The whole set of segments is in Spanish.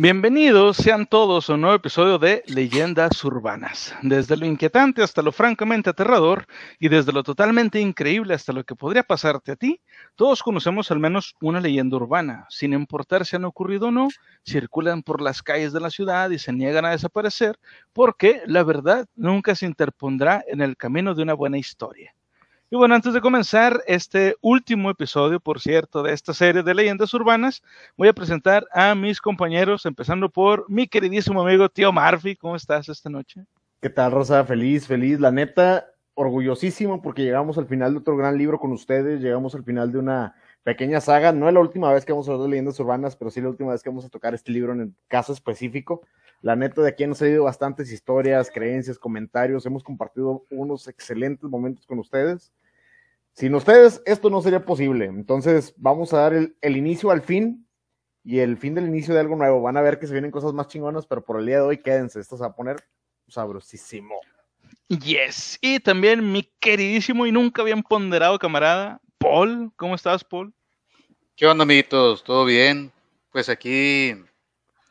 Bienvenidos sean todos a un nuevo episodio de Leyendas Urbanas. Desde lo inquietante hasta lo francamente aterrador y desde lo totalmente increíble hasta lo que podría pasarte a ti, todos conocemos al menos una leyenda urbana. Sin importar si han ocurrido o no, circulan por las calles de la ciudad y se niegan a desaparecer porque la verdad nunca se interpondrá en el camino de una buena historia. Y bueno, antes de comenzar este último episodio, por cierto, de esta serie de leyendas urbanas, voy a presentar a mis compañeros, empezando por mi queridísimo amigo Tío Murphy. ¿Cómo estás esta noche? ¿Qué tal, Rosa? Feliz, feliz. La neta, orgullosísimo porque llegamos al final de otro gran libro con ustedes, llegamos al final de una pequeña saga. No es la última vez que vamos a hablar de leyendas urbanas, pero sí la última vez que vamos a tocar este libro en el caso específico. La neta, de aquí han salido bastantes historias, creencias, comentarios. Hemos compartido unos excelentes momentos con ustedes. Sin ustedes, esto no sería posible. Entonces, vamos a dar el, inicio al fin y el fin del inicio de algo nuevo. Van a ver que se vienen cosas más chingonas, pero por el día de hoy, quédense. Esto se va a poner sabrosísimo. Yes. Y también mi queridísimo y nunca bien ponderado camarada, Paul. ¿Cómo estás, Paul? ¿Qué onda, amiguitos? ¿Todo bien? Pues aquí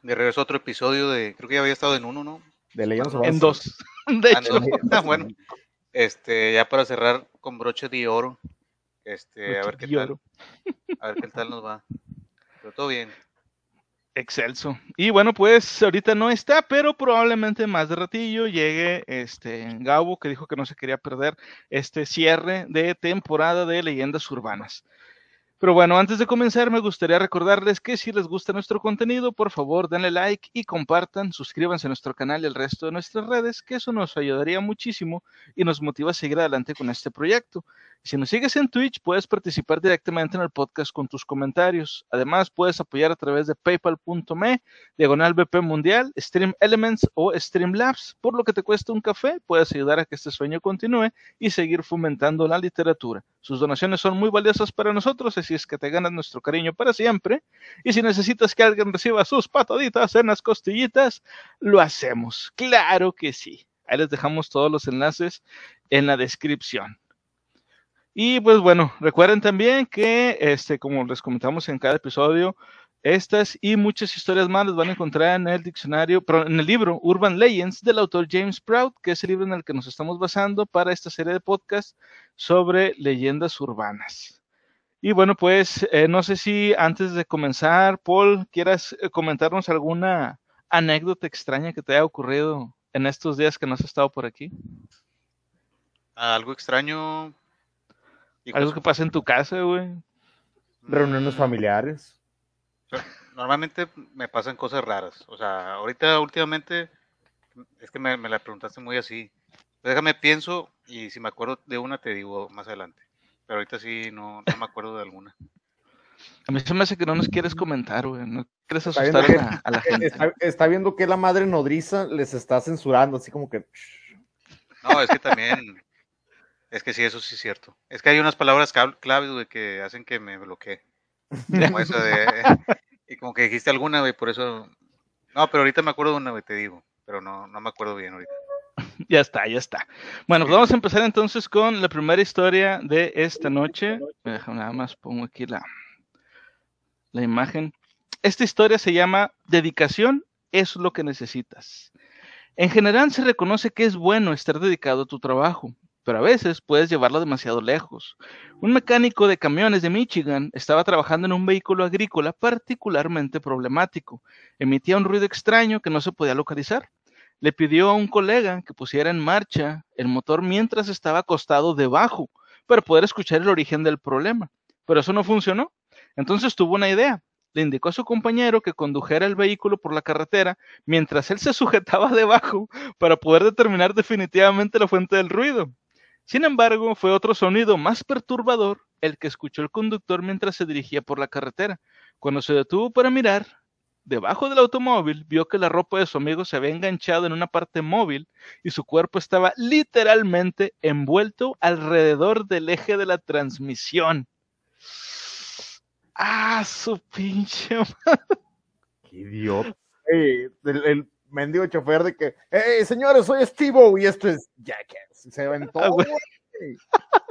de regreso a otro episodio de, creo que ya había estado en uno, ¿no? De Leyendas En dos. De hecho. Ah, bueno, este, ya para cerrar con broche de oro, este, a ver qué tal, a ver qué tal nos va. Pero todo bien. Excelso. Y bueno, pues ahorita no está, pero probablemente más de ratillo llegue este Gabo que dijo que no se quería perder este cierre de temporada de leyendas urbanas. Pero bueno, antes de comenzar, me gustaría recordarles que si les gusta nuestro contenido, por favor denle like y compartan, suscríbanse a nuestro canal y al resto de nuestras redes, que eso nos ayudaría muchísimo y nos motiva a seguir adelante con este proyecto. Si nos sigues en Twitch, puedes participar directamente en el podcast con tus comentarios. Además, puedes apoyar a través de paypal.me, diagonal BP Mundial, Stream Elements o Streamlabs. Por lo que te cuesta un café, puedes ayudar a que este sueño continúe y seguir fomentando la literatura. Sus donaciones son muy valiosas para nosotros, así es que te ganas nuestro cariño para siempre. Y si necesitas que alguien reciba sus pataditas en las costillitas, lo hacemos. Claro que sí. Ahí les dejamos todos los enlaces en la descripción. Y pues bueno, recuerden también que, este, como les comentamos en cada episodio, estas y muchas historias más las van a encontrar en el diccionario, en el libro Urban Legends del autor James Proud, que es el libro en el que nos estamos basando para esta serie de podcast sobre leyendas urbanas. Y bueno, pues eh, no sé si antes de comenzar, Paul, quieras eh, comentarnos alguna anécdota extraña que te haya ocurrido en estos días que no has estado por aquí. Algo extraño, algo que pasa en tu casa, güey. Reuniones Normalmente me pasan cosas raras. O sea, ahorita últimamente es que me, la preguntaste muy así. Déjame pienso y si me acuerdo de una te digo más adelante. Pero ahorita sí no, no me acuerdo de alguna. A mí se me hace que no nos quieres comentar, güey. No quieres asustar a, la gente. Está, viendo que la madre nodriza les está censurando, así como que. No, es que también es que sí, eso sí es cierto. Es que hay unas palabras claves, güey, que hacen que me bloquee. Como eso de... y como que dijiste alguna, güey, por eso... No, pero ahorita me acuerdo de una, güey, te digo. Pero no, no me acuerdo bien ahorita. Ya está, ya está. Bueno, pues vamos a empezar entonces con la primera historia de esta noche. Nada más pongo aquí la, la imagen. Esta historia se llama Dedicación es lo que necesitas. En general se reconoce que es bueno estar dedicado a tu trabajo, pero a veces puedes llevarlo demasiado lejos. Un mecánico de camiones de Michigan estaba trabajando en un vehículo agrícola particularmente problemático. Emitía un ruido extraño que no se podía localizar. Le pidió a un colega que pusiera en marcha el motor mientras estaba acostado debajo para poder escuchar el origen del problema. Pero eso no funcionó. Entonces tuvo una idea. Le indicó a su compañero que condujera el vehículo por la carretera mientras él se sujetaba debajo para poder determinar definitivamente la fuente del ruido. Sin embargo, fue otro sonido más perturbador el que escuchó el conductor mientras se dirigía por la carretera. Cuando se detuvo para mirar, debajo del automóvil vio que la ropa de su amigo se había enganchado en una parte móvil y su cuerpo estaba literalmente envuelto alrededor del eje de la transmisión. ¡Ah, su pinche madre! ¡Qué idiota! el, mendigo chofer de que, ¡Hey, señores, soy Steve y esto es Jackass! Se aventó, ah, güey.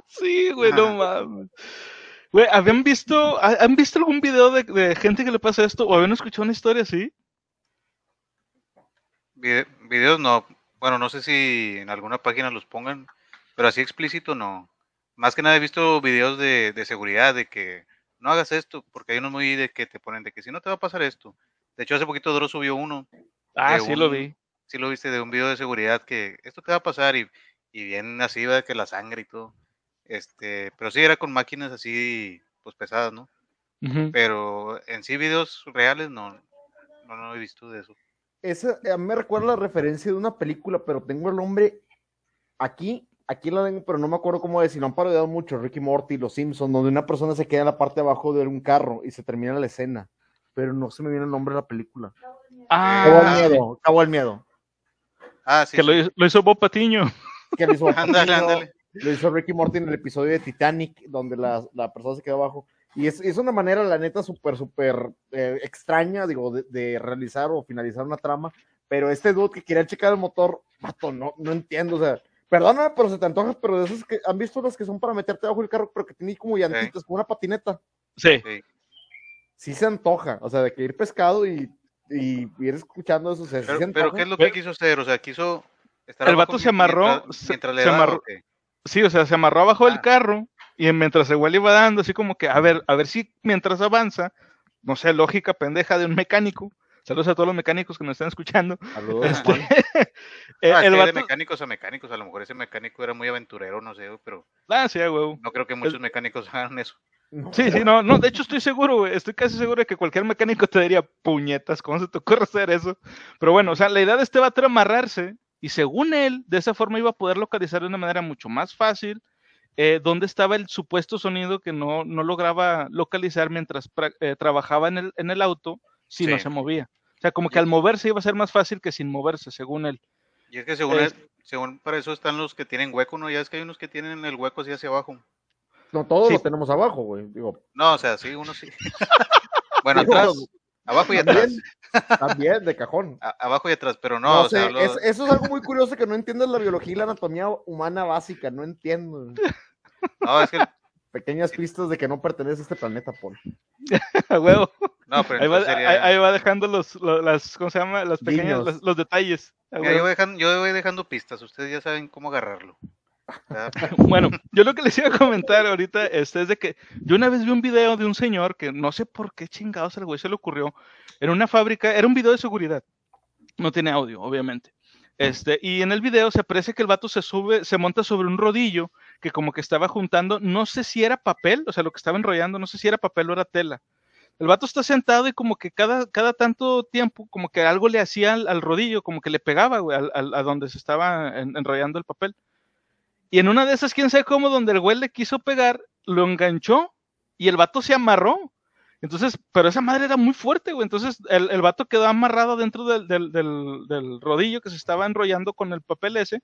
sí, güey, no mames. Güey, ¿habían visto, ¿han visto algún video de, gente que le pasa esto? ¿O habían escuchado una historia así? Vide- videos no. Bueno, no sé si en alguna página los pongan, pero así explícito no. Más que nada he visto videos de, de seguridad, de que no hagas esto, porque hay unos muy de que te ponen de que si no te va a pasar esto. De hecho, hace poquito Doro subió uno, Ah, de sí lo vi. si lo viste, de un video de seguridad que esto te va a pasar y, y bien así, va que la sangre y todo. Este, pero sí era con máquinas así, pues pesadas, ¿no? Pero en sí videos reales no, no, no he visto de eso. Esa, a mí me recuerda la referencia de una película, pero tengo el nombre aquí, aquí la tengo, pero no me acuerdo cómo decir, lo han parodiado mucho, Ricky Morty, Los Simpsons, donde una persona se queda en la parte de abajo de un carro y se termina la escena, pero no se me viene el nombre de la película. Cabo Ah, al miedo, Cabo al miedo. Ah, sí. que lo, hizo- lo hizo Bob Patiño. Que lo hizo, Pacino, ándale. lo hizo Ricky Morty en el episodio de Titanic, donde la, la persona se queda abajo. Y es, es una manera, la neta, súper, súper eh, extraña, digo, de, de realizar o finalizar una trama. Pero este dude que quería checar el motor, vato, no, no entiendo, o sea, perdóname, pero se te antoja, pero de esos que han visto las que son para meterte abajo del carro, pero que tiene como llantitas, como una patineta. Sí. Sí. Sí se antoja, o sea, de que ir pescado y, y ir escuchando eso, o sea, sí Pero, se pero antoja. ¿qué es lo que quiso hacer? O sea, quiso estar El vato se amarró, mientras, se- le se daba, amarró. Sí, o sea, se amarró abajo del Ah. carro y mientras el güey le iba dando, así como que, a ver, a ver si mientras avanza, no sé, lógica pendeja de un mecánico. Saludos a todos los mecánicos que nos están escuchando. Saludos, Este. Eh, Ah, el de mecánicos a mecánicos, a lo mejor ese mecánico era muy aventurero, no sé, pero Ah, sí, huevo. no creo que muchos mecánicos hagan eso. No. Sí, sí, no, no, de hecho estoy seguro, güey, estoy casi seguro de que cualquier mecánico te diría, puñetas, ¿cómo se te ocurre hacer eso? Pero bueno, o sea, la idea de este vato era amarrarse y según él, de esa forma iba a poder localizar de una manera mucho más fácil eh, dónde estaba el supuesto sonido que no, no lograba localizar mientras eh, trabajaba en el, en el auto si no se movía. O sea, como que al moverse iba a ser más fácil que sin moverse, según él. Y es que según, él- según para eso están los que tienen hueco, ¿no? Ya es que hay unos que tienen el hueco así hacia abajo. No, todos Sí. lo tenemos abajo, güey. Digo, No, o sea, sí, uno sí. bueno, Digo, atrás, abajo y atrás. También, de cajón. A- abajo y atrás, pero no, No, o sea, es- eso es algo muy curioso que no entiendes la biología y la anatomía humana básica, no entiendo. no, es que, Pequeñas pistas de que no pertenece a este planeta, Paul. A huevo. no, pero Ahí va, sería- ahí- ahí va dejando los, lo- las, ¿cómo se llama? Las pequeñas, los, los detalles. A Mira, huevo. yo, voy dejando, yo voy dejando pistas, ustedes ya saben cómo agarrarlo. ¿Verdad? Bueno, yo lo que les iba a comentar ahorita este, es de que yo una vez vi un video de un señor que no sé por qué chingados al güey se le ocurrió en una fábrica, era un video de seguridad, no tiene audio, obviamente. Este, y en el video se parece que el vato se sube, se monta sobre un rodillo que como que estaba juntando, no sé si era papel, o sea, lo que estaba enrollando, no sé si era papel o era tela. El vato está sentado y como que cada, cada tanto tiempo, como que algo le hacía al, al rodillo, como que le pegaba, güey, al- al- a donde se estaba en- enrollando el papel. Y en una de esas, quién sabe cómo, donde el güey le quiso pegar, lo enganchó y el vato se amarró. Entonces, pero esa madre era muy fuerte, güey. Entonces, el, el vato quedó amarrado dentro del, del, del, del rodillo que se estaba enrollando con el papel ese.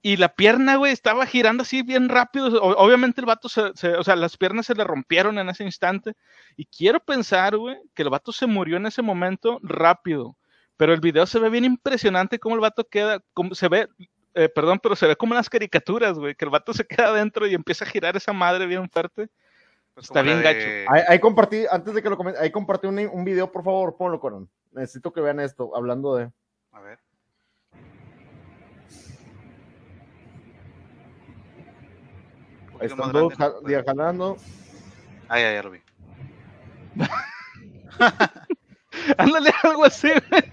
Y la pierna, güey, estaba girando así bien rápido. Obviamente el vato se, se- o sea, las piernas se le rompieron en ese instante. Y quiero pensar, güey, que el vato se murió en ese momento rápido. Pero el video se ve bien impresionante cómo el vato queda, cómo se ve, eh, perdón, pero se ve como en las caricaturas, güey, que el vato se queda adentro y empieza a girar esa madre bien fuerte. Pues Está bien gacho. de- Ahí, ahí compartí, antes de que lo comenten, ahí compartí un, un video, por favor, ponlo, Coron. Necesito que vean esto, hablando de... A ver. Más Están todos ¿no? ja- dia- jalando. Ah, ya, ya lo vi. Ándale, algo así, güey.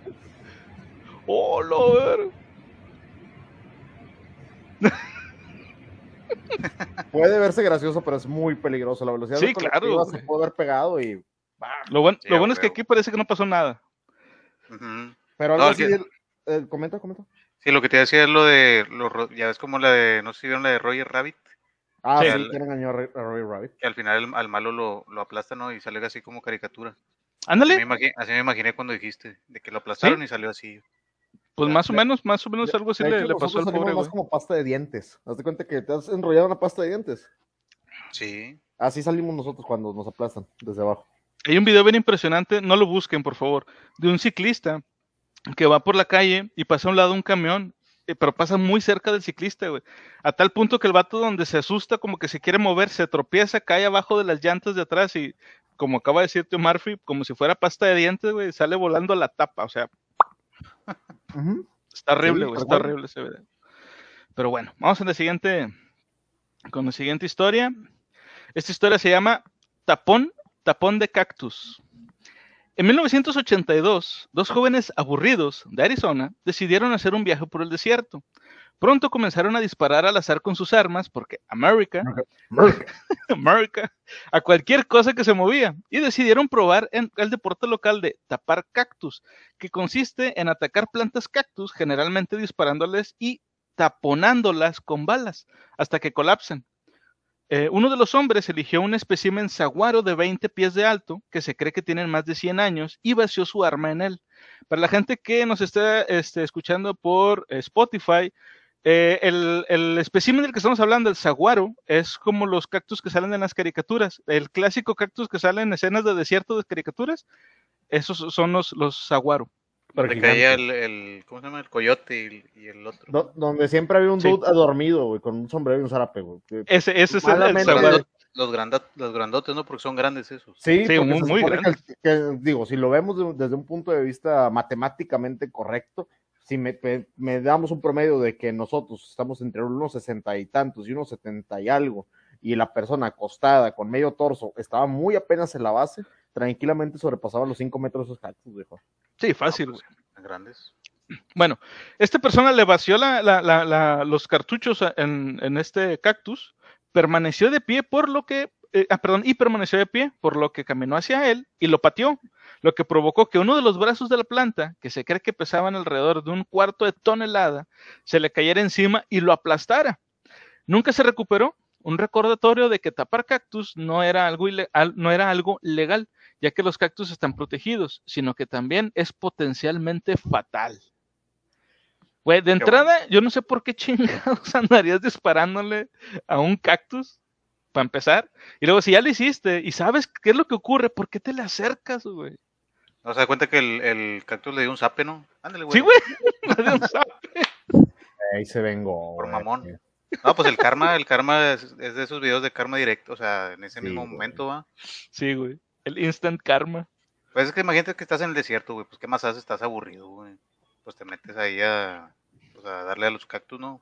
Oh, lo ver. Puede verse gracioso, pero es muy peligroso. La velocidad Sí, claro, se puede haber pegado y... Lo bueno, Sí, lo a bueno es que aquí parece que no pasó nada. Pero algo No, así... que- el- eh, comenta, comenta. Sí, lo que te decía es lo de, los ro- ya ves como la de, no sé si vieron la de Roger Rabbit, Ah, Sí. El- que engañó a Roy Rabbit. que al final el- al malo lo, lo aplastan ¿no? y sale así como caricatura. Así me, Ándale, imagi- así me imaginé cuando dijiste, de que lo aplastaron y salió así. Pues más o menos, más o menos algo así de le, hecho, le pasó al pobre, más güey. como pasta de dientes. Haz de cuenta que te has enrollado una pasta de dientes. Sí. Así salimos nosotros cuando nos aplastan desde abajo. Hay un video bien impresionante, no lo busquen, por favor, de un ciclista que va por la calle y pasa a un lado un camión, eh, pero pasa muy cerca del ciclista, güey. A tal punto que el vato donde se asusta, como que se quiere mover, se tropieza, cae abajo de las llantas de atrás y, como acaba de decir Tío Murphy, como si fuera pasta de dientes, güey, sale volando a la tapa, o sea, Está horrible, güey, está horrible ese video. Pero bueno, vamos a la siguiente, con la siguiente historia. Esta historia se llama Tapón, Tapón de Cactus. En 1982, dos jóvenes aburridos de Arizona decidieron hacer un viaje por el desierto. Pronto comenzaron a disparar al azar con sus armas, porque América, America, a cualquier cosa que se movía, y decidieron probar el deporte local de tapar cactus, que consiste en atacar plantas cactus, generalmente disparándoles y taponándolas con balas hasta que colapsen. Eh, uno de los hombres eligió un espécimen saguaro de 20 pies de alto, que se cree que tienen más de 100 años, y vació su arma en él. Para la gente que nos está este, escuchando por Spotify, eh, el, el espécimen del que estamos hablando, el saguaro, es como los cactus que salen en las caricaturas. El clásico cactus que sale en escenas de desierto de caricaturas, esos son los, los saguaro. Donde caía el, el, ¿cómo se llama? El coyote y, el otro. donde siempre había un dude adormido, güey, con un sombrero y un zarape, güey. Ese, ese es el, el Los, los grandotes, ¿no? Porque son grandes esos. Sí, muy, muy grandes. digo, si lo vemos desde un punto de vista matemáticamente correcto, si me, me, damos un promedio de que nosotros estamos entre unos sesenta y tantos y unos setenta y algo, y la persona acostada con medio torso estaba muy apenas en la base, tranquilamente sobrepasaba los cinco metros esos cactus, dijo. Sí, fácil. Pues, grandes. Bueno, esta persona le vació los cartuchos en, este cactus, permaneció de pie por lo que, eh, ah, perdón, y permaneció de pie por lo que caminó hacia él y lo pateó, lo que provocó que uno de los brazos de la planta, que se cree que pesaban alrededor de un cuarto de tonelada, se le cayera encima y lo aplastara. Nunca se recuperó, un recordatorio de que tapar cactus no era algo, no era algo legal, ya que los cactus están protegidos, sino que también es potencialmente fatal. Güey, de entrada, yo no sé por qué chingados andarías disparándole a un cactus, para empezar. Y luego, si ya lo hiciste y sabes qué es lo que ocurre, ¿por qué te le acercas, güey? ¿No se da cuenta que el, cactus le dio un zape, no? Ándale, güey. Sí, güey, le dio un zape. Ahí se vengo. Por mamón. No, pues el karma, el karma es, de esos videos de karma directo, o sea, en ese mismo momento, ¿va? Sí, güey. El instant karma. Pues es que imagínate que estás en el desierto, güey. Pues qué más haces, estás aburrido, güey. Pues te metes ahí a, pues, a darle a los cactus, ¿no?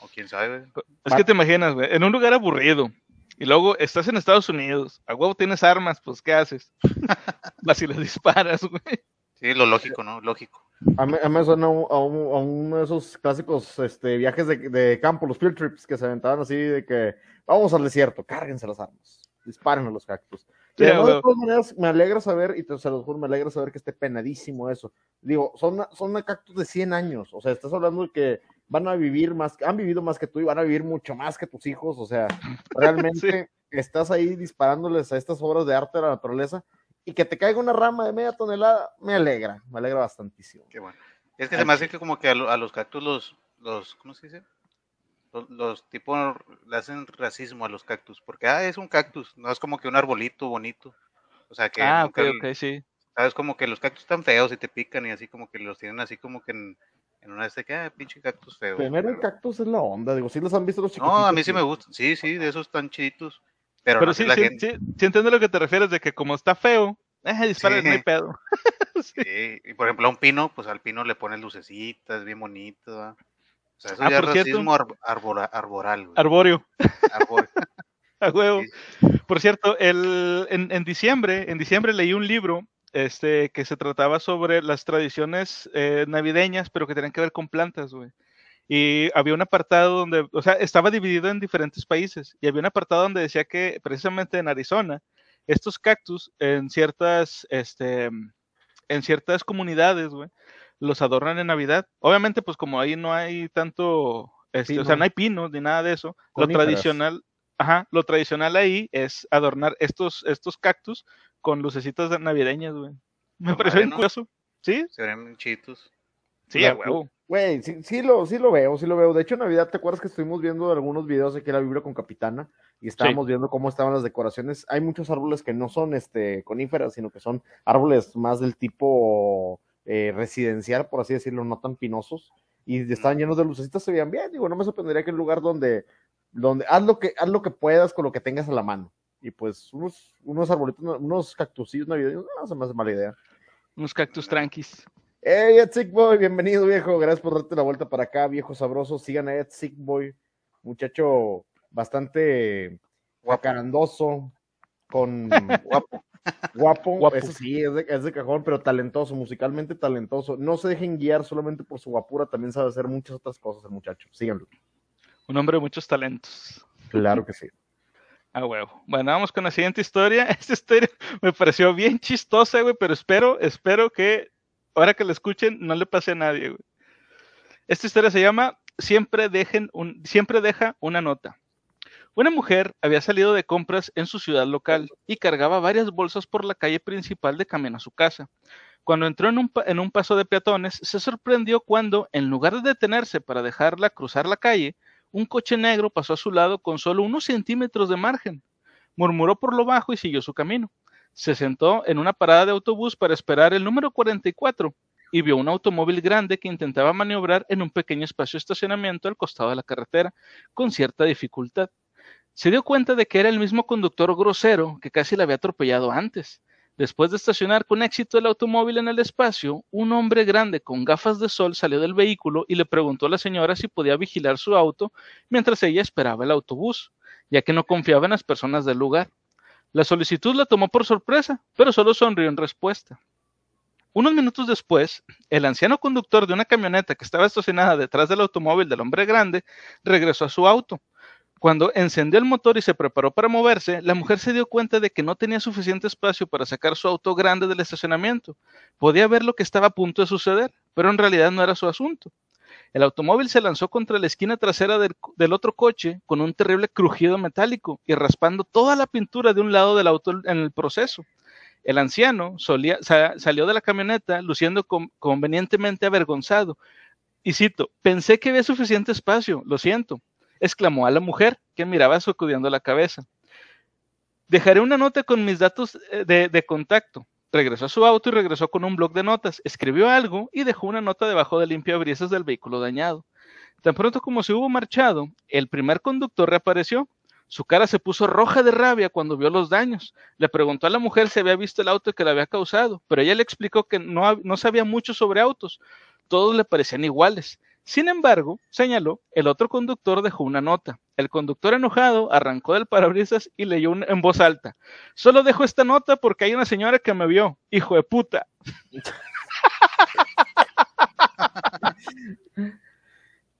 O quién sabe. Es que te imaginas, güey, en un lugar aburrido. Y luego estás en Estados Unidos. A huevo tienes armas, pues ¿qué haces? Vas y le disparas, güey. Sí, lo lógico, ¿no? Lógico. A mí, me suena a, uno de esos clásicos este, viajes de, de, campo, los field trips que se aventaban así de que vamos al desierto, cárguense las armas, disparen a los cactus de todas maneras, me alegra saber, y te, se lo juro, me alegra saber que esté penadísimo eso. Digo, son, son cactus de 100 años, o sea, estás hablando de que van a vivir más, han vivido más que tú y van a vivir mucho más que tus hijos, o sea, realmente estás ahí disparándoles a estas obras de arte de la naturaleza y que te caiga una rama de media tonelada, me alegra, me alegra bastantísimo. Qué bueno. Es que se me hace que como que a, a los cactus los, los, ¿cómo se dice? los, tipos le hacen racismo a los cactus, porque ah, es un cactus, no es como que un arbolito bonito. O sea que ah, ok, ok, sí. Sabes como que los cactus están feos y te pican y así como que los tienen así como que en, una de este que ah, pinche cactus feo. Primero el cactus es la onda, digo, si los han visto los chiquitos. No, a mí sí me gustan, sí, sí, de esos tan chiditos. Pero, pero sí, sí, sí, sí, entiendo lo que te refieres de que como está feo, eh, dispara, no hay pedo. sí. y por ejemplo a un pino, pues al pino le pones lucecitas, bien bonito, sea, eso ah, ya es racismo arboral. Arbóreo. A huevo. Por cierto, el, en, diciembre, en diciembre leí un libro este, que se trataba sobre las tradiciones eh, navideñas, pero que tenían que ver con plantas, güey. Y había un apartado donde, o sea, estaba dividido en diferentes países. Y había un apartado donde decía que precisamente en Arizona, estos cactus en ciertas, este, en ciertas comunidades, güey, los adornan en Navidad. Obviamente, pues como ahí no hay tanto, este, o sea, no hay pinos ni nada de eso. Lo tradicional, ajá, lo tradicional ahí es adornar estos, estos cactus con lucecitas navideñas, güey. Me parece bien curioso. ¿Sí? Se ven chitos. Sí, a huevo. Güey, sí, sí, lo, sí lo veo, sí lo veo. De hecho, en Navidad, ¿te acuerdas que estuvimos viendo algunos videos aquí en la Biblia con Capitana? Y estábamos viendo cómo estaban las decoraciones. Hay muchos árboles que no son este coníferas, sino que son árboles más del tipo eh, residencial, por así decirlo, no tan pinosos, y estaban llenos de lucecitas, se veían bien. Digo, no me sorprendería que en lugar donde, donde haz lo que, haz lo que puedas con lo que tengas a la mano. Y pues unos, unos arbolitos, unos cactusillos navideños, no se me hace mala idea. Unos cactus tranquis. Hey, Ed Sick Boy, bienvenido, viejo. Gracias por darte la vuelta para acá, viejo sabroso. Sigan a Ed Sick Boy, muchacho bastante guacarandoso, con Guapo. guapo, Guapo. eso sí, es de, es de cajón, pero talentoso, musicalmente talentoso. No se dejen guiar solamente por su guapura, también sabe hacer muchas otras cosas el muchacho. Síganlo. Un hombre de muchos talentos. Claro que sí. A huevo. Bueno, vamos con la siguiente historia. Esta historia me pareció bien chistosa, güey, pero espero, espero que ahora que la escuchen no le pase a nadie, güey. Esta historia se llama Siempre dejen un, siempre deja una nota. Una mujer había salido de compras en su ciudad local y cargaba varias bolsas por la calle principal de camino a su casa. Cuando entró en un, en un paso de peatones, se sorprendió cuando, en lugar de detenerse para dejarla cruzar la calle, un coche negro pasó a su lado con solo unos centímetros de margen. Murmuró por lo bajo y siguió su camino. Se sentó en una parada de autobús para esperar el número 44 y vio un automóvil grande que intentaba maniobrar en un pequeño espacio de estacionamiento al costado de la carretera, con cierta dificultad. Se dio cuenta de que era el mismo conductor grosero que casi le había atropellado antes. Después de estacionar con éxito el automóvil en el espacio, un hombre grande con gafas de sol salió del vehículo y le preguntó a la señora si podía vigilar su auto mientras ella esperaba el autobús, ya que no confiaba en las personas del lugar. La solicitud la tomó por sorpresa, pero solo sonrió en respuesta. Unos minutos después, el anciano conductor de una camioneta que estaba estacionada detrás del automóvil del hombre grande regresó a su auto. Cuando encendió el motor y se preparó para moverse, la mujer se dio cuenta de que no tenía suficiente espacio para sacar su auto grande del estacionamiento. Podía ver lo que estaba a punto de suceder, pero en realidad no era su asunto. El automóvil se lanzó contra la esquina trasera del, otro coche con un terrible crujido metálico y raspando toda la pintura de un lado del auto en el proceso. El anciano solía- sa- salió de la camioneta luciendo con- convenientemente avergonzado. Y cito, pensé que había suficiente espacio, lo siento, exclamó a la mujer, que miraba sacudiendo la cabeza. Dejaré una nota con mis datos eh, de, de contacto. Regresó a su auto y regresó con un bloc de notas. Escribió algo y dejó una nota debajo del limpiabrisas del vehículo dañado. Tan pronto como se hubo marchado, el primer conductor reapareció. Su cara se puso roja de rabia cuando vio los daños. Le preguntó a la mujer si había visto el auto que le había causado, pero ella le explicó que no, no sabía mucho sobre autos. Todos le parecían iguales. Sin embargo, señaló, el otro conductor dejó una nota. El conductor enojado arrancó del parabrisas y leyó en voz alta. Solo dejo esta nota porque hay una señora que me vio. Hijo de puta.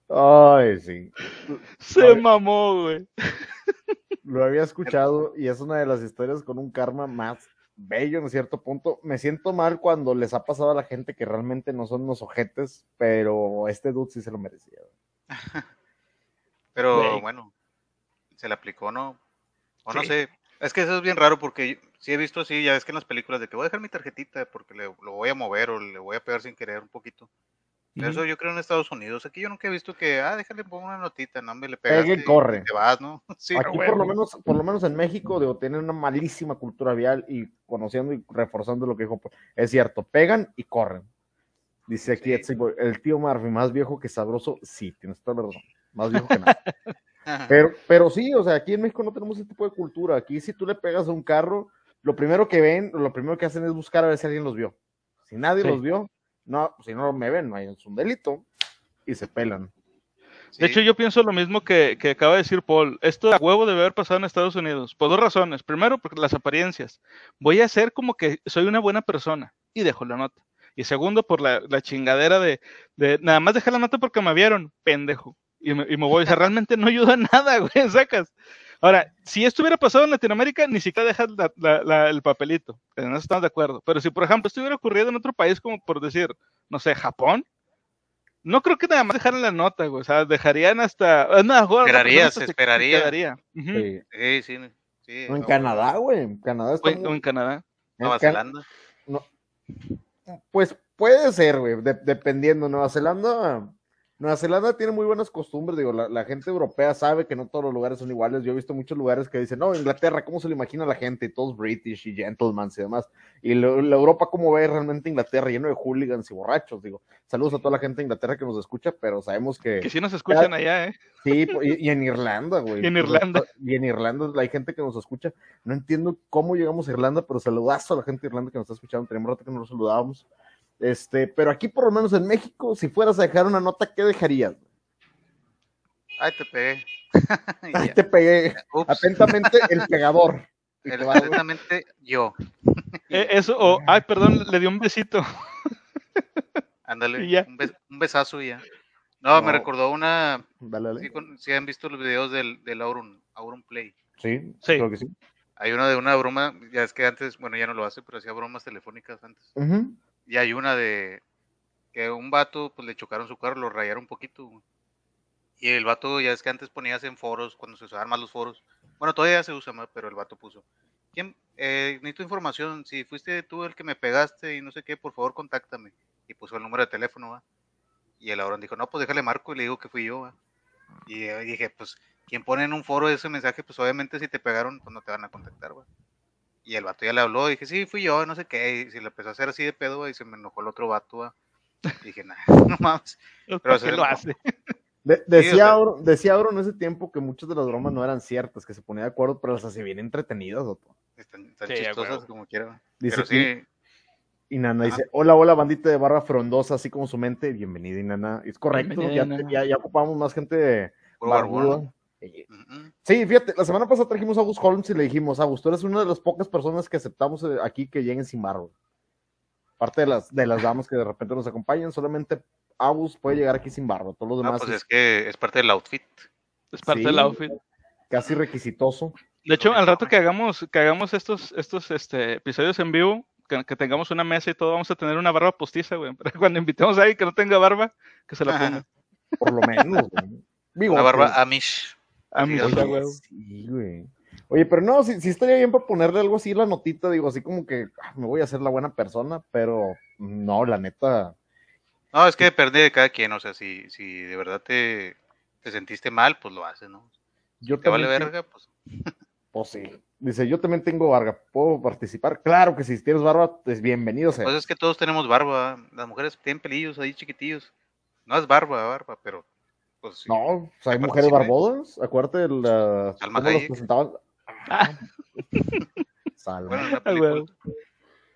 Ay, sí. Se Ay. mamó, güey. Lo había escuchado y es una de las historias con un karma más bello en cierto punto. Me siento mal cuando les ha pasado a la gente que realmente no son unos ojetes, pero este dude sí se lo merecía. Pero bueno, se le aplicó, ¿no? O no sé. Es que eso es bien raro porque sí he visto así, ya ves que en las películas de que voy a dejar mi tarjetita porque le, lo voy a mover o le voy a pegar sin querer un poquito. Eso yo creo en Estados Unidos. Aquí yo nunca he visto que, ah, déjale pongo una notita, no me le Pegue y pegaste corre. te vas, ¿no? Sí, Aquí por lo menos, por lo menos en México, digo, tienen una malísima cultura vial y conociendo y reforzando lo que dijo, pues, es cierto, pegan y corren. Dice aquí Sí. El tío Murphy, más viejo que sabroso, sí, tienes toda la razón, más viejo que nada. Pero, pero sí, o sea, aquí en México no tenemos ese tipo de cultura. Aquí si tú le pegas a un carro, lo primero que ven, lo primero que hacen es buscar a ver si alguien los vio. Si nadie Sí. los vio, no, si no me ven, no hay, es un delito y se pelan. De hecho, yo pienso lo mismo que, que acaba de decir Paul. Esto a huevo debe haber pasado en Estados Unidos. Por dos razones. Primero, porque las apariencias. Voy a hacer como que soy una buena persona y dejo la nota. Y segundo, por la, la chingadera de, de nada más dejar la nota porque me vieron, pendejo. Y me, y me voy. O sea, realmente no ayuda nada, güey, sacas. Ahora, si esto hubiera pasado en Latinoamérica, ni siquiera dejas la- la- la- el papelito. En eso estamos de acuerdo. Pero si, por ejemplo, esto hubiera ocurrido en otro país, como por decir, no sé, Japón, no creo que nada más dejaran la nota, güey. O sea, dejarían hasta. No, otra Esperaría, persona se hasta esperaría. Sí. Sí, sí, sí. En no, Canadá, güey, en Canadá está O en, o en Canadá. en Nueva Can- Zelanda. Pues puede ser, güey, de- dependiendo. Nueva Zelanda, Nueva Zelanda tiene muy buenas costumbres, digo, la, la gente europea sabe que no todos los lugares son iguales. Yo he visto muchos lugares que dicen, no, Inglaterra, ¿cómo se lo imagina la gente? Todos british y gentlemen y demás. Y lo- la Europa, ¿cómo ve realmente Inglaterra? Lleno de hooligans y borrachos, digo. Saludos a toda la gente de Inglaterra que nos escucha, pero sabemos que... Que sí nos escuchan allá, ¿eh? Sí, y, y en Irlanda, güey. Y en Irlanda. Y en Irlanda hay gente que nos escucha. No entiendo cómo llegamos a Irlanda, pero saludazo a la gente de Irlanda que nos está escuchando. Tenemos rato que no los saludábamos. Este, pero aquí por lo menos en México, si fueras a dejar una nota, ¿qué dejarías? Ay, te pegué. Y Ahí ya. te pegué. Ups. Atentamente, el pegador. El- Atentamente yo. Eh, eso, o, ay, perdón, le dio un besito. Ándale, un, bes- un besazo y ya. No, me recordó una. Dale, dale. Si sí han visto los videos del, del Auron, Auron Play. Sí, Sí. creo que sí. Hay uno de una broma, ya es que antes, bueno, ya no lo hace, pero hacía bromas telefónicas antes. Ujú. Y hay una de que un vato, pues le chocaron su carro, lo rayaron un poquito. Y el vato, ya es que antes ponías en foros, cuando se usaban más los foros. Bueno, todavía se usa más, pero el vato puso. ¿Quién? Eh, necesito información. Si fuiste tú el que me pegaste y no sé qué, por favor, contáctame. Y puso el número de teléfono, ¿va? Y el Auron dijo, no, pues déjale marco y le digo que fui yo, ¿va? Y eh, dije, pues, quien pone en un foro ese mensaje, pues obviamente si te pegaron, pues no te van a contactar, ¿va? Y el vato ya le habló, dije, sí, fui yo, no sé qué. Y se le empezó a hacer así de pedo, y se me enojó el otro vato, ¿va? Y dije, nah, no mames. ¿Por se- lo hace? De- decía, Auro, decía Auro en ese tiempo que muchas de las bromas no eran ciertas, que se ponía de acuerdo, pero las hacía bien entretenidas. Otto. Están, están Sí, chistosas como quiera. Dice Pero sí, Y Nana Ajá. dice, hola, hola, bandita de barba frondosa, así como su mente. Bienvenida, Inana. Es correcto, Bienvenida, ya, ya, ya ocupamos más gente barbón. barbuda. Sí, fíjate, la semana pasada trajimos a August Holmes y le dijimos, August, tú eres una de las pocas personas que aceptamos eh, aquí que lleguen sin barba. Parte de las, de las damas que de repente nos acompañan, solamente August puede llegar aquí sin barba. Todos los No, demás pues es es que es parte del outfit. Es parte Sí. del outfit. casi requisitoso. De hecho, al rato que hagamos, que hagamos estos, estos este, episodios en vivo, que, que tengamos una mesa y todo, vamos a tener una barba postiza, güey. Para cuando invitemos a alguien que no tenga barba, que se la ponga. Por lo menos. güey. Digo, Una barba pues, Amish. Güey. sí, güey. Oye, pero no, sí, sí estaría bien para ponerle algo así la notita, digo, así como que ah, me voy a hacer la buena persona, pero no, la neta, No, es que depende de cada quien. O sea, si, si de verdad te, te sentiste mal, pues lo haces, ¿no? yo Te vale verga, pues. Pues sí. Dice, yo también tengo barba, ¿puedo participar? Claro que si tienes barba, pues bienvenido sea. Pues es que todos tenemos barba. Las mujeres tienen pelillos ahí chiquitillos. No es barba, barba, pero. Pues, sí. no, pues hay que mujeres barbudas, acuérdate de la... Salma ¿Cómo los presentaban? Ah. Salma. Bueno, película.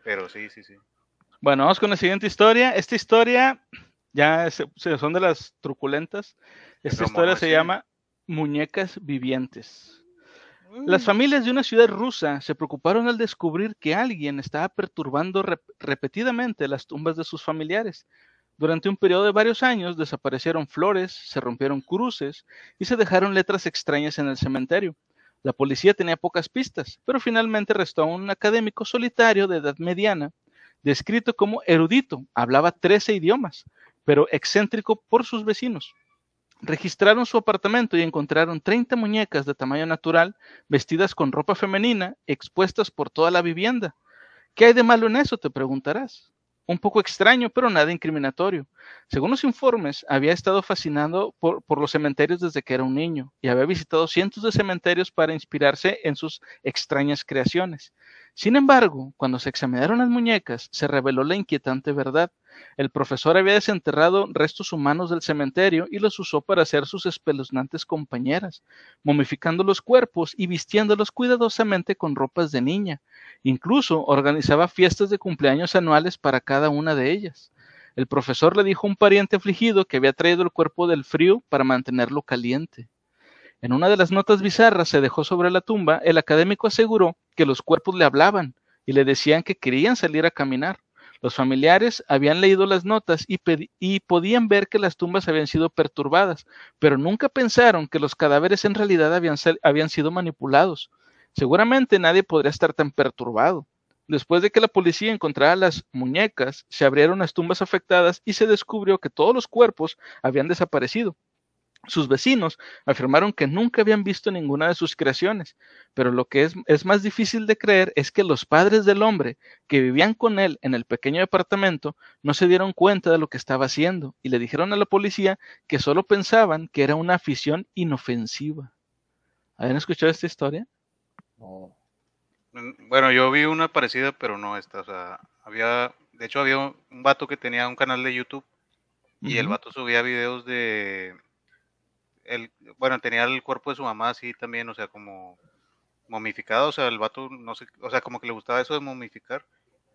Pero sí, sí, sí. Bueno, vamos con la siguiente historia. Esta historia ya se- se- son de las truculentas. Esta Pero historia se llama Muñecas Vivientes. Las familias de una ciudad rusa se preocuparon al descubrir que alguien estaba perturbando rep- repetidamente las tumbas de sus familiares. Durante un periodo de varios años desaparecieron flores, se rompieron cruces y se dejaron letras extrañas en el cementerio. La policía tenía pocas pistas, pero finalmente arrestó a un académico solitario de edad mediana, descrito como erudito, hablaba 13 idiomas, pero excéntrico por sus vecinos. Registraron su apartamento y encontraron 30 muñecas de tamaño natural vestidas con ropa femenina, expuestas por toda la vivienda. ¿Qué hay de malo en eso? te preguntarás. Un poco extraño, pero nada incriminatorio. Según los informes, había estado fascinado por, los cementerios desde que era un niño y había visitado cientos de cementerios para inspirarse en sus extrañas creaciones. Sin embargo, cuando se examinaron las muñecas, se reveló la inquietante verdad. El profesor había desenterrado restos humanos del cementerio y los usó para hacer sus espeluznantes compañeras, momificando los cuerpos y vistiéndolos cuidadosamente con ropas de niña. Incluso organizaba fiestas de cumpleaños anuales para cada una de ellas. El profesor le dijo a un pariente afligido que había traído el cuerpo del frío para mantenerlo caliente. En una de las notas bizarras se dejó sobre la tumba, el académico aseguró que los cuerpos le hablaban y le decían que querían salir a caminar. Los familiares habían leído las notas y, podían ver que las tumbas habían sido perturbadas, pero nunca pensaron que los cadáveres en realidad habían sido manipulados. Seguramente nadie podría estar tan perturbado. Después de que la policía encontrara las muñecas, se abrieron las tumbas afectadas y se descubrió que todos los cuerpos habían desaparecido. Sus vecinos afirmaron que nunca habían visto ninguna de sus creaciones, pero lo que es, es, más difícil de creer es que los padres del hombre que vivían con él en el pequeño departamento no se dieron cuenta de lo que estaba haciendo y le dijeron a la policía que solo pensaban que era una afición inofensiva. ¿Habían escuchado esta historia? No. Bueno, yo vi una parecida, pero no esta. O sea, había, de hecho, había un, vato que tenía un canal de YouTube y uh -huh. el vato subía videos de el, bueno, tenía el cuerpo de su mamá así también, o sea, como momificado, o sea, el vato, no sé, o sea, como que le gustaba eso de momificar,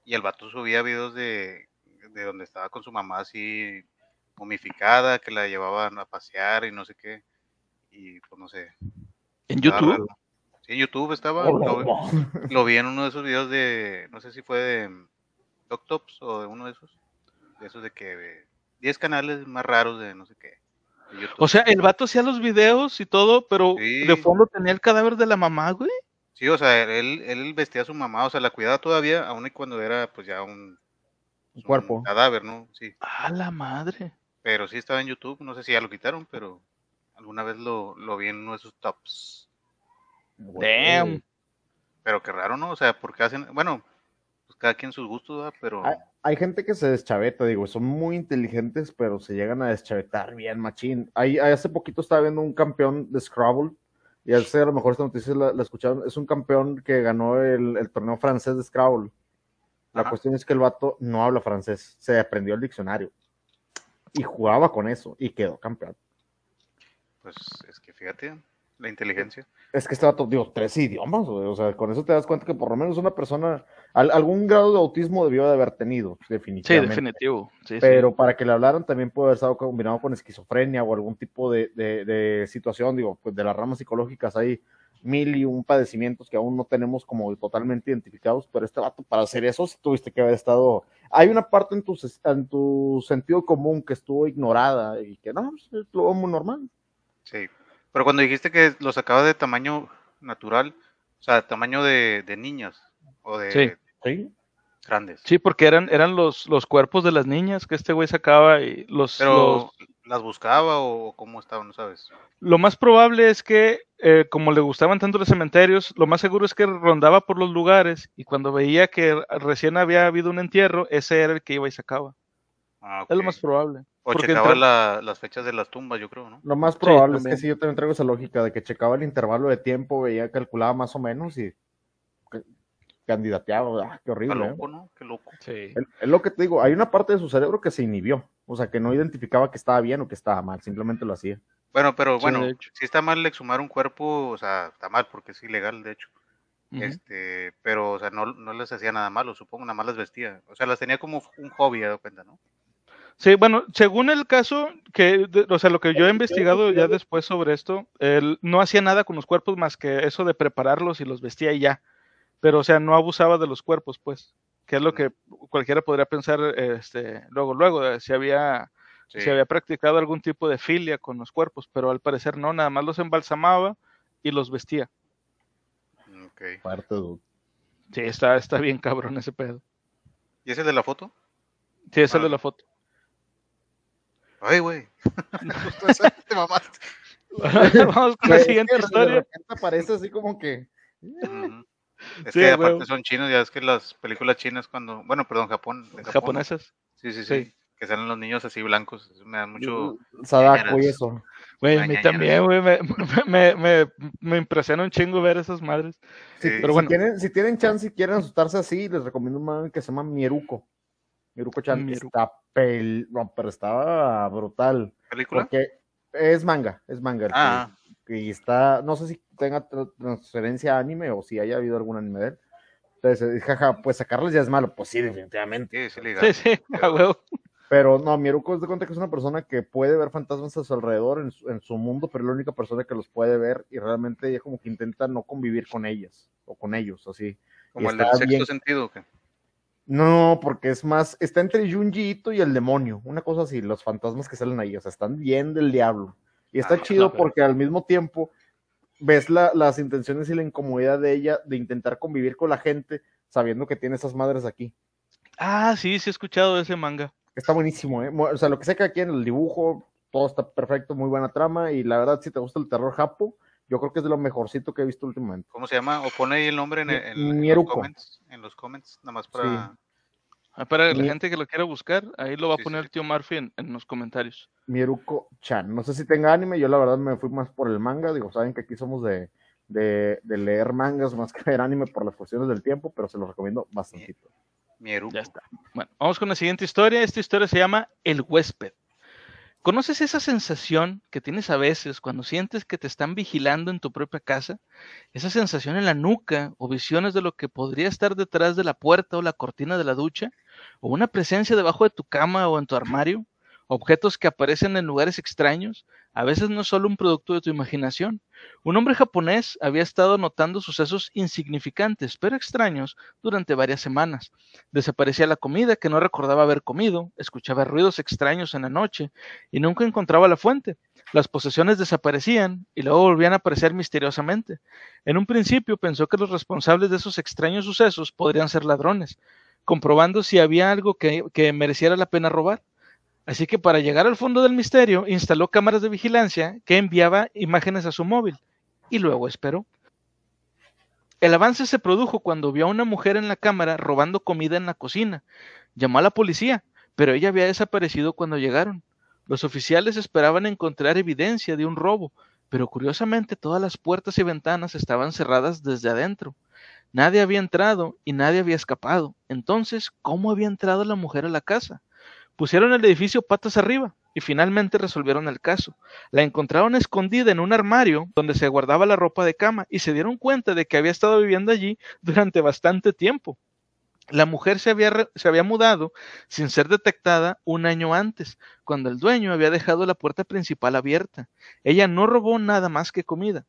y el vato subía videos de, de donde estaba con su mamá así momificada, que la llevaban a pasear y no sé qué. Y pues no sé. ¿En YouTube? raro. Sí, en YouTube estaba. Oh, lo, lo vi en uno de esos videos de, no sé si fue de Doctops o de uno de esos. De esos de que de 10 canales más raros de no sé qué. O sea, el vato hacía los videos y todo, pero Sí. de fondo tenía el cadáver de la mamá, güey. Sí, o sea, él, él vestía a su mamá, o sea, la cuidaba todavía, aun y cuando era pues ya un, Un cuerpo. cadáver, ¿no? Sí, A la madre. pero sí estaba en YouTube, no sé si ya lo quitaron, pero alguna vez lo, lo vi en uno de sus tops. Damn. Pero qué raro, ¿no? O sea, porque hacen, bueno, pues cada quien sus gustos, ¿verdad? Pero Hay, hay gente que se deschaveta, digo, son muy inteligentes, pero se llegan a deschavetar bien, machín. Ahí, hace poquito estaba viendo un campeón de Scrabble, y hace a lo mejor esta noticia la, la escucharon, es un campeón que ganó el, el torneo francés de Scrabble. La Ajá. cuestión es que el vato no habla francés, se aprendió el diccionario. Y jugaba con eso, y quedó campeón. pues es que fíjate, la inteligencia. Es que este vato, digo, tres idiomas, o sea, con eso te das cuenta que por lo menos una persona, al- algún grado de autismo debió de haber tenido, Sí, definitivamente. definitivo. Sí, sí. pero para que le hablaran también puede haber estado combinado con esquizofrenia o algún tipo de, de- de situación, digo, pues de las ramas psicológicas hay mil y un padecimientos que aún no tenemos como totalmente identificados, pero este vato para hacer eso sí tuviste que haber estado, hay una parte en tu, en tu sentido común que estuvo ignorada y que no, pues, es lo muy normal. Sí. Pero cuando dijiste que lo sacaba de tamaño natural, o sea, tamaño de, de niñas o de Sí. Sí, grandes. Sí, porque eran, eran los, los cuerpos de las niñas que este güey sacaba y los, Pero los- las buscaba o cómo estaban, no sabes. Lo más probable es que, eh, como le gustaban tanto los cementerios, lo más seguro es que rondaba por los lugares y cuando veía que recién había habido un entierro, ese era el que iba y sacaba. Ah, Es lo más probable. O porque checaba entre- la- las fechas de las tumbas, yo creo, ¿no? lo más probable es también. que sí, yo también traigo esa lógica de que checaba el intervalo de tiempo, veía, calculaba más o menos y candidateaba, ah, qué Qué horrible. ¿eh? loco, ¿no? Qué loco. Sí. Es es lo que te digo, hay una parte de su cerebro que se inhibió, o sea, que no identificaba que estaba bien o que estaba mal, simplemente lo hacía. Bueno, pero Sí, bueno, si está mal exhumar un cuerpo, o sea, está mal porque es ilegal, de hecho. Este, pero, o sea, no, no les hacía nada malo, supongo, nada más las vestía. O sea, las tenía como un hobby, ¿dado cuenta, no? Sí, bueno, según el caso, que, de- o sea, lo que yo he investigado ya después sobre esto, él no hacía nada con los cuerpos más que eso de prepararlos y los vestía y ya. Pero, o sea, no abusaba de los cuerpos, pues, que es lo que cualquiera podría pensar, este, luego, luego, eh, si había, Sí. si había practicado algún tipo de filia con los cuerpos, pero al parecer no, nada más los embalsamaba y los vestía. Ok. Parte, dude. Sí, está, está bien cabrón ese pedo. ¿Y ese de la foto? Sí, es Ah. de la foto. Ay, güey. Te mamaste. Vamos con la es siguiente de historia. repente aparece así como que. Es Sí, que aparte huevo. son chinos, ya es que las películas chinas cuando, bueno, perdón, Japón, Japonesas. Sí, sí, sí, Sí. que salen los niños así blancos, eso me da mucho, Sadako y eso. Güey, a mí también, güey, me, me, me, me impresiona un chingo ver esas madres. Si, Sí. Pero si bueno. tienen, si tienen chance y quieren asustarse así, les recomiendo un manga que se llama Mieruko. Mieruko Chan Mieruko. está pel... no, pero estaba brutal. película. Porque es manga, es manga. Ah, y está, no sé si tenga tra- transferencia a anime o si haya habido algún anime de él. Entonces, eh, jaja, pues sacarles ya es malo. Pues sí, definitivamente. sí, sí. Sí, a huevo. Pero no, Mieruko es de cuenta que es una persona que puede ver fantasmas a su alrededor en su, en su mundo, pero es la única persona que los puede ver y realmente ella como que intenta no convivir con ellas o con ellos, así. Como el del sexto bien- sentido, ¿o qué? No, porque es más, está entre Junji Ito y el demonio, una cosa así, los fantasmas que salen ahí, o sea, están bien del diablo. Y está Ah, chido porque al mismo tiempo ves la- las intenciones y la incomodidad de ella de intentar convivir con la gente sabiendo que tiene esas madres aquí. Ah, sí, sí he escuchado ese manga. Está buenísimo, ¿eh? O sea, lo que sé que aquí en el dibujo, todo está perfecto, muy buena trama y la verdad, si te gusta el terror japo, yo creo que es de lo mejorcito que he visto últimamente. ¿Cómo se llama? O pone ahí el nombre en, Mi- en- en los comments, en los comments, nada más para... Para la Mi- gente que lo quiera buscar, ahí lo va a Sí, poner sí. el tío Murphy en, en los comentarios. Mieruko Chan. No sé si tenga anime, yo la verdad me fui más por el manga. Digo, saben que aquí somos de, de, de leer mangas más que ver anime por las cuestiones del tiempo, pero se los recomiendo bastantito. Mieruko. Ya está. Bueno, vamos con la siguiente historia. Esta historia se llama El huésped. ¿Conoces esa sensación que tienes a veces cuando sientes que te están vigilando en tu propia casa? Esa sensación en la nuca o visiones de lo que podría estar detrás de la puerta o la cortina de la ducha, o una presencia debajo de tu cama o en tu armario, objetos que aparecen en lugares extraños, a veces no es solo un producto de tu imaginación. Un hombre japonés había estado notando sucesos insignificantes, pero extraños, durante varias semanas. Desaparecía la comida que no recordaba haber comido, escuchaba ruidos extraños en la noche y nunca encontraba la fuente. Las posesiones desaparecían y luego volvían a aparecer misteriosamente. En un principio pensó que los responsables de esos extraños sucesos podrían ser ladrones, comprobando si había algo que, que mereciera la pena robar. Así que para llegar al fondo del misterio, instaló cámaras de vigilancia que enviaba imágenes a su móvil y luego esperó. El avance se produjo cuando vio a una mujer en la cámara robando comida en la cocina. Llamó a la policía, pero ella había desaparecido cuando llegaron. Los oficiales esperaban encontrar evidencia de un robo, pero curiosamente todas las puertas y ventanas estaban cerradas desde adentro. Nadie había entrado y nadie había escapado. Entonces, ¿cómo había entrado la mujer a la casa? Pusieron el edificio patas arriba y finalmente resolvieron el caso. La encontraron escondida en un armario donde se guardaba la ropa de cama y se dieron cuenta de que había estado viviendo allí durante bastante tiempo. La mujer se había, se había mudado sin ser detectada un año antes, cuando el dueño había dejado la puerta principal abierta. Ella no robó nada más que comida.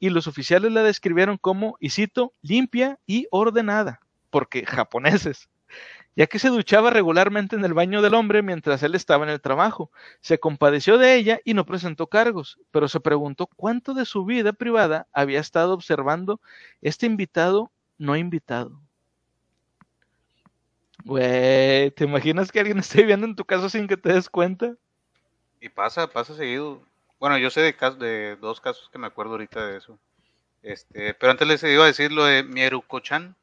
Y los oficiales la describieron como, y cito, limpia y ordenada, porque japoneses ya que se duchaba regularmente en el baño del hombre mientras él estaba en el trabajo. Se compadeció de ella y no presentó cargos, pero se preguntó cuánto de su vida privada había estado observando este invitado no invitado. Güey, ¿te imaginas que alguien esté viviendo en tu casa sin que te des cuenta? Y pasa, pasa seguido. Bueno, yo sé de, de dos casos que me acuerdo ahorita de eso. Este, pero antes les iba a decir lo de Mieruko-chan.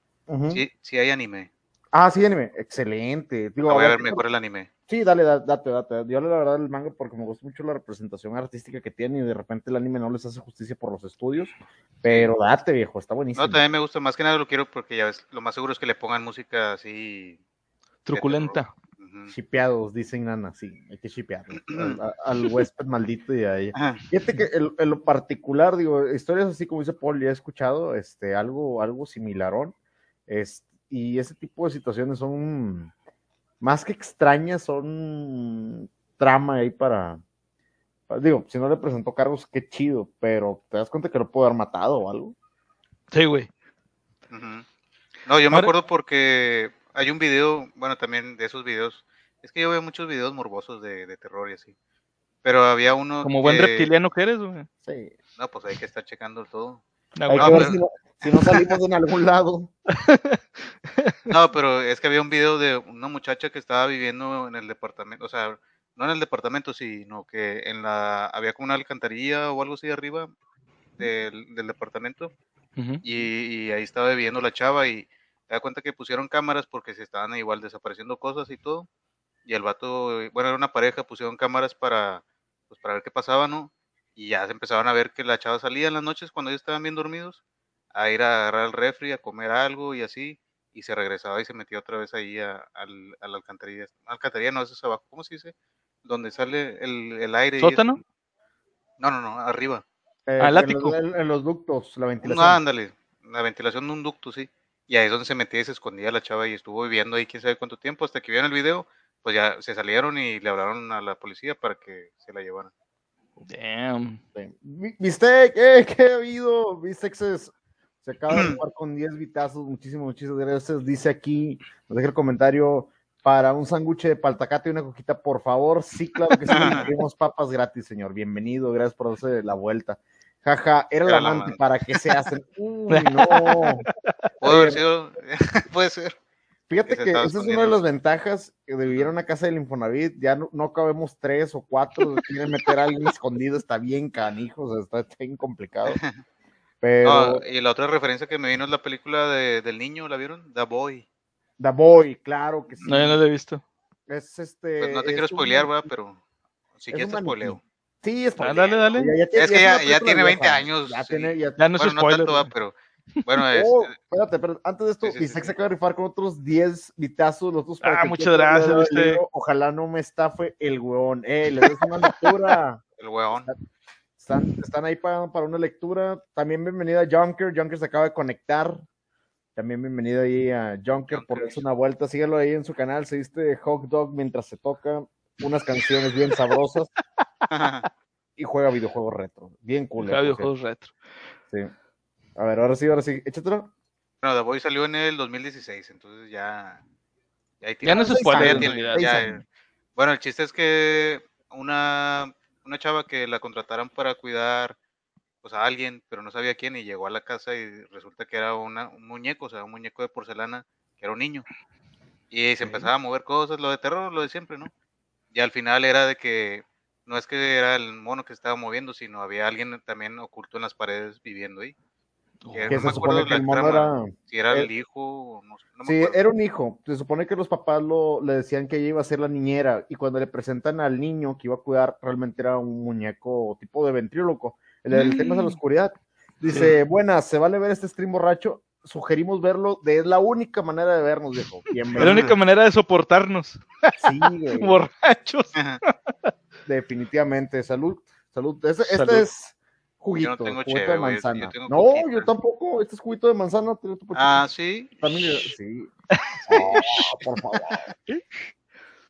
sí, sí hay anime. Ah, sí, anime. Excelente. Digo, voy a ver mejor el anime. Sí, dale, date, date. Yo la verdad el manga porque me gusta mucho la representación artística que tiene y de repente el anime no les hace justicia por los estudios. Pero date, viejo, está buenísimo. No, también me gusta, más que nada lo quiero porque ya ves, lo más seguro es que le pongan música así. Truculenta. Chipeados, dicen Nana, sí, hay que chipear al, huésped maldito y ahí. Fíjate que en, lo particular, digo, historias así como dice Paul, ya he escuchado, este, algo, algo similarón. Este, y ese tipo de situaciones son más que extrañas, son trama ahí para, digo, si no le presentó cargos, qué chido, pero te das cuenta que lo puede haber matado o algo. Sí, güey. No, yo me acuerdo porque hay un video, bueno, también de esos videos, es que yo veo muchos videos morbosos de, terror y así, pero había uno... Como buen reptiliano que eres, güey. Sí. No, pues hay que estar checando todo. Si, no, salimos en algún lado. No, pero es que había un video de una muchacha que estaba viviendo en el departamento, o sea, no en el departamento, sino que en la había como una alcantarilla o algo así arriba del, departamento y, ahí estaba viviendo la chava y te da cuenta que pusieron cámaras porque se estaban igual desapareciendo cosas y todo y el vato, bueno, era una pareja, pusieron cámaras para pues para ver qué pasaba, ¿no? Y ya se empezaban a ver que la chava salía en las noches cuando ellos estaban bien dormidos a ir a agarrar el refri, a comer algo y así, y se regresaba y se metía otra vez ahí a, la alcantarilla. Alcantarilla no, eso es abajo, ¿cómo se dice? Donde sale el, aire. ¿Sótano? No, no, no, arriba. Eh, Al ático. En los, ductos, la ventilación. No, ándale, la ventilación de un ducto, sí. Y ahí es donde se metía y se escondía la chava y estuvo viviendo ahí quién sabe cuánto tiempo, hasta que vieron el video, pues ya se salieron y le hablaron a la policía para que se la llevaran. Damn. ¿Viste? ¿Qué, qué ha habido? ¿Viste es se acaba de jugar con 10 vitazos. Muchísimas, muchísimas gracias. Dice aquí, nos deja el comentario. Para un sándwich de paltacate y una coquita, por favor. Sí, claro que sí. Tenemos papas gratis, señor. Bienvenido. Gracias por darse la vuelta. Jaja, era, la amante para que se hacen. Uy, no. Puede ser. Fíjate que, esa es una de las ventajas de vivir en una casa del Infonavit. Ya no, no cabemos tres o cuatro. Quieren meter a alguien escondido, está bien canijo, o sea, está bien complicado. Pero... y la otra referencia que me vino es la película de, del niño, ¿la vieron? The Boy. The Boy, claro que sí. No, yo no la he visto. Es este. Pues no te quiero spoilear, ¿verdad? Pero si quieres te spoileo. Sí, es ah, dale, dale. es que ya, ya tiene 20 años. Ya, tiene, ya, no bueno, no tanto, pero Bueno, es, Oh, espérate, espérate, antes de esto, Sí, Isaac sí. se acaba de rifar con otros 10 vitazos, los otros Ah, muchas gracias, libro. Ojalá no me estafe el weón. Eh, le des una lectura. el weón. Están, están ahí para, para una lectura. También bienvenida a Junker. Junker se acaba de conectar. También bienvenido ahí a Junker por darse una vuelta. Síguelo ahí en su canal. Se viste Hot Dog mientras se toca unas canciones bien sabrosas y juega videojuegos retro. Bien cool. Juega videojuegos retro. Sí. A ver, ahora sí, ahora sí. Échatelo. Bueno, The Boy salió en el 2016, entonces ya. Ya, hay Ya no se años. Bueno, el chiste es que una, una chava que la contrataron para cuidar pues, a alguien, pero no sabía quién, y llegó a la casa y resulta que era una, un muñeco, o sea, un muñeco de porcelana, que era un niño. Y se empezaba a mover cosas, lo de terror, lo de siempre, ¿no? Y al final era de que no es que era el mono que se estaba moviendo, sino había alguien también oculto en las paredes viviendo ahí. Que Que no se supone que el mono trama, era. si era eh, el hijo o no, sé, no me Sí, acuerdo. era un hijo. Se supone que los papás lo, le decían que ella iba a ser la niñera y cuando le presentan al niño que iba a cuidar, realmente era un muñeco tipo de ventríloco. El, el tema es de la Mm. oscuridad. Dice, buenas, ¿se vale ver este stream borracho? Sugerimos verlo, de, es la única manera de vernos, viejo. Es la Bienvenido. única manera de soportarnos. Sí, güey, Borrachos. definitivamente. Salud, salud. Este, este Salud. es juguito, Yo no tengo juguito cheve, de yo manzana. tengo no, coquita. yo tampoco. Este es juguito de manzana. ah, sí. También, sí. Oh, por favor.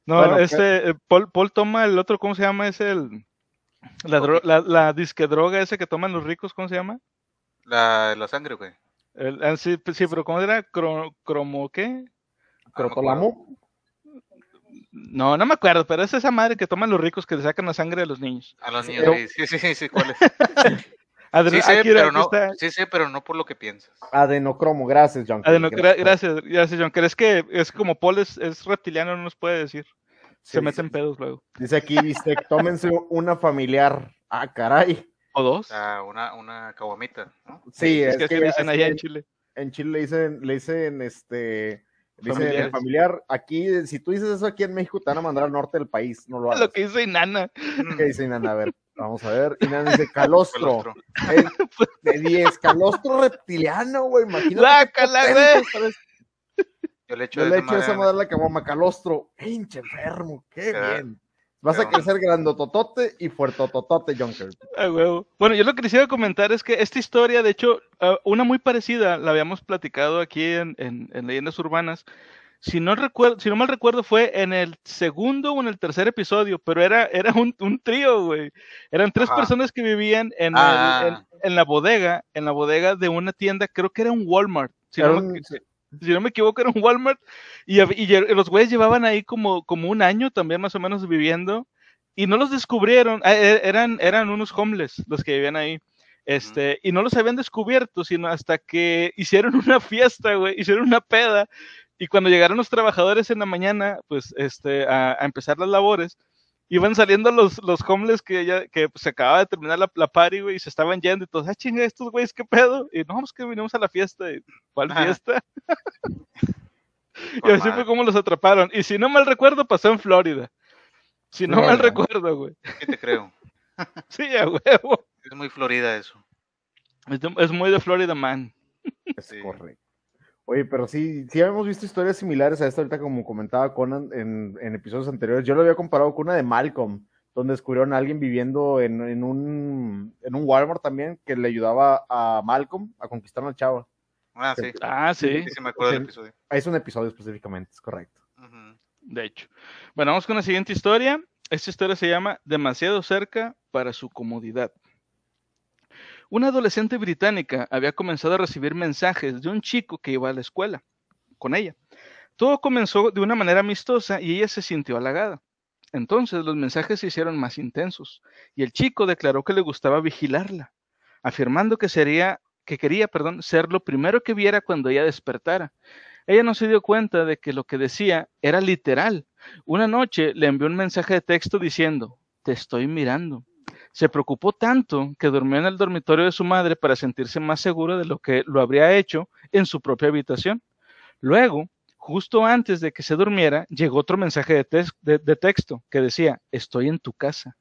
No, Bueno, este, eh, Paul, Paul toma el otro, ¿cómo se llama? Es el. La, dro- la, la disque droga ese que toman los ricos, ¿cómo se llama? La, la sangre, güey. El- ah, sí, sí, pero ¿cómo era? Cro- ¿Cromo qué? Ah. ¿Crotolamo? No, no me acuerdo, pero es esa madre que toman los ricos que le sacan la sangre a los niños. A los niños, pero- sí, sí, sí, sí, ¿cuál es? Adri- Sí sé, pero no, está. sí sé, pero no por lo que piensas. Adenocromo, gracias, John. Adeno- gra- gracias, gracias, John. ¿Crees que es como Paul es, es reptiliano? No nos puede decir. Se Sí, meten pedos luego. Dice aquí, Bistec, tómense una familiar. Ah, caray. ¿O dos? Ah, una, una caguamita, ¿no? Sí, es, es, que, dicen es allá que en Chile. en Chile le dicen, le dicen, este, dicen Familiares. familiar. Aquí, si tú dices eso aquí en México, te van a mandar al norte del país. No lo hagas. Lo que dice Inana. ¿Qué dice Inana? A ver, vamos a ver. Inana dice calostro. Calostro. Eh, De 10, calostro reptiliano, güey. Imagínate. qué ¡Guácala, potente güey! está Yo le echo Yo de le esa echo esa madre- a la caguama, calostro. Pinche enfermo, qué Ah, bien. Vas a crecer grandototote y fuertototote, Junker. Ah, huevo. Bueno, yo lo que quisiera comentar es que esta historia, de hecho, ah, una muy parecida, la habíamos platicado aquí en, en- en Leyendas Urbanas. Si no, recuerdo, si no mal recuerdo, fue en el segundo o en el tercer episodio, pero era, era un, un trío, güey. Eran tres Ajá. personas que vivían en, Ah. el- en- en la bodega, en la bodega de una tienda, creo que era un Walmart. Si, Era no, un- me, si no me equivoco, era un Walmart. Y, y los güeyes llevaban ahí como, como un año también más o menos viviendo y no los descubrieron, ah, e- eran, eran unos homeless los que vivían ahí. Este, y no los habían descubierto, sino hasta que hicieron una fiesta, güey, hicieron una peda. Y cuando llegaron los trabajadores en la mañana, pues, este, a, a empezar las labores, iban saliendo los, los homeless que ya, que pues, se acababa de terminar la, la party, güey, y se estaban yendo y todos, ah, chinga, estos güeyes, ¿qué pedo? Y no, es que vinimos a la fiesta. Y, ¿Cuál Ajá. fiesta? y así fue como los atraparon. Y si no mal recuerdo, pasó en Florida. Si no mal Florida. recuerdo, güey. Sí te creo. Sí, a huevo. Es muy florida eso. Es, de- es muy de Florida Man. Es Sí. correcto. Oye, pero sí, sí habíamos visto historias similares a esta ahorita, como comentaba Conan en, en episodios anteriores. Yo lo había comparado con una de Malcolm, donde descubrieron a alguien viviendo en, en un, en un Walmart también, que le ayudaba a Malcolm a conquistar a una chava. Ah, sí. Ah, sí, Sí, sí me acuerdo del episodio. Es un episodio específicamente, es correcto. De hecho. Bueno, vamos con la siguiente historia. Esta historia se llama Demasiado cerca para su comodidad. Una adolescente británica había comenzado a recibir mensajes de un chico que iba a la escuela con ella. Todo comenzó de una manera amistosa y ella se sintió halagada. Entonces los mensajes se hicieron más intensos y el chico declaró que le gustaba vigilarla, afirmando que sería que quería, perdón, ser lo primero que viera cuando ella despertara. Ella no se dio cuenta de que lo que decía era literal. Una noche le envió un mensaje de texto diciendo, te estoy mirando. Se preocupó tanto que durmió en el dormitorio de su madre para sentirse más seguro de lo que lo habría hecho en su propia habitación. Luego, justo antes de que se durmiera, llegó otro mensaje de, texto que decía, estoy en tu casa.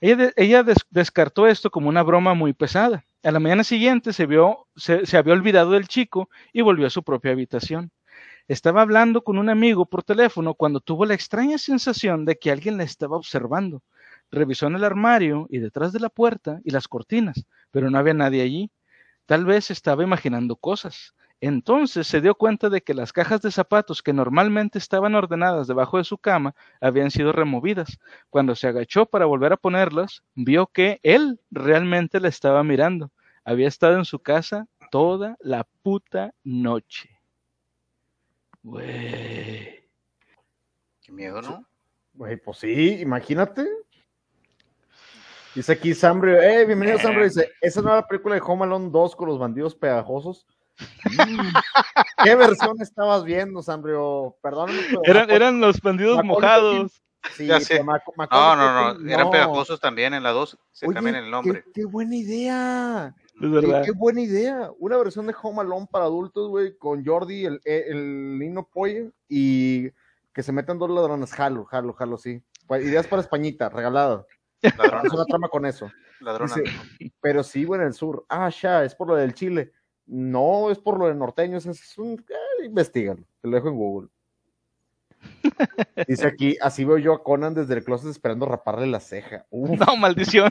Ella, de- ella des- descartó esto como una broma muy pesada A la mañana siguiente se, vio, se había olvidado del chico y volvió a su propia habitación. Estaba hablando con un amigo por teléfono cuando tuvo la extraña sensación de que alguien la estaba observando. Revisó en el armario y detrás de la puerta y las cortinas, pero no había nadie allí. Tal vez estaba imaginando cosas. Entonces se dio cuenta de que las cajas de zapatos que normalmente estaban ordenadas debajo de su cama habían sido removidas. Cuando se agachó para volver a ponerlas, vio que él realmente la estaba mirando. Había estado en su casa toda la puta noche. Güey. Qué miedo, ¿no? Güey, pues sí, imagínate. Dice aquí Sambrio, eh, bienvenido Sambrio, dice, esa no era la película de Home Alone 2 con los bandidos pegajosos. Mm. ¿Qué versión estabas viendo, Sambrio? Perdóname. pero Eran, eran los bandidos Macaulay mojados. Sí, Ya sé. No, no, no, Culkin, eran no. pegajosos también en la 2, se Oye, cambian el qué- nombre. Qué, buena idea. Es Qué, verdad. qué buena idea. Una versión de Home Alone para adultos, güey, con Jordi, el, el niño pollo, y que se metan dos ladrones. Jalo, jalo, jalo, sí. Ideas para Españita, regalada. Es una trama con eso. ladronas. Dice, pero sí, güey, en el sur. Ah, ya, es por lo del Chile. No, es por lo de norteños. Es un. Eh, investígalo. Te lo dejo en Google. Dice aquí, así veo yo a Conan desde el closet esperando raparle la ceja. Uf, No, maldición.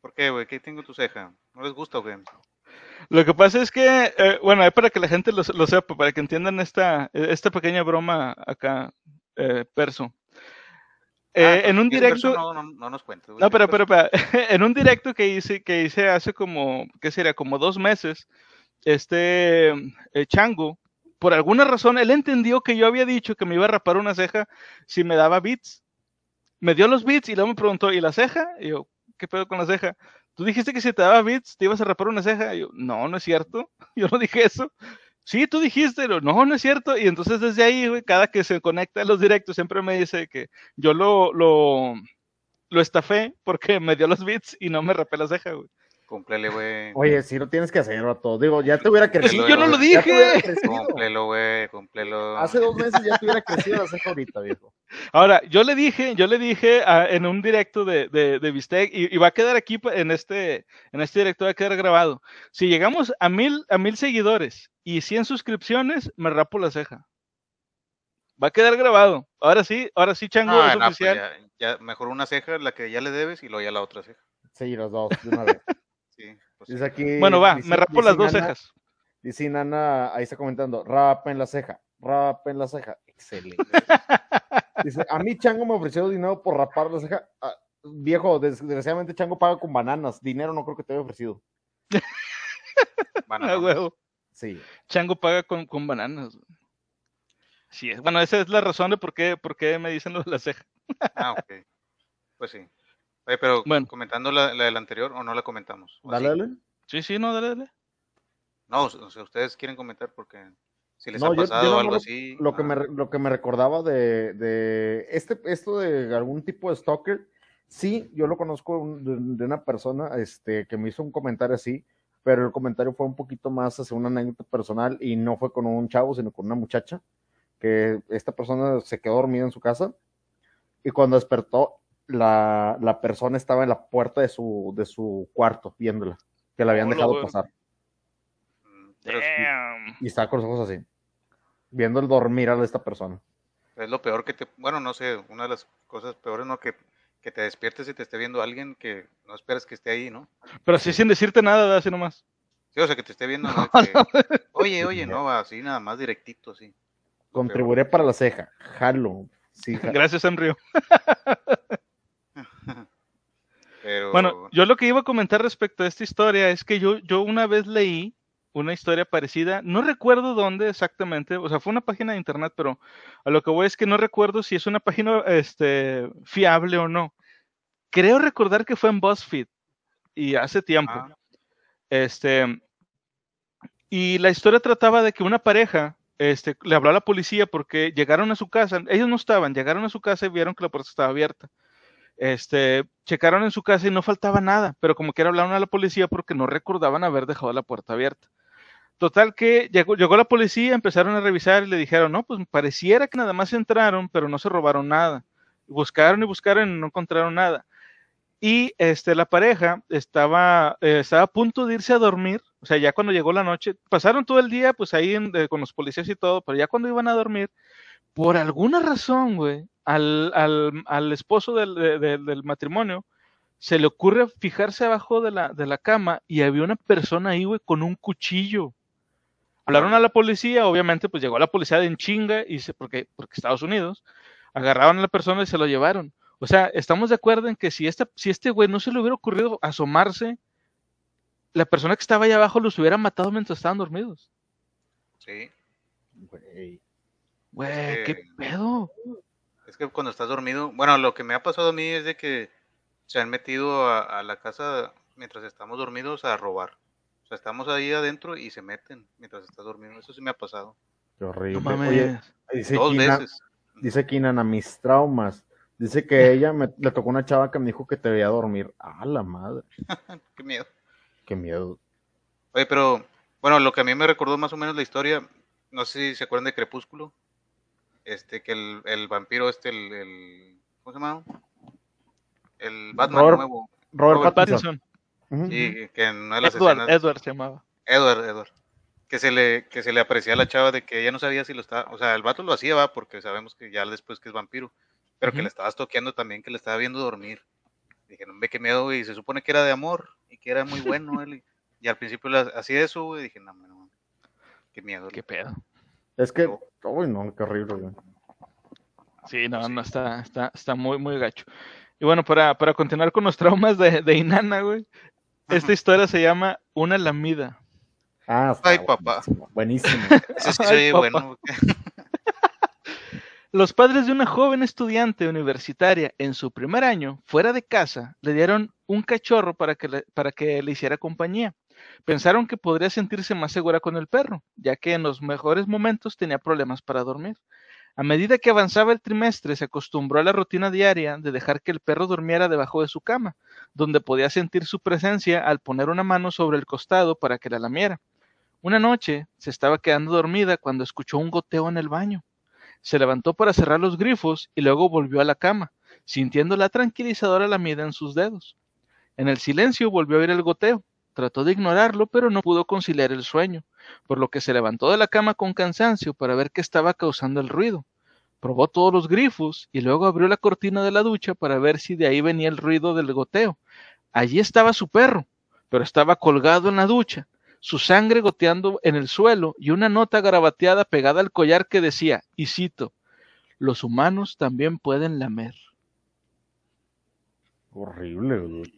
¿Por qué, güey? ¿Qué tengo en tu ceja? ¿No les gusta o qué? Lo que pasa es que, eh, bueno, es para que la gente lo, lo sepa, para que entiendan esta, esta pequeña broma acá, eh, perso. Eh, Ah, en un directo, No, no, no nos no, pero, pero, en un directo que hice, que hice hace como, ¿qué sería? Como dos meses, este eh, Chango, por alguna razón, él entendió que yo había dicho que me iba a rapar una ceja si me daba beats. Me dio los beats y luego me preguntó, ¿y la ceja? Y yo, ¿qué pedo con la ceja? Tú dijiste que si te daba beats te ibas a rapar una ceja. Y yo, no, no es cierto. Yo no dije eso. Sí, tú dijiste, no, no es cierto. Y entonces desde ahí, güey, cada que se conecta a los directos, siempre me dice que yo lo, lo, lo estafé porque me dio los beats y no me rapé la ceja, güey. Cúmplele, güey. Oye, sí lo tienes que hacer, vato. Digo, ya te hubiera Pues sí, crecido. yo no lo dije. Cúmplelo, güey. Cúmplelo. Hace dos meses ya te hubiera crecido la ceja ahorita, viejo. Ahora, yo le dije, yo le dije ah, en un directo de, de, de Bistec, y, y va a quedar aquí pa- en este, en este directo, va a quedar grabado. Si llegamos a mil, a mil seguidores y 100 suscripciones, me rapo la ceja. Va a quedar grabado. Ahora sí, ahora sí, Chango, No, es no, pues oficial. ya, ya mejor una ceja, la que ya le debes, y luego ya la otra ceja. Sí, los dos, de una vez. Sí, pues sí. Dice aquí. bueno, va, dice- me rapo las dos Nana- cejas. Dice Nana, ahí está comentando, rapa en la ceja, rapa en la ceja. Excelente. Dice, a mí Chango me ofreció dinero por rapar la ceja. Ah, viejo, desgraciadamente Chango paga con bananas. Dinero no creo que te haya ofrecido. Ah, no, huevo. Sí. Chango paga con, con bananas. Sí, es. Bueno, esa es la razón de por qué, por qué me dicen lo de la ceja. Ah, ok. Pues sí. Oye, pero Bueno. comentando la, la del anterior, ¿o no la comentamos? ¿O Dale, dale. Sí, sí, no, dale, dale. No, o sea, ustedes quieren comentar porque si les No, ha yo- yo pasado nada algo más así. Lo que, ah, me, re- lo que me recordaba de, de este, esto de algún tipo de stalker, sí, yo lo conozco un- de una persona este, que me hizo un comentario así, pero el comentario fue un poquito más hacia una anécdota personal y no fue con un chavo, sino con una muchacha, que esta persona se quedó dormida en su casa y cuando despertó, la, la persona estaba en la puerta de su, de su cuarto viéndola, que la habían Hola, dejado pasar mm, Damn. y estaba con los ojos así, viendo el dormir a esta persona. es lo peor que te. Bueno, no sé, una de las cosas peores, ¿no? Que, que te despiertes y te esté viendo alguien que no esperas que esté ahí, ¿no? Pero así sin decirte nada, así nomás. Sí, o sea, que te esté viendo, ¿no? Que, oye, oye, no, así nada más directito, así. Contribuiré para la ceja. Jalo. Sí, ja- Gracias, Enrio. Pero, Bueno, yo lo que iba a comentar respecto a esta historia es que yo, yo una vez leí una historia parecida, no recuerdo dónde exactamente, o sea, fue una página de internet, pero a lo que voy es que no recuerdo si es una página este, fiable o no. Creo recordar que fue en BuzzFeed y hace tiempo. ah, Este, y la historia trataba de que una pareja este, le habló a la policía porque llegaron a su casa, ellos no estaban, llegaron a su casa y vieron que la puerta estaba abierta. Este, checaron en su casa y no faltaba nada, pero como quiera hablaron a la policía porque no recordaban haber dejado la puerta abierta. Total que llegó, la policía, empezaron a revisar y le dijeron, no, pues pareciera que nada más entraron, pero no se robaron nada. Buscaron y buscaron y no encontraron nada. Y este, la pareja estaba, eh, estaba a punto de irse a dormir, o sea, ya cuando llegó la noche, pasaron todo el día pues ahí de- con los policías y todo, pero ya cuando iban a dormir, por alguna razón, güey, al, al, al esposo del, de- de- del matrimonio se le ocurre fijarse abajo de la, de la cama y había una persona ahí, güey, con un cuchillo. Hablaron a la policía, obviamente, pues llegó la policía de en chinga, y se, porque, porque Estados Unidos, agarraron a la persona y se lo llevaron. O sea, estamos de acuerdo en que si, esta, si este güey no se le hubiera ocurrido asomarse, la persona que estaba ahí abajo los hubiera matado mientras estaban dormidos. Sí. Güey. Güey, qué pedo. Es que cuando estás dormido, bueno, lo que me ha pasado a mí es de que se han metido a, a la casa mientras estamos dormidos a robar. O sea, estamos ahí adentro y se meten mientras estás dormido. Eso sí me ha pasado. Qué horrible. No mames. Oye, dice Dos Kina- veces. Dice Kinan, a mis traumas. Dice que ella me- le tocó una chava que me dijo que te veía dormir. Ah, la madre. Qué miedo. Qué miedo. Oye, pero bueno, lo que a mí me recordó más o menos la historia, no sé si se acuerdan de Crepúsculo. Este, que el, el vampiro, este, el, el- ¿Cómo se llama? El Batman Robert- nuevo. Robert, Robert Pattinson. Y que en una de las Edward, escenas. Edward se llamaba. Edward, Edward. Que se le, que se le aprecia a la chava de que ella no sabía si lo estaba, o sea, el vato lo hacía, va, porque sabemos que ya después que es vampiro, pero que le estabas toqueando también, que le estaba viendo dormir. Dije, no ve qué miedo, y se supone que era de amor, y que era muy bueno él, y, y al principio la- hacía eso, güey, dije, no, no, no, qué miedo. Qué pedo. Es que, uy, no, qué horrible, güey. Sí, no, no, está, está, está muy, muy gacho. Y bueno, para, para continuar con los traumas de, de Inanna, güey, esta historia se llama Una lamida. Ah, está Ay, papá. buenísimo. Eso sí Ay, bueno. Los padres de una joven estudiante universitaria en su primer año, fuera de casa, le dieron un cachorro para que le, para que le hiciera compañía. Pensaron que podría sentirse más segura con el perro, ya que en los mejores momentos tenía problemas para dormir. A medida que avanzaba el trimestre, se acostumbró a la rutina diaria de dejar que el perro durmiera debajo de su cama, donde podía sentir su presencia al poner una mano sobre el costado para que la lamiera. Una noche se estaba quedando dormida cuando escuchó un goteo en el baño. Se levantó para cerrar los grifos y luego volvió a la cama, sintiendo la tranquilizadora lamida en sus dedos. En el silencio volvió a oír el goteo. Trató de ignorarlo, pero no pudo conciliar el sueño, por lo que se levantó de la cama con cansancio para ver qué estaba causando el ruido. Probó todos los grifos y luego abrió la cortina de la ducha para ver si de ahí venía el ruido del goteo. Allí estaba su perro, pero estaba colgado en la ducha, su sangre goteando en el suelo y una nota garabateada pegada al collar que decía, y cito, los humanos también pueden lamer. Horrible.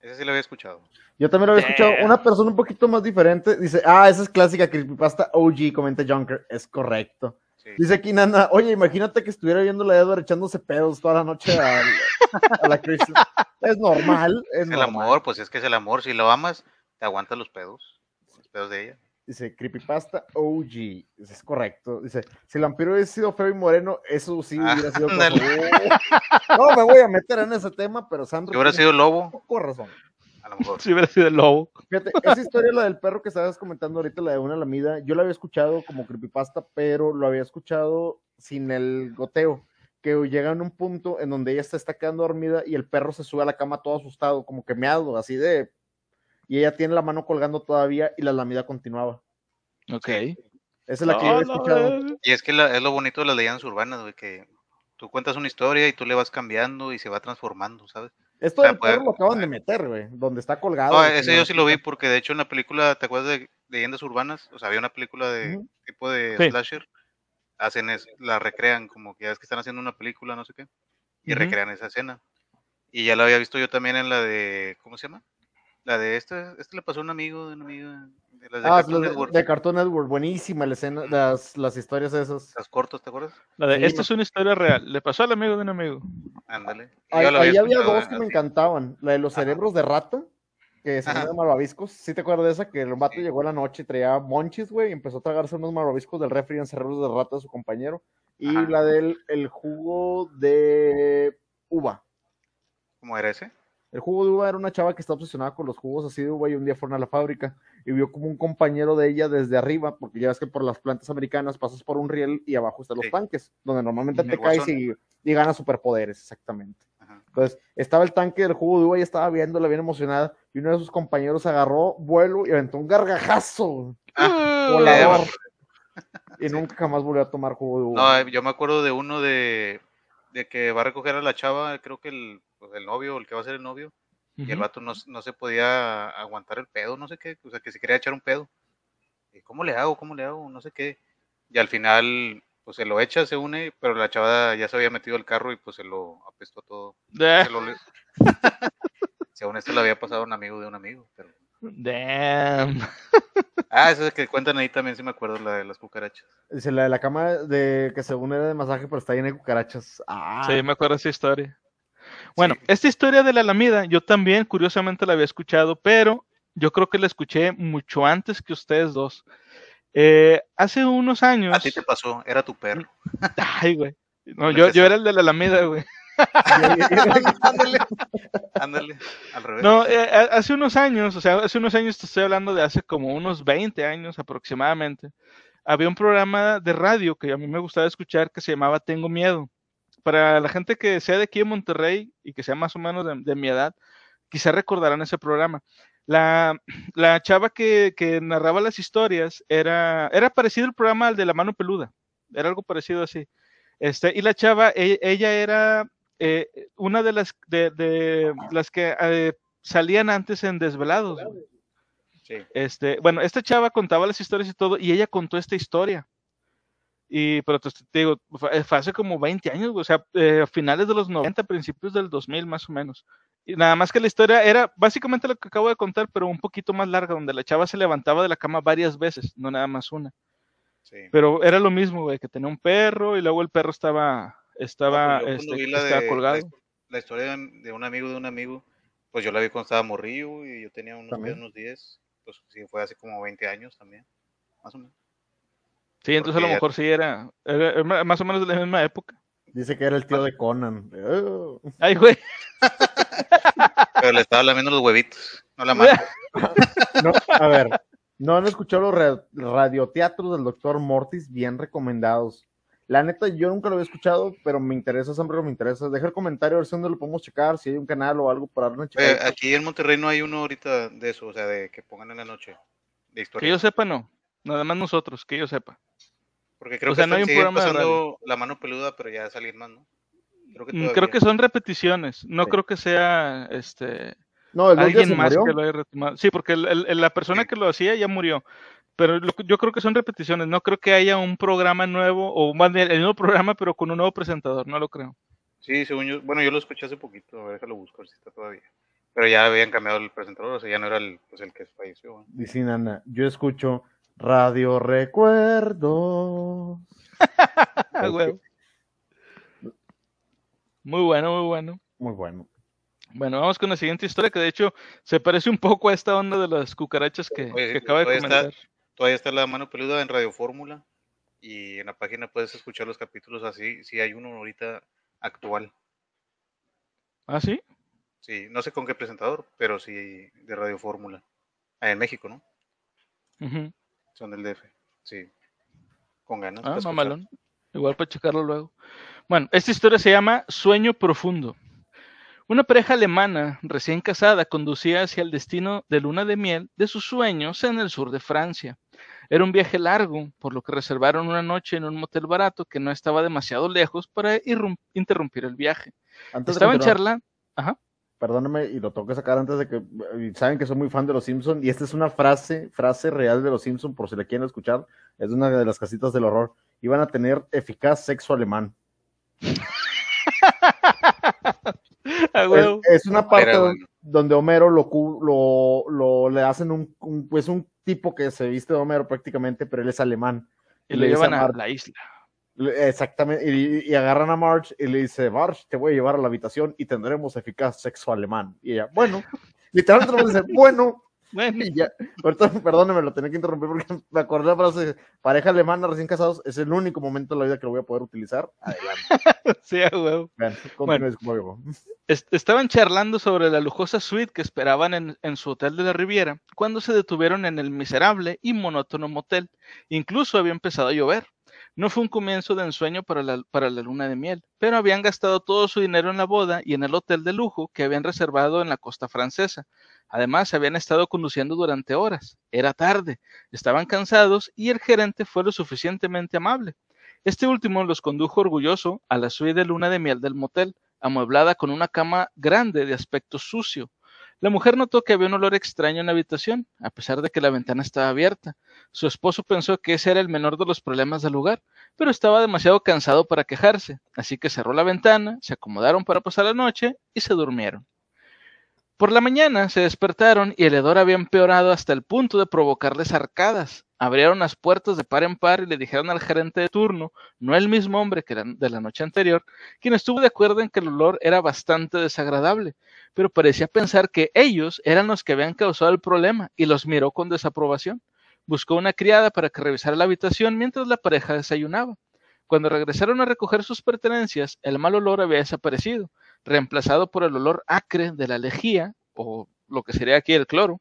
Ese sí lo había escuchado. Yo también lo había escuchado. Una persona un poquito más diferente dice, ah, esa es clásica creepypasta OG, comenta Junker. Es correcto. Sí. Dice aquí Nana, oye, imagínate que estuviera viendo la Edward echándose pedos toda la noche a, a la Kristen. Es normal, es Es el normal. amor, pues es que es el amor. Si lo amas, te aguantas los pedos. Los pedos de ella. Dice, creepypasta OG. Dice, es correcto. Dice, si el vampiro hubiera sido feo y moreno, eso sí Ah, hubiera sido ándale. Oh. No me voy a meter en ese tema, pero Sandro Si hubiera sido lobo, de razón. a lo mejor. Si hubiera sido el lobo. Fíjate, esa historia, la del perro que estabas comentando ahorita, la de una lamida, yo la había escuchado como creepypasta, pero lo había escuchado sin el goteo, que llega en un punto en donde ella se está quedando dormida y el perro se sube a la cama todo asustado, como que meado, así de... Y ella tiene la mano colgando todavía y la lamida continuaba. Ok. Esa es la que yo Ah, había la escuchado. Y es que la- es lo bonito de las leyendas urbanas, güey, que tú cuentas una historia y tú le vas cambiando y se va transformando, ¿sabes? Esto O sea, del perro puede- lo acaban de meter, güey, donde está colgado. No, de ese yo sí lo vi porque de hecho en la película, ¿te acuerdas de leyendas urbanas? O sea, había una película de tipo de Sí. slasher. Hacen es, la recrean como que ya es que están haciendo una película, no sé qué, y recrean esa escena. Y ya la había visto yo también en la de, ¿cómo se llama? La de este, este le pasó a un amigo de un amigo de las de Ah, Cartoon las Network. de Cartoon Network, buenísima la escena, las, las historias esas. Las cortos, ¿te acuerdas? La de, Sí, esta es una historia real. Le pasó al amigo de un amigo. Ándale. Ahí, había dos que me encantaban. La de los Ajá. cerebros de rata, que se llama malvaviscos. ¿Sí te acuerdas de esa? Que el vato Sí. llegó en la noche y traía monchis, güey, y empezó a tragarse unos malvaviscos del refri en cerebros de rata de su compañero. Y Ajá. la del el jugo de uva. ¿Cómo era ese? El jugo de uva era una chava que está obsesionada con los jugos así de uva y un día fueron a la fábrica y vio como un compañero de ella desde arriba, porque ya ves que por las plantas americanas pasas por un riel y abajo están los Sí. tanques, donde normalmente te caes y, y ganas superpoderes, exactamente. Ajá. Entonces, estaba el tanque del jugo de uva y estaba viéndola bien emocionada. Y uno de sus compañeros agarró vuelo y aventó un gargajazo. Ah, volador. y nunca jamás volvió a tomar jugo de uva. No, eh, yo me acuerdo de uno de, de que va a recoger a la chava, creo que el, pues, el novio, el que va a ser el novio, y el vato no, no se podía aguantar el pedo, no sé qué, o sea, que se quería echar un pedo. ¿Y cómo le hago? ¿Cómo le hago? No sé qué. Y al final, pues se lo echa, se une, pero la chava ya se había metido al carro y pues se lo apestó todo. Da- Se lo le- Según esto le había pasado a un amigo de un amigo. Pero... Damn. Ah, esa es que cuentan ahí también, sí me acuerdo, la de las cucarachas. Dice la de la cama de que según era de masaje, pero está llena de cucarachas. Ah, Sí, me acuerdo de esa historia. Bueno, Sí. esta historia de la Alameda, yo también curiosamente la había escuchado, pero yo creo que la escuché mucho antes que ustedes dos. Eh, hace unos años. A ti te pasó, era tu perro. Ay, güey. No, yo, yo era el de la Alameda, güey. ándale, ándale, al revés. No, eh, hace unos años, o sea, hace unos años te estoy hablando de hace como unos 20 años aproximadamente, había un programa de radio que a mí me gustaba escuchar que se llamaba Tengo Miedo. Para la gente que sea de aquí en Monterrey y que sea más o menos de, de mi edad, quizá recordarán ese programa. La, la chava que, que narraba las historias era, era parecido el programa al de La Mano Peluda, era algo parecido así. Este, y la chava, e- ella, era eh, una de las, de, de las que eh, salían antes en Desvelados. Sí. Este, bueno, esta chava contaba las historias y todo, y ella contó esta historia. Y, pero te, te digo, fue, fue hace como 20 años, o sea, eh, a finales de los 90, principios del 2000 más o menos. Y nada más que la historia era básicamente lo que acabo de contar, pero un poquito más larga, donde la chava se levantaba de la cama varias veces, no nada más una. sí. Pero era lo mismo, güey, que tenía un perro y luego el perro estaba, estaba, No, este, vi la estaba de- colgado. La, la historia de un amigo de un amigo, pues yo la vi cuando estaba morrillo y yo tenía unos, unos 10, pues sí, fue hace como 20 años también, más o menos. Sí, entonces a lo mejor sí era, era- era más o menos de la misma época. Dice que era el tío de Conan. Oh. Ay, güey. Pero le estaba lamiendo los huevitos, no la mano. No, a ver, no han escuchado los ra- radioteatros del doctor Mortis, bien recomendados. La neta, yo nunca lo había escuchado, pero me interesa, siempre me interesa. Deja el comentario a ver si dónde lo podemos checar, si hay un canal o algo para darle una Oye, checada. aquí en Monterrey no hay uno ahorita de eso, o sea, de que pongan en la noche, de Que historia. yo sepa, no. Nada más nosotros, que yo sepa. Porque creo o sea, que no hay un programa de pasando la mano peluda, pero ya salir más, ¿no? Creo que Mm, Creo que son repeticiones. No Sí. creo que sea este No, el alguien más murió. que lo haya retomado. Sí, porque el- la persona Sí. que lo hacía ya murió. Pero lo yo creo que son repeticiones. No creo que haya un programa nuevo o más bien el mismo programa, pero con un nuevo presentador. No lo creo. Sí, según yo, bueno, yo lo escuché hace poquito, a ver, déjalo busco, si está todavía. Pero ya habían cambiado el presentador, o sea, ya no era el, pues, el que falleció. ¿no? Dice Nana, yo escucho Radio Recuerdos. Ok. güey. Muy bueno, muy bueno. Muy bueno. Bueno, vamos con la siguiente historia, que de hecho se parece un poco a esta onda de las cucarachas que, que acaba de está- comentar. Todavía está la mano peluda en Radio Fórmula y en la página puedes escuchar los capítulos así, si hay uno ahorita actual. ¿Ah, sí? Sí, no sé con qué presentador, pero sí de Radio Fórmula. Ah, en México, ¿no? Ujú. Son del DF. Sí. Con ganas. Ah, mamalón. Igual para checarlo luego. Bueno, esta historia se llama Sueño Profundo. Una pareja alemana recién casada conducía hacia el destino de luna de miel de sus sueños en el sur de Francia. Era un viaje largo, por lo que reservaron una noche en un motel barato que no estaba demasiado lejos para irrum- interrumpir el viaje. Antes Estaban continuar, charlando. Ajá. Perdóname, y lo tengo que sacar antes de que, y saben que soy muy fan de los Simpsons, y esta es una frase, frase real de los Simpsons, por si la quieren escuchar, es de una de las casitas del horror. Iban a tener eficaz sexo alemán. Es, una parte donde Homero lo, lo, lo- le hacen un, un- pues un tipo que se viste de Homero prácticamente, pero él es alemán. Y le lo llevan a la isla. Exactamente, y, y agarran a Marge y le dice, Marge, te voy a llevar a la habitación y tendremos eficaz sexo alemán. Y ella, bueno, literalmente dice, bueno, Bueno, y ya, ahorita, perdóneme, lo tenía que interrumpir porque me acordé la frase, pareja alemana recién casados, es el único momento de la vida que lo voy a poder utilizar. Adelante, sí, huevo. vean, continúe, disculpe, Est- Estaban charlando sobre la lujosa suite que esperaban en, en su hotel de la Riviera cuando se detuvieron en el miserable y monótono motel. Incluso había empezado a llover. No fue un comienzo de ensueño para la, para la luna de miel, pero habían gastado todo su dinero en la boda y en el hotel de lujo que habían reservado en la costa francesa. Además, habían estado conduciendo durante horas. Era tarde, estaban cansados y el gerente fue lo suficientemente amable. Este último los condujo orgulloso a la suite de luna de miel del motel, amueblada con una cama grande de aspecto sucio. La mujer notó que había un olor extraño en la habitación, a pesar de que la ventana estaba abierta. Su esposo pensó que ese era el menor de los problemas del lugar, pero estaba demasiado cansado para quejarse, así que cerró la ventana, se acomodaron para pasar la noche y se durmieron. Por la mañana se despertaron y el hedor había empeorado hasta el punto de provocarles arcadas. Abrieron las puertas de par en par y le dijeron al gerente de turno, no el mismo hombre que de la noche anterior, quien estuvo de acuerdo en que el olor era bastante desagradable, pero parecía pensar que ellos eran los que habían causado el problema y los miró con desaprobación. Buscó una criada para que revisara la habitación mientras la pareja desayunaba. Cuando regresaron a recoger sus pertenencias, el mal olor había desaparecido, reemplazado por el olor acre de la lejía, o lo que sería aquí el cloro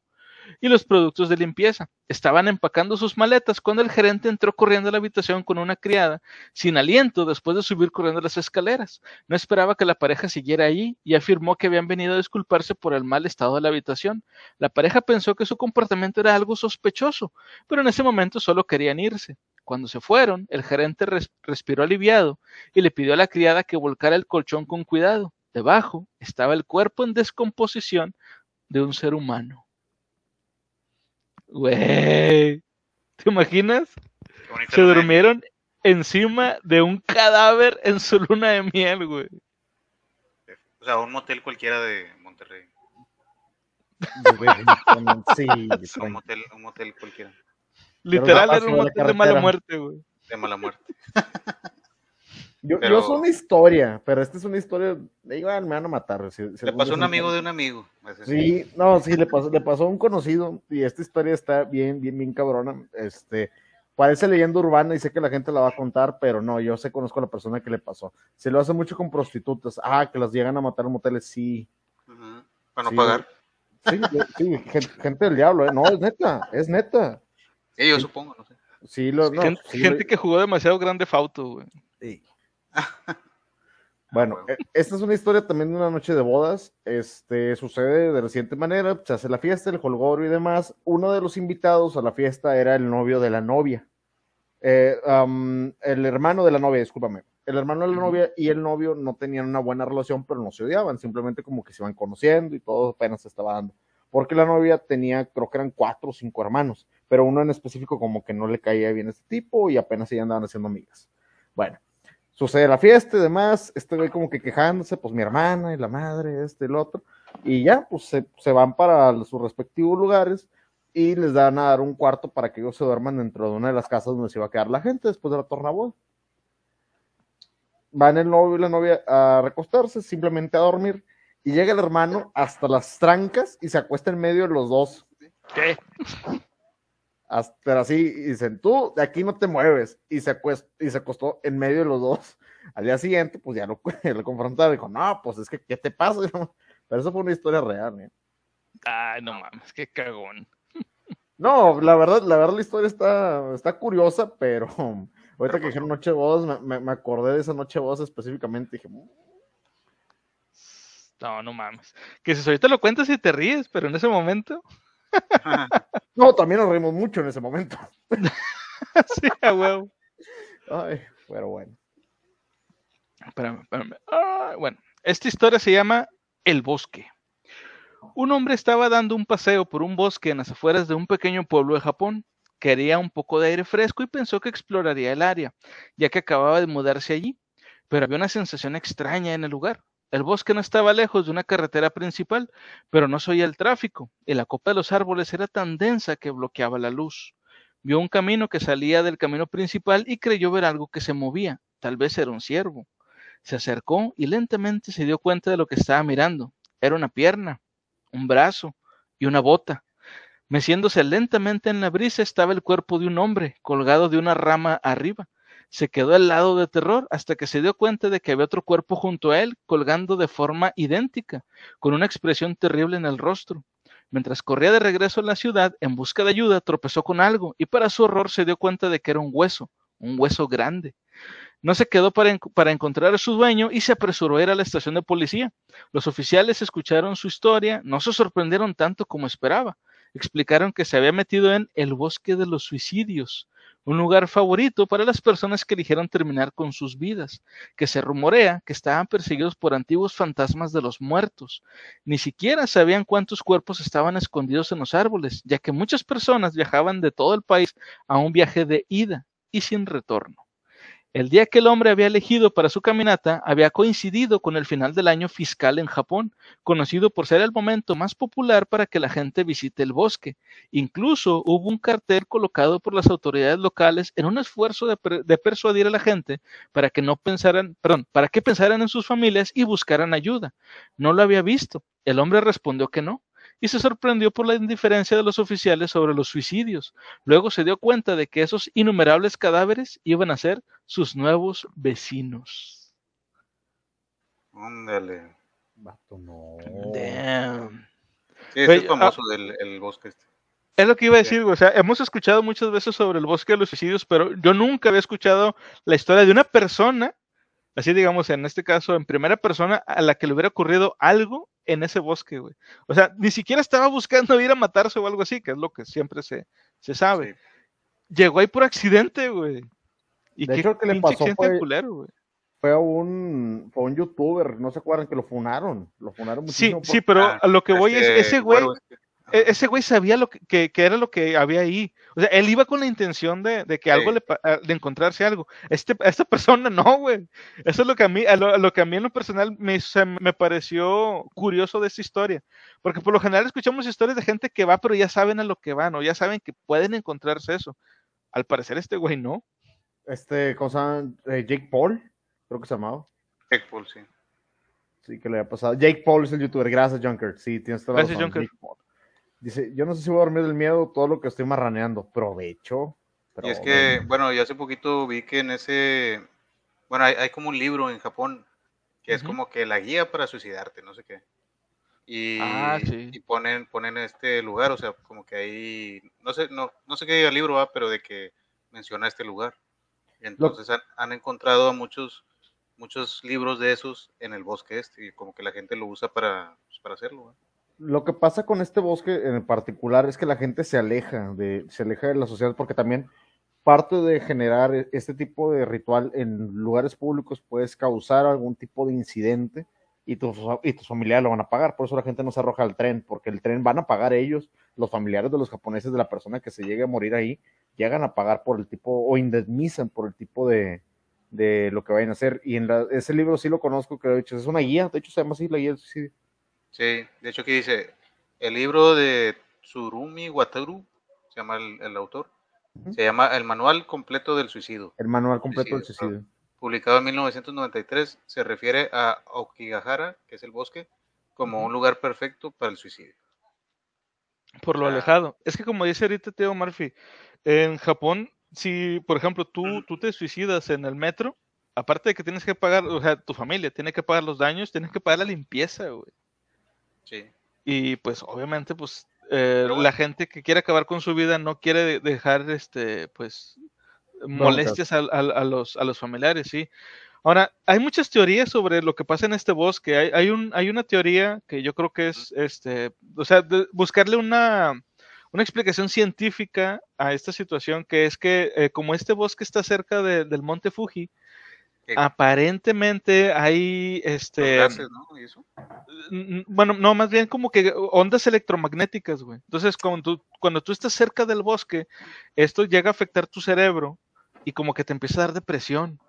y los productos de limpieza. Estaban empacando sus maletas cuando el gerente entró corriendo a la habitación con una criada, sin aliento después de subir corriendo las escaleras. No esperaba que la pareja siguiera allí y afirmó que habían venido a disculparse por el mal estado de la habitación. La pareja pensó que su comportamiento era algo sospechoso, pero en ese momento solo querían irse. Cuando se fueron, el gerente respiró aliviado y le pidió a la criada que volcara el colchón con cuidado. Debajo estaba el cuerpo en descomposición de un ser humano. Güey. ¿Te imaginas? Se durmieron encima de un cadáver en su luna de miel, güey. O sea, un motel cualquiera de Monterrey. sí, un, motel, un motel cualquiera. Literal era un motel de mala muerte, güey. De mala muerte. Yo, yo soy una historia, pero esta es una historia. Igual me van a matar. le pasó a un amigo de un amigo. Sí, no, sí, le pasó, le pasó a un conocido. Y esta historia está bien, bien, bien cabrona. Este, parece leyenda urbana y sé que la gente la va a contar, pero no, yo sé, conozco a la persona que le pasó. Se lo hace mucho con prostitutas. Ah, que las llegan a matar en moteles, sí. Para no pagar. Sí, sí, gente, del diablo, ¿eh? No, es neta, es neta. Sí, yo supongo, no sé. Sí, lo, gente, que jugó demasiado grande Fauto, güey. Sí. Bueno, e, esta es una historia también de una noche de bodas. Este sucede de la siguiente manera: se hace la fiesta, el holgorio y demás. Uno de los invitados a la fiesta era el novio de la novia. Eh, el hermano de la novia, discúlpame. El hermano de la novia y el novio no tenían una buena relación, pero no se odiaban, simplemente como que se iban conociendo y todo apenas se estaba dando. Porque la novia tenía, creo que eran cuatro o cinco hermanos, pero uno en específico como que no le caía bien a este tipo y apenas se andaban haciendo amigas. Bueno, sucede la fiesta y demás, este güey como que quejándose, pues mi hermana y la madre, este el otro, y ya, pues se, van para sus respectivos lugares y les dan a dar un cuarto para que ellos se duerman dentro de una de las casas donde se iba a quedar la gente después de la tornaboda. Van el novio y la novia a recostarse, simplemente a dormir, y llega el hermano hasta las trancas y se acuesta en medio de los dos. ¿Qué? Pero así, y dicen, tú de aquí no te mueves, y se, y se acostó en medio de los dos. Al día siguiente, pues ya lo, lo confrontaron, dijo, no, pues es que, ¿qué te pasa? Pero eso fue una historia real, ¿eh? Ay, no mames, qué cagón. No, la verdad, la verdad la historia está, está curiosa, pero ahorita que dijeron Noche Voz, me, me, acordé de esa Noche Voz específicamente, dije, mm". no, no mames. Que si ahorita lo cuentas y te ríes, pero en ese momento... no, también nos reímos mucho en ese momento. sí, a huevo. Ay, pero bueno. Espérame, espérame. Ah, bueno, esta historia se llama El Bosque. Un hombre estaba dando un paseo por un bosque en las afueras de un pequeño pueblo de Japón. Quería un poco de aire fresco y pensó que exploraría el área, ya que acababa de mudarse allí. Pero había una sensación extraña en el lugar. El bosque no estaba lejos de una carretera principal, pero no se oía el tráfico, y la copa de los árboles era tan densa que bloqueaba la luz. Vio un camino que salía del camino principal y creyó ver algo que se movía, tal vez era un ciervo. Se acercó y lentamente se dio cuenta de lo que estaba mirando. Era una pierna, un brazo y una bota. Meciéndose lentamente en la brisa estaba el cuerpo de un hombre, colgado de una rama arriba se quedó al lado de terror hasta que se dio cuenta de que había otro cuerpo junto a él, colgando de forma idéntica, con una expresión terrible en el rostro. Mientras corría de regreso a la ciudad en busca de ayuda, tropezó con algo y para su horror se dio cuenta de que era un hueso, un hueso grande. No se quedó para, encontrar a su dueño y se apresuró a ir a la estación de policía. Los oficiales escucharon su historia, no se sorprendieron tanto como esperaba. Explicaron que se había metido en el bosque de los suicidios, un lugar favorito para las personas que eligieron terminar con sus vidas, que se rumorea que estaban perseguidos por antiguos fantasmas de los muertos. Ni siquiera sabían cuántos cuerpos estaban escondidos en los árboles, ya que muchas personas viajaban de todo el país a un viaje de ida y sin retorno. El día que el hombre había elegido para su caminata había coincidido con el final del año fiscal en Japón, conocido por ser el momento más popular para que la gente visite el bosque. Incluso hubo un cartel colocado por las autoridades locales en un esfuerzo de, de persuadir a la gente para que no pensaran, perdón, para que pensaran en sus familias y buscaran ayuda. No lo había visto. El hombre respondió que no y se sorprendió por la indiferencia de los oficiales sobre los suicidios. Luego se dio cuenta de que esos innumerables cadáveres iban a ser sus nuevos vecinos. Ándale. Vato, no. Damn. Sí, este es famoso del el bosque este. Es lo que iba a decir, o sea, hemos escuchado muchas veces sobre el bosque de los suicidios, pero yo nunca había escuchado la historia de una persona, así digamos, en este caso, en primera persona, a la que le hubiera ocurrido algo en ese bosque, güey. O sea, ni siquiera estaba buscando ir a matarse o algo así, que es lo que siempre se, se sabe. Sí. Llegó ahí por accidente, güey. Y de qué hecho, que le pasó fue, culero, güey. Fue a un, fue un youtuber, no se acuerdan que lo funaron, lo funaron muchísimo. Sí, por... sí, pero a lo que voy es, ese güey, bueno, ese güey sabía lo que, que, que, era lo que había ahí. O sea, él iba con la intención de, de que sí. algo le, de encontrarse algo. Este, esta persona no, güey. Eso es lo que a mí, a lo, a lo que a mí en lo personal me, se, me pareció curioso de esta historia. Porque por lo general escuchamos historias de gente que va, pero ya saben a lo que van, o ya saben que pueden encontrarse eso. Al parecer este güey no. Este, ¿cómo se llama? Eh, Jake Paul, creo que se llamaba. Jake Paul, sí. Sí, que le ha pasado. Jake Paul es el youtuber. Gracias, Junker. Sí, tienes toda la Gracias, razón. Junker. Dice, yo no sé si voy a dormir del miedo todo lo que estoy marraneando. Provecho. Y es que, bueno, yo hace poquito vi que en ese, bueno, hay, hay como un libro en Japón que es uh -huh. como que la guía para suicidarte, no sé qué. Y, ah, sí. y ponen, ponen este lugar, o sea, como que ahí, no sé, no, no sé qué diga el libro, ¿va? pero de que menciona este lugar. Y entonces lo... han, han, encontrado muchos, muchos libros de esos en el bosque este, y como que la gente lo usa para, pues, para hacerlo. ¿va? Lo que pasa con este bosque en particular es que la gente se aleja de, se aleja de la sociedad porque también parte de generar este tipo de ritual en lugares públicos puedes causar algún tipo de incidente y tus, y tus familiares lo van a pagar. Por eso la gente no se arroja al tren, porque el tren van a pagar ellos, los familiares de los japoneses, de la persona que se llegue a morir ahí, llegan a pagar por el tipo, o indemnizan por el tipo de, de lo que vayan a hacer. Y en la, ese libro sí lo conozco, que de hecho es una guía, de hecho se llama así la guía del suicidio. De hecho aquí dice, el libro de Tsurumi Wataru, se llama el, el autor, uh -huh. se llama El Manual Completo del Suicidio. El Manual Completo del Suicidio. Publicado en 1993, se refiere a Okigahara, que es el bosque, como uh -huh. un lugar perfecto para el suicidio. Por lo ah. alejado. Es que como dice ahorita Teo Murphy, en Japón, si por ejemplo tú, tú te suicidas en el metro, aparte de que tienes que pagar, o sea, tu familia tiene que pagar los daños, tienes que pagar la limpieza, güey. Sí. Y pues obviamente pues eh, bueno. la gente que quiere acabar con su vida no quiere dejar este pues molestias a, a, a, los, a los familiares, sí. Ahora, hay muchas teorías sobre lo que pasa en este bosque. Hay, hay, un, hay una teoría que yo creo que es, este, o sea, buscarle una, una explicación científica a esta situación, que es que eh, como este bosque está cerca de, del monte Fuji, aparentemente hay este gases, ¿no? ¿Y eso? bueno no más bien como que ondas electromagnéticas güey entonces cuando tú, cuando tú estás cerca del bosque esto llega a afectar tu cerebro y como que te empieza a dar depresión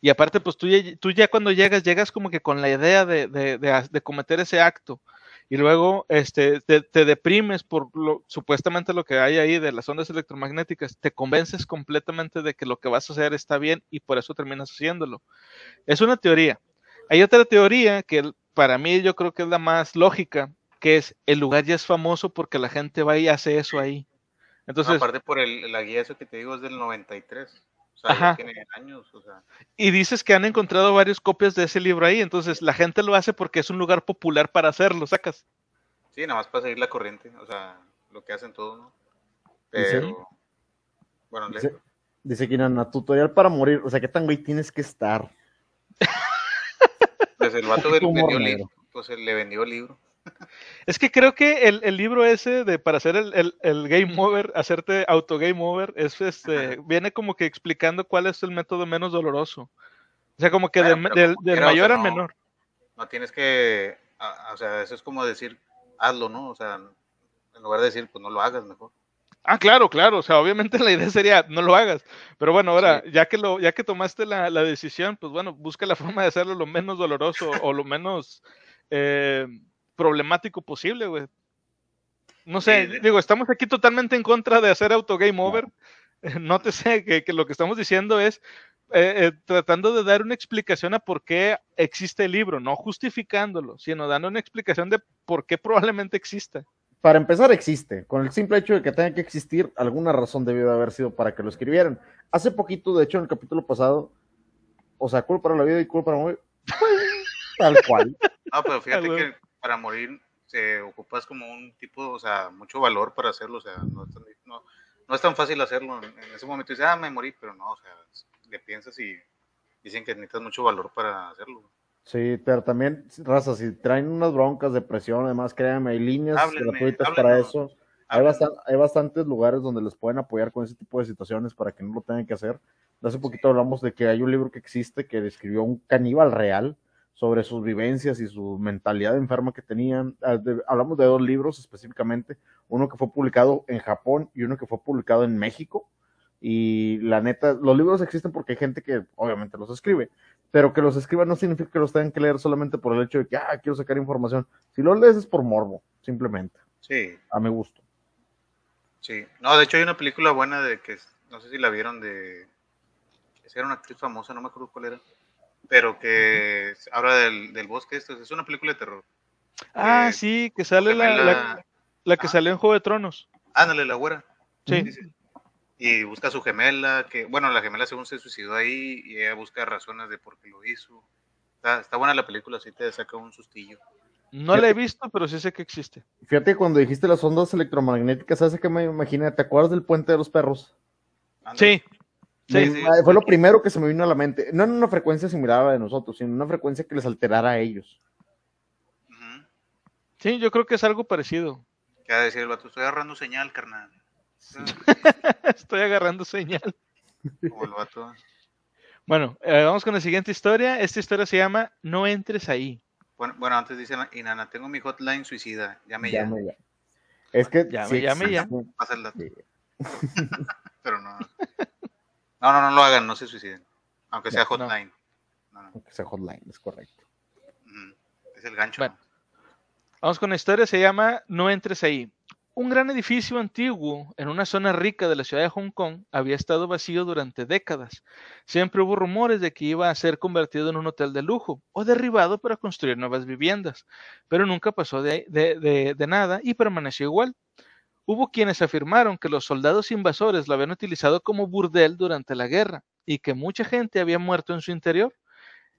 y aparte pues tú ya, tú ya cuando llegas llegas como que con la idea de, de, de, de cometer ese acto y luego este, te, te, deprimes por lo, supuestamente lo que hay ahí de las ondas electromagnéticas, te convences completamente de que lo que vas a hacer está bien y por eso terminas haciéndolo. Es una teoría. Hay otra teoría que para mí yo creo que es la más lógica, que es el lugar ya es famoso porque la gente va y hace eso ahí. Entonces, no, aparte por el, la guía eso que te digo es del 93. O sea, Ajá. tiene años, o sea. Y dices que han encontrado varias copias de ese libro ahí, entonces la gente lo hace porque es un lugar popular para hacerlo, sacas. Sí, nada más para seguir la corriente, o sea, lo que hacen todos, ¿no? Pero, ¿Sí? bueno, dice, Dice Kinana, tutorial para morir. O sea, ¿qué tan güey tienes que estar? Pues el vato del- Humor vendió libro. Pues él le vendió el libro. Es que creo que el, el libro ese de para hacer el, el- el game over, hacerte auto game over, es este, viene como que explicando cuál es el método menos doloroso. O sea, como que pero del, del o mayor sea, al no. menor. No tienes que. a- o sea, eso es como decir, hazlo, ¿no? O sea, en lugar de decir, pues no lo hagas mejor. Ah, claro, claro. O sea, obviamente la idea sería no lo hagas. Pero bueno, ahora, ya que lo, ya que tomaste la, la decisión, pues bueno, busca la forma de hacerlo lo menos doloroso o lo menos eh, problemático posible, güey. No sé, Sí, digo, estamos aquí totalmente en contra de hacer auto game over. Nótese que, que lo que estamos diciendo es eh, eh, tratando de dar una explicación a por qué existe el libro, no justificándolo, sino dando una explicación de por qué probablemente exista. Para empezar, existe. Con el simple hecho de que tenga que existir, alguna razón debió de haber sido para que lo escribieran. Hace poquito, de hecho, en el capítulo pasado, o sea, cool para la vida y cool para morir. Tal cual. No, pero fíjate que para morir se ocupas como un tipo, o sea, mucho valor para hacerlo, o sea, no es tan, no, no es tan fácil hacerlo. En, ese momento dices, ah, me morí, pero no, o sea, le piensas y dicen que necesitas mucho valor para hacerlo. Sí, pero también, raza, si traen unas broncas, depresión, además, créanme, hay líneas Háblenme, gratuitas para háblenos. eso. Hay, bastan- hay bastantes lugares donde les pueden apoyar con ese tipo de situaciones para que no lo tengan que hacer. Hace poquito hablamos de que hay un libro que existe que describió un caníbal real sobre sus vivencias y su mentalidad enferma que tenían. Ah, Hablamos de dos libros específicamente, uno que fue publicado en Japón y uno que fue publicado en México. Y la neta, los libros existen porque hay gente que obviamente los escribe, pero que los escriba no significa que los tengan que leer solamente por el hecho de que, ah, quiero sacar información. Si lo lees es por morbo, simplemente, Sí, a mi gusto. sí. No, de hecho hay una película buena de que, no sé si la vieron de, esa era una actriz famosa, no me acuerdo cuál era, pero que habla del, del bosque, esto es una película de terror. Ah, Eh, sí, que sale la, la, que Ah. salió en Juego de Tronos. Ándale, la güera. Sí. Sí, sí. Y busca a su gemela, que, bueno, la gemela según se suicidó ahí, y ella busca razones de por qué lo hizo. Está, está buena la película, sí te saca un sustillo. No la he visto, pero sí sé que existe. Fíjate que cuando dijiste las ondas electromagnéticas, ¿sabes qué me imaginé? ¿Te acuerdas del puente de los perros? Ándale. Sí, Sí, Me- sí. Fue lo primero que se me vino a la mente. No en una frecuencia similar a la de nosotros, sino en una frecuencia que les alterara a ellos. Sí, yo creo que es algo parecido. ¿Qué va a decir el vato? Estoy agarrando señal, carnal. Estoy agarrando señal. Como el vato. Bueno, eh, vamos con la siguiente historia. Esta historia se llama No entres ahí. Bueno, bueno, antes dicen, Inana, tengo mi hotline suicida. Llame ya. Llame ya. Es que Llame, sí llame ya. Pasa el dato. Sí. Pero no. No, no, no lo hagan, no se suiciden. Aunque sea No. hotline. No, no. Aunque sea hotline, es correcto. Es el gancho. Vamos con la historia, se llama No entres ahí. Un gran edificio antiguo en una zona rica de la ciudad de Hong Kong había estado vacío durante décadas. Siempre hubo rumores de que iba a ser convertido en un hotel de lujo o derribado para construir nuevas viviendas, pero nunca pasó de, de- de- de nada y permaneció igual. Hubo quienes afirmaron que los soldados invasores lo habían utilizado como burdel durante la guerra y que mucha gente había muerto en su interior.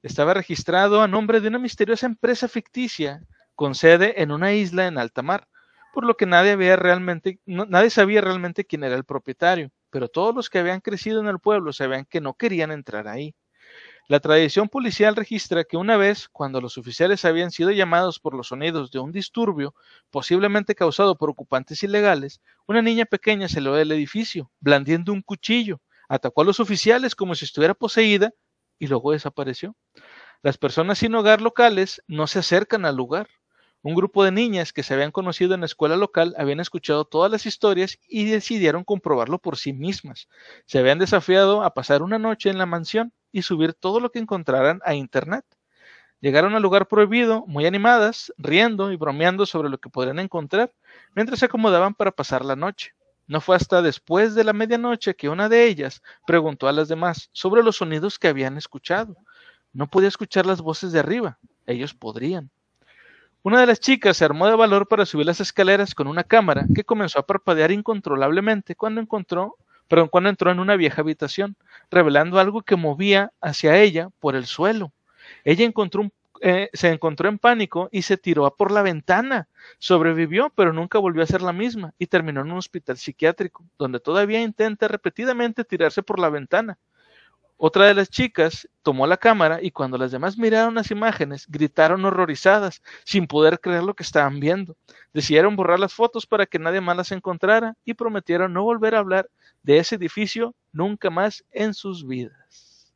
Estaba registrado a nombre de una misteriosa empresa ficticia con sede en una isla en alta mar, por lo que nadie, había realmente, nadie sabía realmente quién era el propietario, pero todos los que habían crecido en el pueblo sabían que no querían entrar ahí. La tradición policial registra que una vez, cuando los oficiales habían sido llamados por los sonidos de un disturbio, posiblemente causado por ocupantes ilegales, una niña pequeña salió del edificio, blandiendo un cuchillo, atacó a los oficiales como si estuviera poseída y luego desapareció. Las personas sin hogar locales no se acercan al lugar. Un grupo de niñas que se habían conocido en la escuela local habían escuchado todas las historias y decidieron comprobarlo por sí mismas. Se habían desafiado a pasar una noche en la mansión y subir todo lo que encontraran a Internet. Llegaron al lugar prohibido, muy animadas, riendo y bromeando sobre lo que podrían encontrar, mientras se acomodaban para pasar la noche. No fue hasta después de la medianoche que una de ellas preguntó a las demás sobre los sonidos que habían escuchado. No podía escuchar las voces de arriba, ellos podrían. Una de las chicas se armó de valor para subir las escaleras con una cámara que comenzó a parpadear incontrolablemente cuando encontró, cuando entró en una vieja habitación, revelando algo que movía hacia ella por el suelo. Ella encontró un, eh, se encontró en pánico y se tiró por la ventana. Sobrevivió, pero nunca volvió a ser la misma y terminó en un hospital psiquiátrico, donde todavía intenta repetidamente tirarse por la ventana. Otra de las chicas tomó la cámara y cuando las demás miraron las imágenes, gritaron horrorizadas, sin poder creer lo que estaban viendo. Decidieron borrar las fotos para que nadie más las encontrara y prometieron no volver a hablar de ese edificio nunca más en sus vidas.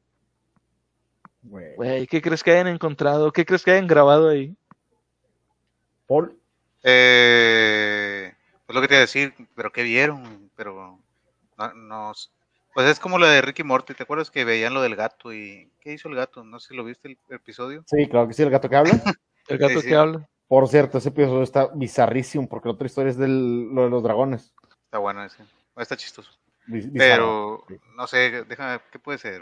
Güey. Güey, ¿qué crees que hayan encontrado? ¿Qué crees que hayan grabado ahí? Paul, Eh, pues lo que te iba a decir, pero ¿qué vieron? Pero no, no Pues es como la de Ricky Morty, ¿te acuerdas que veían lo del gato y qué hizo el gato? No sé si lo viste el episodio. sí, claro que sí, el gato que habla. El gato Sí, sí. que habla. Por cierto, ese episodio está bizarrísimo porque la otra historia es de lo de los dragones. Está bueno ese. Está chistoso. Bizarro. Pero sí. no sé, déjame, ¿qué puede ser?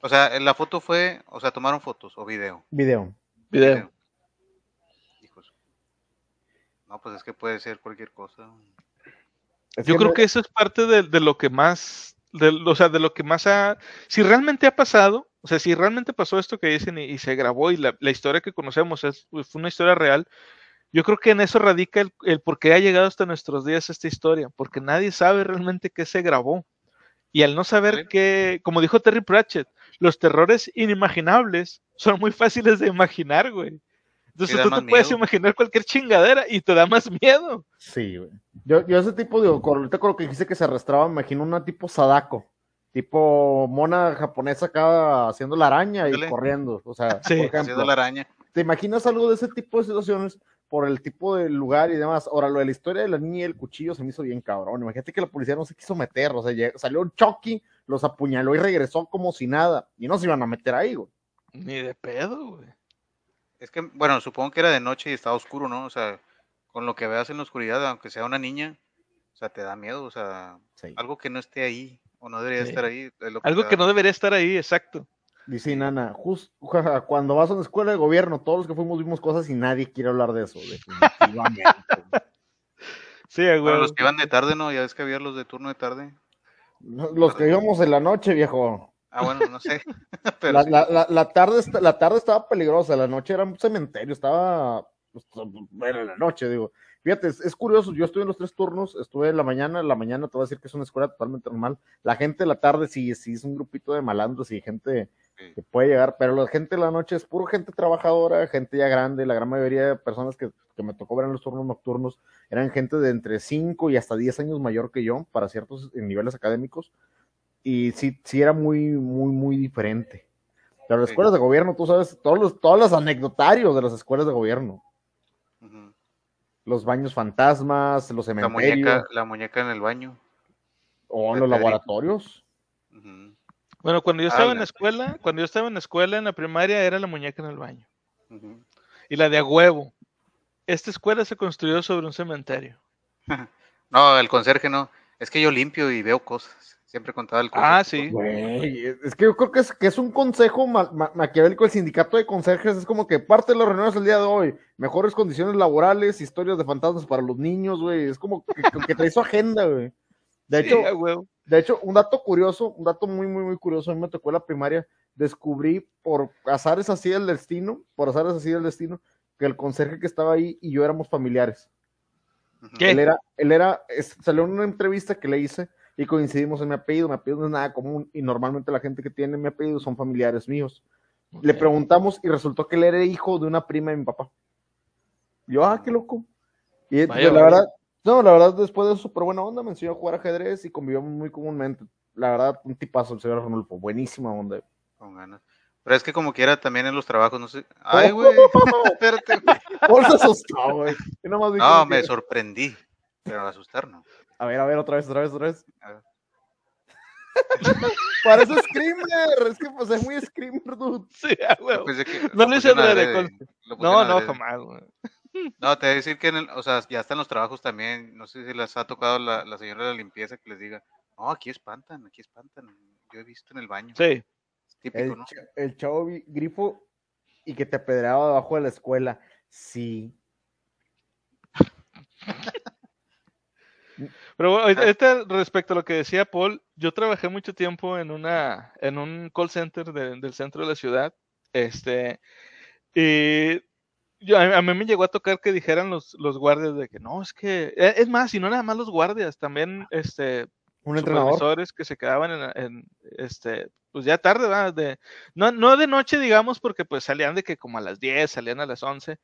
O sea, la foto fue, o sea, tomaron fotos o video. Video. Video. Hijos. No, pues es que puede ser cualquier cosa. Es Yo creo no- que eso es parte de, de lo que más, de, o sea, de lo que más ha, si realmente ha pasado, o sea, si realmente pasó esto que dicen y, y se grabó y la, la historia que conocemos es, fue una historia real, yo creo que en eso radica el, el por qué ha llegado hasta nuestros días esta historia, porque nadie sabe realmente qué se grabó. Y al no saber que, como dijo Terry Pratchett, los terrores inimaginables son muy fáciles de imaginar, güey. Entonces tú te puedes imaginar cualquier chingadera y te da más miedo. Sí, güey. Yo, yo ese tipo, digo, con- ahorita con lo que dijiste que se arrastraba, me imagino una tipo Sadako. Tipo mona japonesa acá haciendo la araña y corriendo. O sea, Sí. por Haciendo la araña. ¿te imaginas algo de ese tipo de situaciones por el tipo de lugar y demás? Ahora, lo de la historia de la niña y el cuchillo se me hizo bien cabrón. Imagínate que la policía no se quiso meter. O sea, salió un Chucky, los apuñaló y regresó como si nada. Y no se iban a meter ahí, güey. Ni de pedo, güey. Es que, bueno, supongo que era de noche y estaba oscuro, ¿no? O sea, con lo que veas en la oscuridad, aunque sea una niña, o sea, te da miedo, o sea, Sí. algo que no esté ahí o no debería Sí. estar ahí. es lo Algo que no debería estar ahí, exacto. Dice Nana, justo cuando vas a una escuela de gobierno, todos los que fuimos vimos cosas y nadie quiere hablar de eso, definitivamente. Sí, güey. Bueno, los que iban de tarde, ¿no? Ya ves que había los de turno de tarde. los que íbamos en la noche, viejo. Ah, bueno, no sé. Pero La, sí. la- la- la tarde, la tarde estaba peligrosa, la noche era un cementerio, estaba, pues, era la noche, digo. Fíjate, es, es curioso, yo estuve en los tres turnos, estuve en la mañana, en la mañana te voy a decir que es una escuela totalmente normal. La gente de la tarde sí, sí es un grupito de malandros y gente Sí. que puede llegar, pero la gente de la noche es puro gente trabajadora, gente ya grande, la gran mayoría de personas que, que me tocó ver en los turnos nocturnos eran gente de entre 5 y hasta 10 años mayor que yo para ciertos niveles académicos y sí, sí era muy, muy, muy diferente. Pero las Sí. escuelas de gobierno, tú sabes, todos los, todos los anecdotarios de las escuelas de gobierno, los baños fantasmas, los La cementerios muñeca, la muñeca en el baño. o de los Pedrito. laboratorios. Bueno, cuando yo estaba en la escuela, cuando yo estaba en la escuela, en la primaria, era la muñeca en el baño. Y la de a huevo. Esta escuela se construyó sobre un cementerio. No, el conserje no. Es que yo limpio y veo cosas. Siempre contaba el conserje. Ah, sí. Es que yo creo que es, que es un consejo ma- ma- maquiavélico. El sindicato de conserjes es como que parte de las reuniones del día de hoy, mejores condiciones laborales, historias de fantasmas para los niños, güey. Es como que, que trae su agenda, güey. De Sí, hecho, de hecho, un dato curioso, un dato muy, muy, muy curioso, a mí me tocó en la primaria, descubrí por azares así del destino, por azares así del destino, que el conserje que estaba ahí y yo éramos familiares. ¿Qué? Él era, él era, es- salió en una entrevista que le hice y coincidimos en mi apellido. Mi apellido no es nada común y normalmente la gente que tiene mi apellido son familiares míos. Le preguntamos y resultó que él era hijo de una prima de mi papá. Yo, ah, qué loco. Y Vaya, la verdad, no, la verdad, después de eso, súper buena onda, me enseñó a jugar ajedrez y convivíamos muy comúnmente. La verdad, un tipazo el señor Ranulfo, buenísima onda. Con ganas. Pero es que como quiera también en los trabajos, no sé. Ay, güey. Espérate. se asustó, güey. No, me sorprendí. Pero asustar no. A ver, a ver, otra vez, otra vez, otra vez. A ver. Parece Screamer, es que pues es muy Screamer, dude. Sí, que No lo hice lo pusieron No, no, jamás, güey. No, te voy a decir que, en el- o sea, ya están los trabajos también. No sé si les ha tocado la, la señora de la limpieza que les diga, no, aquí espantan, aquí espantan. Yo he visto en el baño. Sí. Es típico, El, ¿no? el chavo grifo y que te apedreaba debajo de la escuela. Sí. Pero bueno, Ah. respecto a lo que decía Paul, yo trabajé mucho tiempo en una, en un call center de- del centro de la ciudad. Este, Y yo, a, mí me llegó a tocar que dijeran los, los guardias de que no, es que, e- es más, y no nada más los guardias, también este, Un entrenador. que se quedaban en, este, pues ya tarde, ¿verdad? De, no, no de noche, digamos, porque pues salían de que como a las 10, salían a las 11,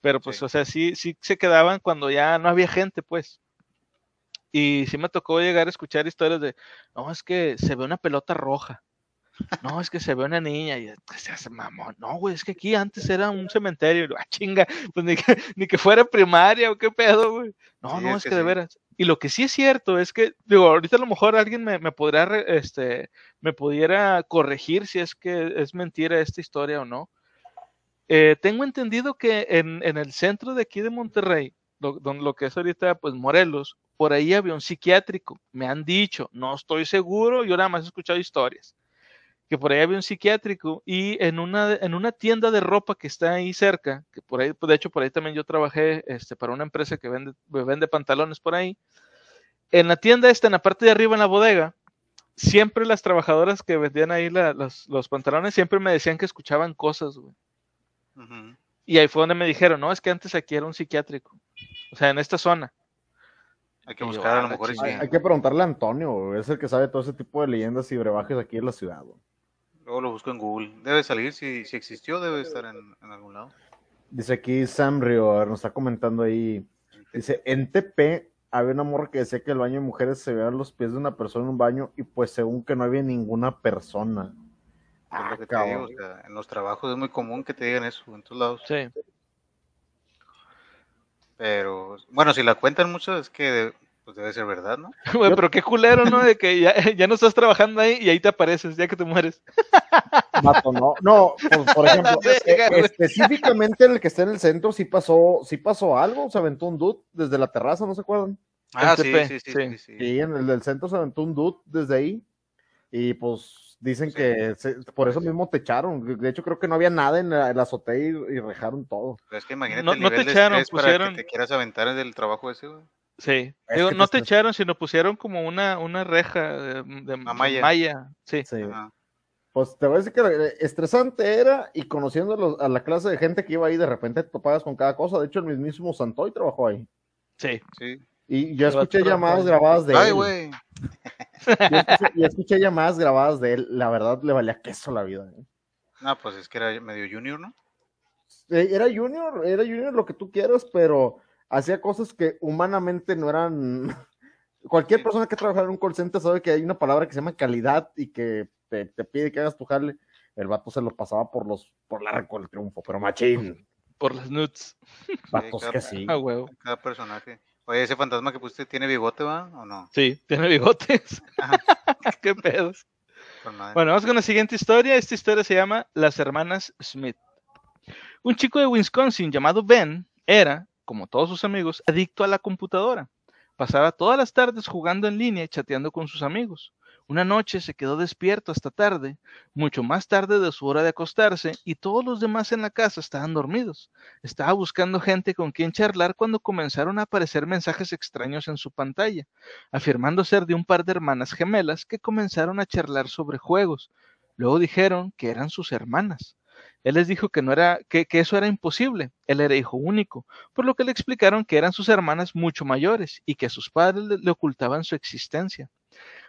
pero pues, Sí. o sea, sí, sí se quedaban cuando ya no había gente, pues. Y sí me tocó llegar a escuchar historias de, no, es que se ve una pelota roja. No, es que se ve una niña y se hace mamón. No, güey, es que aquí antes era un cementerio. Ah, chinga, pues ni que, ni que fuera primaria o qué pedo, güey. No, Sí, no, es que que de sí. veras. Y lo que sí es cierto es que, digo, ahorita a lo mejor alguien me, me podrá, este, me pudiera corregir si es que es mentira esta historia o no. Eh, tengo entendido que en, en el centro de aquí de Monterrey, lo, don- lo que es ahorita, pues Morelos, por ahí había un psiquiátrico. Me han dicho, no estoy seguro, yo nada más he escuchado historias que por ahí había un psiquiátrico y en una, en una tienda de ropa que está ahí cerca, que por ahí, de hecho por ahí también yo trabajé este, para una empresa que vende, vende pantalones por ahí, en la tienda esta, en la parte de arriba en la bodega, siempre las trabajadoras que vendían ahí la- los, los pantalones siempre me decían que escuchaban cosas, güey. Y ahí fue donde me dijeron, no, es que antes aquí era un psiquiátrico. O sea, en esta zona. Hay que buscar a lo mejor. Hay, que preguntarle a Antonio, es el que sabe todo ese tipo de leyendas y brebajes aquí en la ciudad. güey. Luego lo busco en Google. Debe salir, si, si existió, debe estar en, en algún lado. Dice aquí Sam ver, nos está comentando ahí. Dice, en TP había una morra que decía que el baño de mujeres se veían los pies de una persona en un baño y pues según que no había ninguna persona. Es Ah, lo que te digo, o sea, en los trabajos es muy común que te digan eso en todos lados. Sí. Pero bueno, si la cuentan mucho es que pues debe ser verdad, ¿no? Güey, pero qué culero, ¿no? De que ya, ya no estás trabajando ahí y ahí te apareces, ya que te mueres. Vato, no, no, por, por ejemplo, Verga, eh, güey. específicamente en el que está en el centro sí pasó, sí pasó algo, se aventó un dude desde la terraza, ¿no se acuerdan? Ah, sí, TP, sí, sí, sí. sí, sí. Sí, en el del centro se aventó un dude desde ahí y pues dicen que se- por eso mismo te echaron. De hecho creo que no había nada en la, en la azotea y, y rejaron todo. Pero es que imagínate No- el no te de echaron, estrés para pusieron- que te quieras aventar del trabajo ese, güey. Sí. Es Digo, no te echaron, sino pusieron como una, una reja de, malla. malla. Sí. Sí. Pues te voy a decir que eh, estresante era y conociendo a, los- a la clase de gente que iba ahí, de repente te topabas con cada cosa. De hecho, el mismísimo Santoy trabajó ahí. Sí. Sí. Y yo escuché llamadas grabadas de Ay, él. güey. Yo escuché, yo escuché llamadas grabadas de él. La verdad, le valía queso la vida. ¿eh? No, pues es que era medio junior, ¿no? Era junior, era junior lo que tú quieras, pero hacía cosas que humanamente no eran... Cualquier Sí. persona que trabaja en un call center sabe que hay una palabra que se llama calidad y que te, te pide que hagas tu jale. El vato se lo pasaba por los por la arco del triunfo, pero machín. Por las nuts. Vatos cada- que sí. Ah, huevo. Cada personaje. Oye, ese fantasma que pusiste tiene bigote, ¿va? ¿O no? Sí, tiene bigotes. Qué pedos. Bueno, vamos con la siguiente historia. Esta historia se llama Las Hermanas Smith. Un chico de Wisconsin llamado Ben era, como todos sus amigos, adicto a la computadora. Pasaba todas las tardes jugando en línea y chateando con sus amigos. Una noche se quedó despierto hasta tarde, mucho más tarde de su hora de acostarse, y todos los demás en la casa estaban dormidos. Estaba buscando gente con quien charlar cuando comenzaron a aparecer mensajes extraños en su pantalla, afirmando ser de un par de hermanas gemelas que comenzaron a charlar sobre juegos. Luego dijeron que eran sus hermanas. Él les dijo que no era, que, eso era imposible. Él era hijo único, por lo que le explicaron que eran sus hermanas mucho mayores y que sus padres le ocultaban su existencia.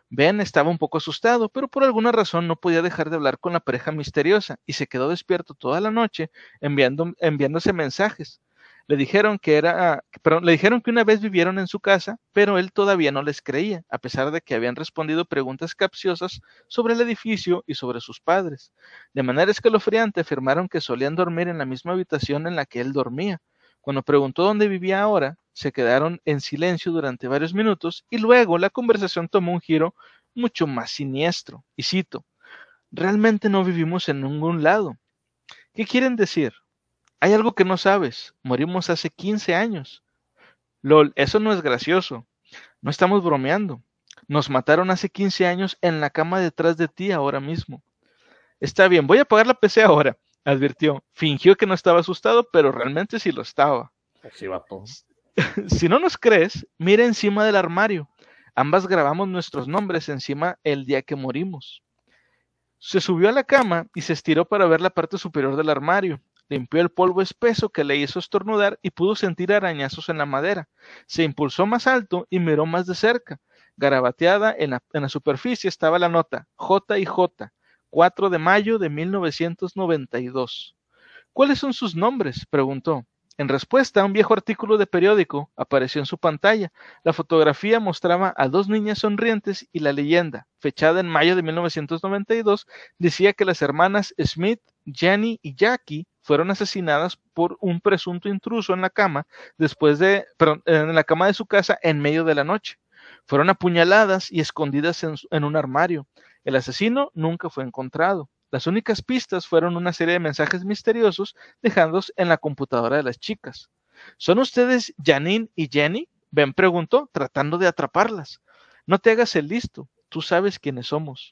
Ben estaba un poco asustado, pero por alguna razón no podía dejar de hablar con la pareja misteriosa y se quedó despierto toda la noche enviándose mensajes. Le dijeron que era, le dijeron que una vez vivieron en su casa, pero él todavía no les creía, a pesar de que habían respondido preguntas capciosas sobre el edificio y sobre sus padres. De manera escalofriante afirmaron que solían dormir en la misma habitación en la que él dormía. Cuando preguntó dónde vivía ahora, se quedaron en silencio durante varios minutos y luego la conversación tomó un giro mucho más siniestro. Y cito, realmente no vivimos en ningún lado. ¿Qué quieren decir? Hay algo que no sabes. Morimos hace 15 años. Lol, eso no es gracioso. No estamos bromeando. Nos mataron hace 15 años en la cama detrás de ti ahora mismo. Está bien, voy a apagar la PC ahora, advirtió. Fingió que no estaba asustado, pero realmente sí lo estaba. si no nos crees, mira encima del armario. Ambas grabamos nuestros nombres encima el día que morimos. Se subió a la cama y se estiró para ver la parte superior del armario. limpió el polvo espeso que le hizo estornudar y pudo sentir arañazos en la madera. Se impulsó más alto y miró más de cerca. Garabateada en la, en la superficie estaba la nota J y J, 4 de mayo de 1992. ¿Cuáles son sus nombres? preguntó. En respuesta, un viejo artículo de periódico apareció en su pantalla. La fotografía mostraba a dos niñas sonrientes y la leyenda, fechada en mayo de 1992, decía que las hermanas Smith, Jenny y Jackie fueron asesinadas por un presunto intruso en la cama después de, perdón, en la cama de su casa en medio de la noche. Fueron apuñaladas y escondidas en un armario. El asesino nunca fue encontrado. Las únicas pistas fueron una serie de mensajes misteriosos dejados en la computadora de las chicas. ¿Son ustedes Janine y Jenny? Ben preguntó, tratando de atraparlas. No te hagas el listo, tú sabes quiénes somos.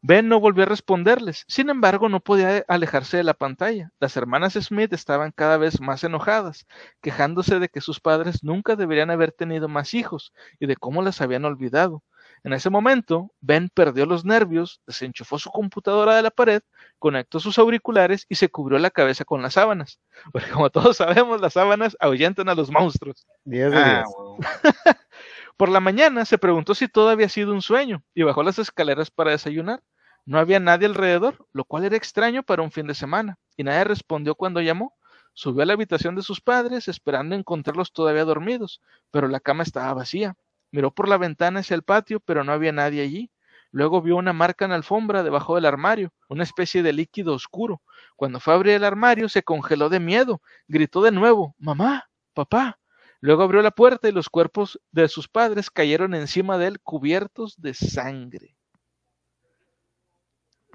Ben no volvió a responderles, sin embargo no podía alejarse de la pantalla. Las hermanas Smith estaban cada vez más enojadas, quejándose de que sus padres nunca deberían haber tenido más hijos y de cómo las habían olvidado. En ese momento, Ben perdió los nervios, desenchufó su computadora de la pared, conectó sus auriculares y se cubrió la cabeza con las sábanas. Porque como todos sabemos, las sábanas ahuyentan a los monstruos. Diez de Ah, diez. Por la mañana se preguntó si todo había sido un sueño y bajó las escaleras para desayunar. No había nadie alrededor, lo cual era extraño para un fin de semana, y nadie respondió cuando llamó. Subió a la habitación de sus padres esperando encontrarlos todavía dormidos, pero la cama estaba vacía. Miró por la ventana hacia el patio, pero no había nadie allí. Luego vio una marca en la alfombra debajo del armario, una especie de líquido oscuro. Cuando fue a abrir el armario, se congeló de miedo. Gritó de nuevo, Mamá, papá. Luego abrió la puerta y los cuerpos de sus padres cayeron encima de él cubiertos de sangre.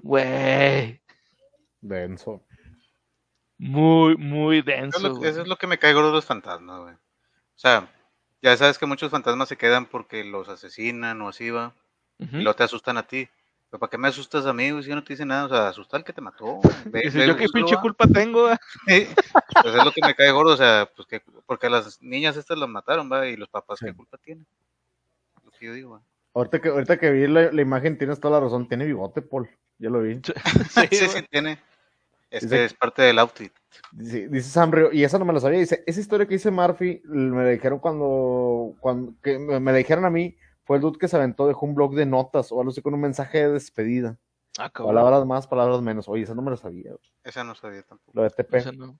Güey, Denso. muy, muy Eso es, denso. lo, eso es lo que me cae gordo de los fantasmas, güey. O sea, ya sabes que muchos fantasmas se quedan porque los asesinan o así va, y luego te asustan a ti. Pero ¿para qué me asustas a mí, güey, si yo no te dice nada? O sea, asusta al que te mató. Ve, yo qué pinche va. culpa tengo. ah?" Sí, Pues es lo que me cae gordo, o sea, pues que, porque a las niñas estas las mataron, va, y los papás, Sí. ¿qué culpa tienen? Lo que yo digo, va. Ahorita que, ahorita que vi la, la imagen, tienes toda la razón. Tiene bigote, Paul. Ya lo vi. Sí, Sí, sí, tiene. Este es parte del outfit. Dice, dice Sam Río, y esa no me la sabía. Dice, esa historia que dice Murphy, me la dijeron cuando, cuando que me, me la dijeron a mí, fue el dude que se aventó, dejó un blog de notas o algo así con un mensaje de despedida. Ah, cabrón. Palabras más, palabras menos. Oye, esa no me la sabía. Esa no sabía tampoco. Lo de TP. No.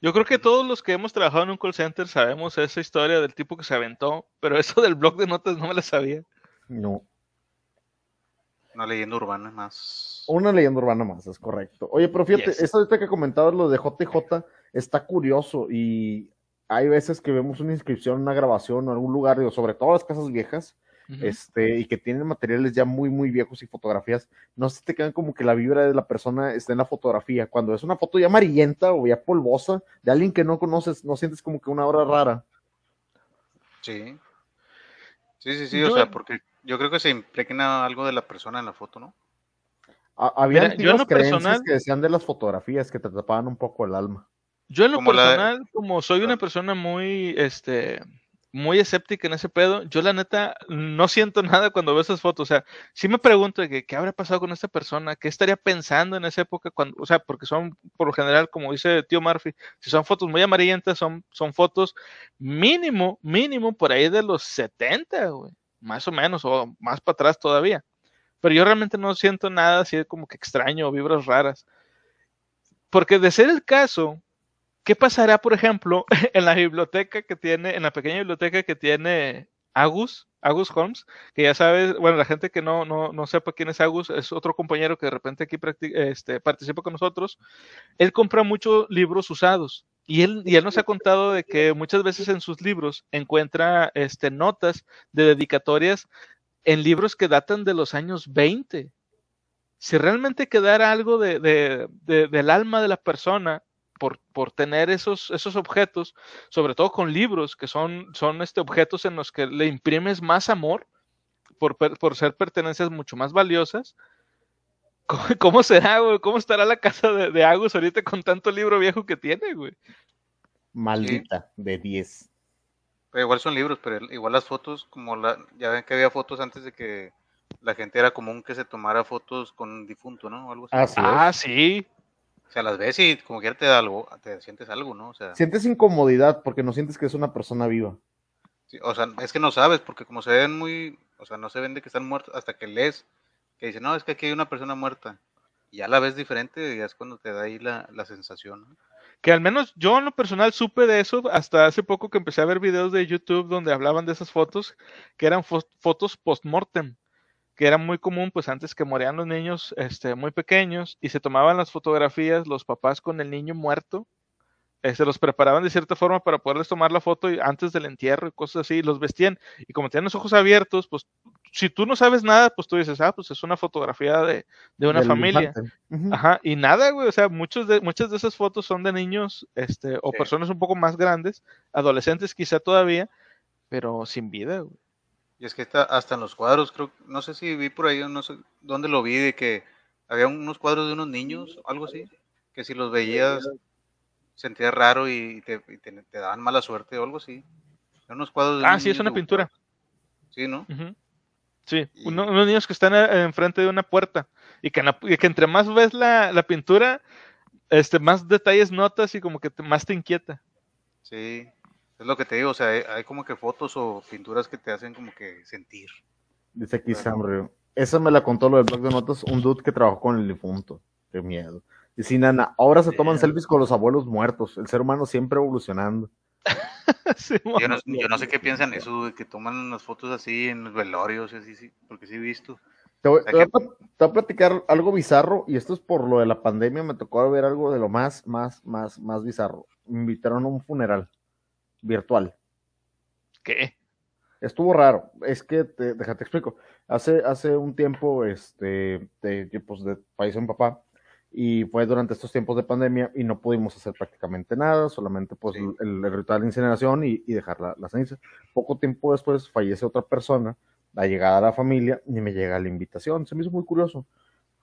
Yo creo que todos los que hemos trabajado en un call center sabemos esa historia del tipo que se aventó, pero eso del blog de notas no me la sabía. No. Una leyenda urbana más. Una leyenda urbana más, es correcto. Oye, pero fíjate, Yes. ahorita que comentabas lo de JJ está curioso y hay veces que vemos una inscripción, una grabación o algún lugar, digo, sobre todo las casas viejas, este, y que tienen materiales ya muy, muy viejos y fotografías, no sé si te quedan como que la vibra de la persona está en la fotografía. Cuando es una foto ya amarillenta o ya polvosa de alguien que no conoces, no sientes como que una hora rara. Sí. Sí, sí, sí, Yo- o sea, porque yo creo que se impregna algo de la persona en la foto, ¿no? Ha- Había Mira, yo en lo creencias personal- que decían de las fotografías que te tapaban un poco el alma. Yo en lo Como personal, como soy una Ah. persona muy, este, muy escéptica en ese pedo, yo la neta no siento nada cuando veo esas fotos. O sea, sí me pregunto de que, qué habrá pasado con esta persona, qué estaría pensando en esa época cuando, o sea, porque son, por lo general, como dice tío Murphy, si son fotos muy amarillentas, son, son fotos mínimo, mínimo por ahí de los 70, güey, más o menos, o más para atrás todavía. Pero yo realmente no siento nada así como que extraño o vibras raras. Porque de ser el caso, ¿qué pasará, por ejemplo, en la biblioteca que tiene, en la pequeña biblioteca que tiene Agus, Agus Holmes, que ya sabes, bueno, la gente que no, no, no sepa quién es Agus, es otro compañero que de repente aquí este, participa con nosotros. Él compra muchos libros usados. Y él, nos ha contado de que muchas veces en sus libros encuentra este, notas de dedicatorias en libros que datan de los años 20. Si realmente quedara algo de, de- de- del alma de la persona por, por tener esos, esos objetos, sobre todo con libros, que son, son este, objetos en los que le imprimes más amor, por, por ser pertenencias mucho más valiosas, ¿cómo, cómo será, güey? ¿Cómo estará la casa de, de Agus ahorita con tanto libro viejo que tiene, güey? Maldita, de 10. Pero igual son libros, pero igual las fotos, como la, ya ven que había fotos antes de que la gente era común que se tomara fotos con un difunto, ¿no? O algo así. Ah, sí. O sea, las ves y como que te da algo, te sientes algo, ¿no? O sea, Sientes incomodidad porque no sientes que es una persona viva. sí, o sea, es que no sabes, porque como se ven muy, o sea, no se ven de que están muertos hasta que lees, que dice, no, es que aquí hay una persona muerta. Y ya la ves diferente ya es cuando te da ahí la, la sensación, ¿no? Que al menos yo en lo personal supe de eso hasta hace poco que empecé a ver videos de YouTube donde hablaban de esas fotos, que eran fo- fotos post-mortem, que era muy común pues antes que morían los niños este, muy pequeños y se tomaban las fotografías los papás con el niño muerto, eh, se los preparaban de cierta forma para poderles tomar la foto y- antes del entierro y cosas así, los vestían y como tenían los ojos abiertos, pues si tú no sabes nada, pues tú dices, ah, pues es una fotografía de, de una del familia. Ajá, y nada, güey, o sea, muchos de, muchas de esas fotos son de niños, este, o Sí. personas un poco más grandes, adolescentes quizá todavía, pero sin vida, güey. Y es que está hasta en los cuadros, creo, no sé si vi por ahí, no sé dónde lo vi, de que había unos cuadros de unos niños, algo así, que si los veías sentías raro y te, y te- te daban mala suerte o algo así. Eran unos cuadros de Ah, sí, es una pintura. Sí, ¿no? Ujú. Sí, Y- uno- unos niños que están eh, enfrente de una puerta y que, en la- y que entre más ves la, la pintura, este, más detalles notas y como que te- más te inquieta. Sí, es lo que te digo, o sea, hay, hay como que fotos o pinturas que te hacen como que sentir. Dice aquí Sam Río. Esa me la contó lo del blog de notas un dude que trabajó con el difunto. Qué miedo. Y sí, Nana, ahora se toman selfies con los abuelos muertos. El ser humano siempre evolucionando. Sí, Yo no, yo no sé qué piensan eso, de que toman unas fotos así en los velorios, y así, sí, porque sí he visto. Te voy, sea, te voy a, que- plat- te voy a platicar algo bizarro, y esto es por lo de la pandemia, me tocó ver algo de lo más, más, más, más bizarro. Me invitaron a un funeral virtual. ¿Qué? Estuvo raro, es que, te, déjate explico. Hace, hace un tiempo, este, de, pues, de, falleció mi papá, y fue durante estos tiempos de pandemia, y no pudimos hacer prácticamente nada, solamente pues Sí. el, el ritual de incineración y, y dejar la, la ceniza. Poco tiempo después fallece otra persona, la llegada a la familia, y me llega la invitación, se me hizo muy curioso.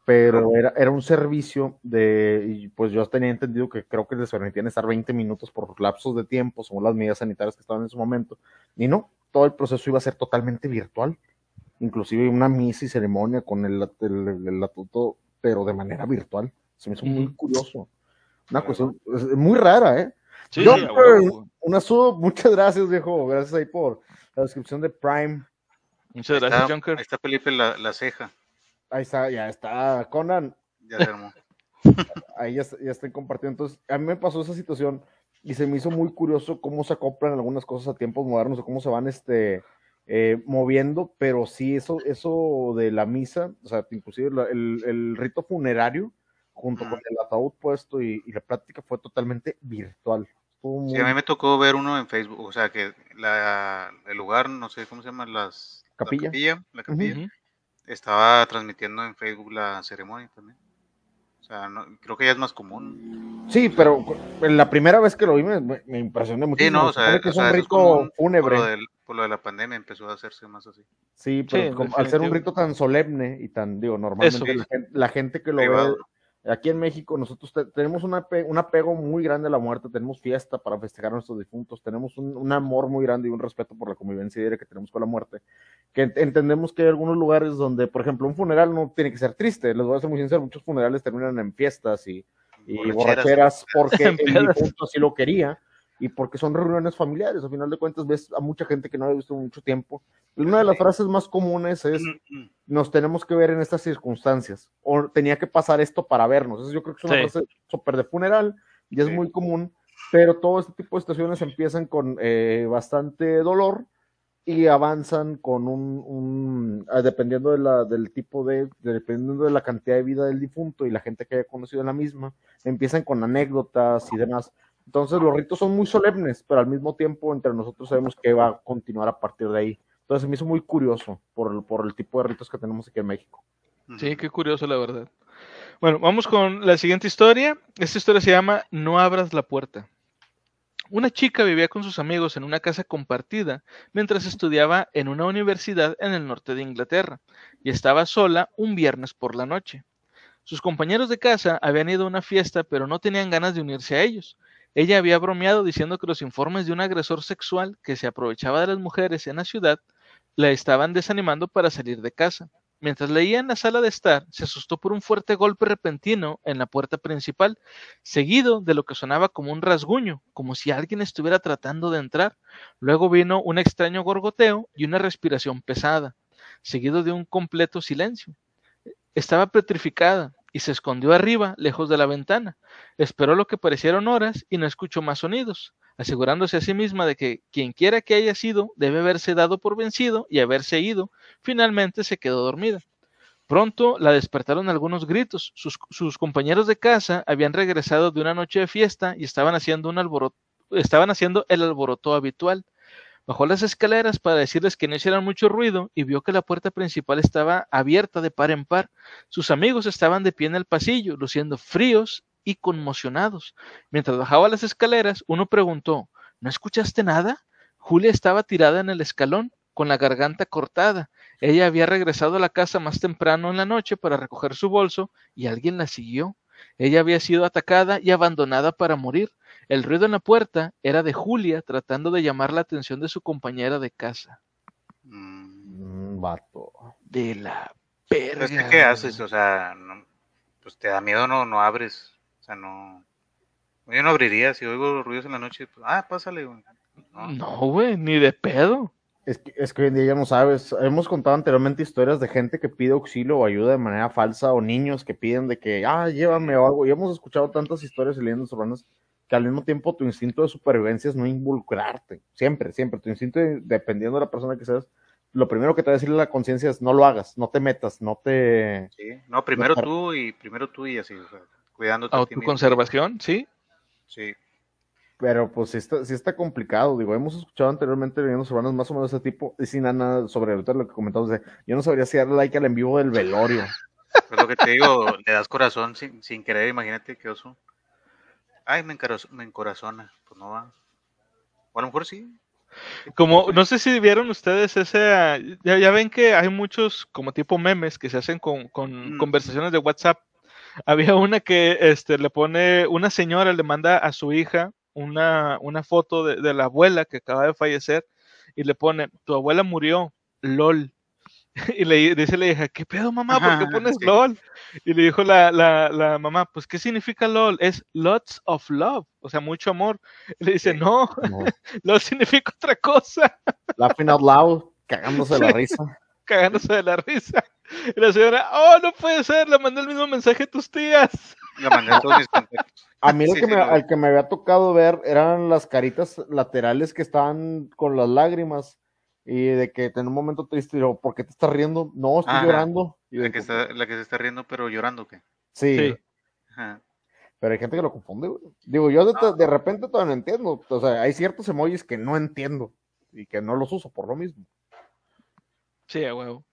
Pero era, era un servicio de, y pues yo tenía entendido que creo que les permitían estar 20 minutos por lapsos de tiempo, según las medidas sanitarias que estaban en su momento. Y no, todo el proceso iba a ser totalmente virtual. Inclusive una misa y ceremonia con el, el, el, el atuto, pero de manera virtual. Se me hizo muy curioso. Una cuestión es muy rara, ¿eh? Sí, Yo, güey. Una sub, muchas gracias, viejo. Gracias ahí por la descripción de Prime. Muchas Ahí gracias, está, Junker. Ahí está Felipe la, la ceja, Ahí está, ya está. Conan, ya se armó. ahí ya, ya estoy compartiendo. Entonces, a mí me pasó esa situación y se me hizo muy curioso cómo se acoplan algunas cosas a tiempos modernos o cómo se van este, eh, moviendo, pero sí, eso, eso de la misa, o sea, inclusive la- el, el rito funerario, junto con el ataúd puesto y, y la práctica fue totalmente virtual. Muy- Sí, a mí me tocó ver uno en Facebook, o sea, que la, el lugar, no sé cómo se llama, las, la Capilla. la capilla, estaba transmitiendo en Facebook la ceremonia también. Sea, no- creo que ya es más común. Sí, pero la primera vez que lo vi me, me- impresioné mucho. Sí, no, o sea, que o es sea, un es rito común fúnebre. Por lo, del- por lo de la pandemia empezó a hacerse más así. Sí, pero Sí, como- al ser un rito tan solemne y tan, digo, normalmente la gente, la gente que lo Privado. ve, aquí en México nosotros te- tenemos un, ape- un apego muy grande a la muerte, tenemos fiesta para festejar a nuestros difuntos, tenemos un, un amor muy grande y un respeto por la convivencia diaria que tenemos con la muerte, que ent- entendemos que hay algunos lugares donde, por ejemplo, un funeral no tiene que ser triste, les voy a ser muy sincero, muchos funerales terminan en fiestas y, y Borracheras. borracheras porque el difunto así lo quería y porque son reuniones familiares. A final de cuentas, ves a mucha gente que no había visto mucho tiempo. Y una de las frases más comunes es: Nos tenemos que ver en estas circunstancias, o tenía que pasar esto para vernos. Entonces, yo creo que es una Sí. frase súper de funeral y es Sí. muy común, pero todo este tipo de situaciones empiezan con eh, bastante dolor y avanzan con un, un ah, dependiendo de la, del tipo de, de- dependiendo de la cantidad de vida del difunto y la gente que haya conocido en la misma, empiezan con anécdotas y demás. Entonces los ritos son muy solemnes, pero al mismo tiempo entre nosotros sabemos que va a continuar a partir de ahí. Entonces me hizo muy curioso por el, por el tipo de ritos que tenemos aquí en México. Sí, qué curioso, la verdad. Bueno, vamos con la siguiente historia. Esta historia se llama No abras la puerta. Una chica vivía con sus amigos en una casa compartida mientras estudiaba en una universidad en el norte de Inglaterra y estaba sola un viernes por la noche. Sus compañeros de casa habían ido a una fiesta pero no tenían ganas de unirse a ellos. Ella había bromeado diciendo que los informes de un agresor sexual que se aprovechaba de las mujeres en la ciudad la estaban desanimando para salir de casa. Mientras leía en la sala de estar, se asustó por un fuerte golpe repentino en la puerta principal, seguido de lo que sonaba como un rasguño, como si alguien estuviera tratando de entrar. Luego vino un extraño gorgoteo y una respiración pesada, seguido de un completo silencio. Estaba petrificada y se escondió arriba, lejos de la ventana. Esperó lo que parecieron horas y no escuchó más sonidos, asegurándose a sí misma de que quien quiera que haya sido debe haberse dado por vencido y haberse ido. Finalmente se quedó dormida. Pronto la despertaron algunos gritos. Sus, sus compañeros de casa habían regresado de una noche de fiesta y estaban haciendo un alboroto, estaban haciendo el alboroto habitual. Bajó las escaleras para decirles que no hicieran mucho ruido y vio que la puerta principal estaba abierta de par en par. Sus amigos estaban de pie en el pasillo, luciendo fríos y conmocionados. Mientras bajaba las escaleras, uno preguntó ¿No escuchaste nada? Julia estaba tirada en el escalón, con la garganta cortada. Ella había regresado a la casa más temprano en la noche para recoger su bolso y alguien la siguió. Ella había sido atacada y abandonada para morir. El ruido en la puerta era de Julia tratando de llamar la atención de su compañera de casa. Mm, Mm, vato. De la verga. ¿qué haces? O sea, no- pues te da miedo, no, no abres. O sea, no. Yo no abriría si oigo ruidos en la noche. Pues, ah, pásale, güey. No. No, güey, ni de pedo. Es que, es que hoy en día ya no sabes. Hemos contado anteriormente historias de gente que pide auxilio o ayuda de manera falsa o niños que piden de que, ah, llévame o algo. Y hemos escuchado tantas historias y leyendas urbanas que al mismo tiempo tu instinto de supervivencia es no involucrarte. Siempre, siempre. Tu instinto, dependiendo de la persona que seas, lo primero que te va a decir la conciencia es no lo hagas, no te metas, no te... Sí. No, primero tú y primero tú y así, o sea, cuidándote. a ti mismo. Autoconservación, sí. Sí. Pero pues sí está, sí está complicado, digo, hemos escuchado anteriormente leyendas urbanas más o menos de ese tipo, y sin nada sobre ahorita lo que comentamos de, yo no sabría si darle like al en vivo del velorio. Pues lo que te digo, le das corazón sin, sin querer, imagínate qué oso. Ay, me, me encorazona. Pues no va. O a lo mejor sí. Como, no sé si vieron ustedes ese, ya, ya ven que hay muchos como tipo memes que se hacen con, con Mm. conversaciones de WhatsApp. Había una que este, le pone, una señora le manda a su hija una, una foto de, de la abuela que acaba de fallecer y le pone, tu abuela murió, lol. Y le dice la hija, ¿qué pedo mamá? ¿Por qué Ajá, pones sí. LOL? Y le dijo la, la, la mamá, pues ¿qué significa LOL? Es lots of love, o sea, mucho amor. Y le dice, Sí. no, No, LOL significa otra cosa. laughing out loud, cagándose de la risa. cagándose de la risa. Y la señora, oh, no puede ser, le mandé el mismo mensaje a tus tías. La mandé a todos mis contactos. A mí lo Sí, que sí, me, al que me había tocado ver eran las caritas laterales que estaban con las lágrimas y de que en un momento triste, yo, ¿por qué te estás riendo? No, estoy Ajá. llorando. Y La de que, está, la que se está riendo, pero llorando, ¿qué? Sí, Sí. Ajá. pero hay gente que lo confunde, güey. Digo, yo de, de repente todavía no entiendo. O sea, hay ciertos emojis que no entiendo y que no los uso por lo mismo. Sí, a huevo.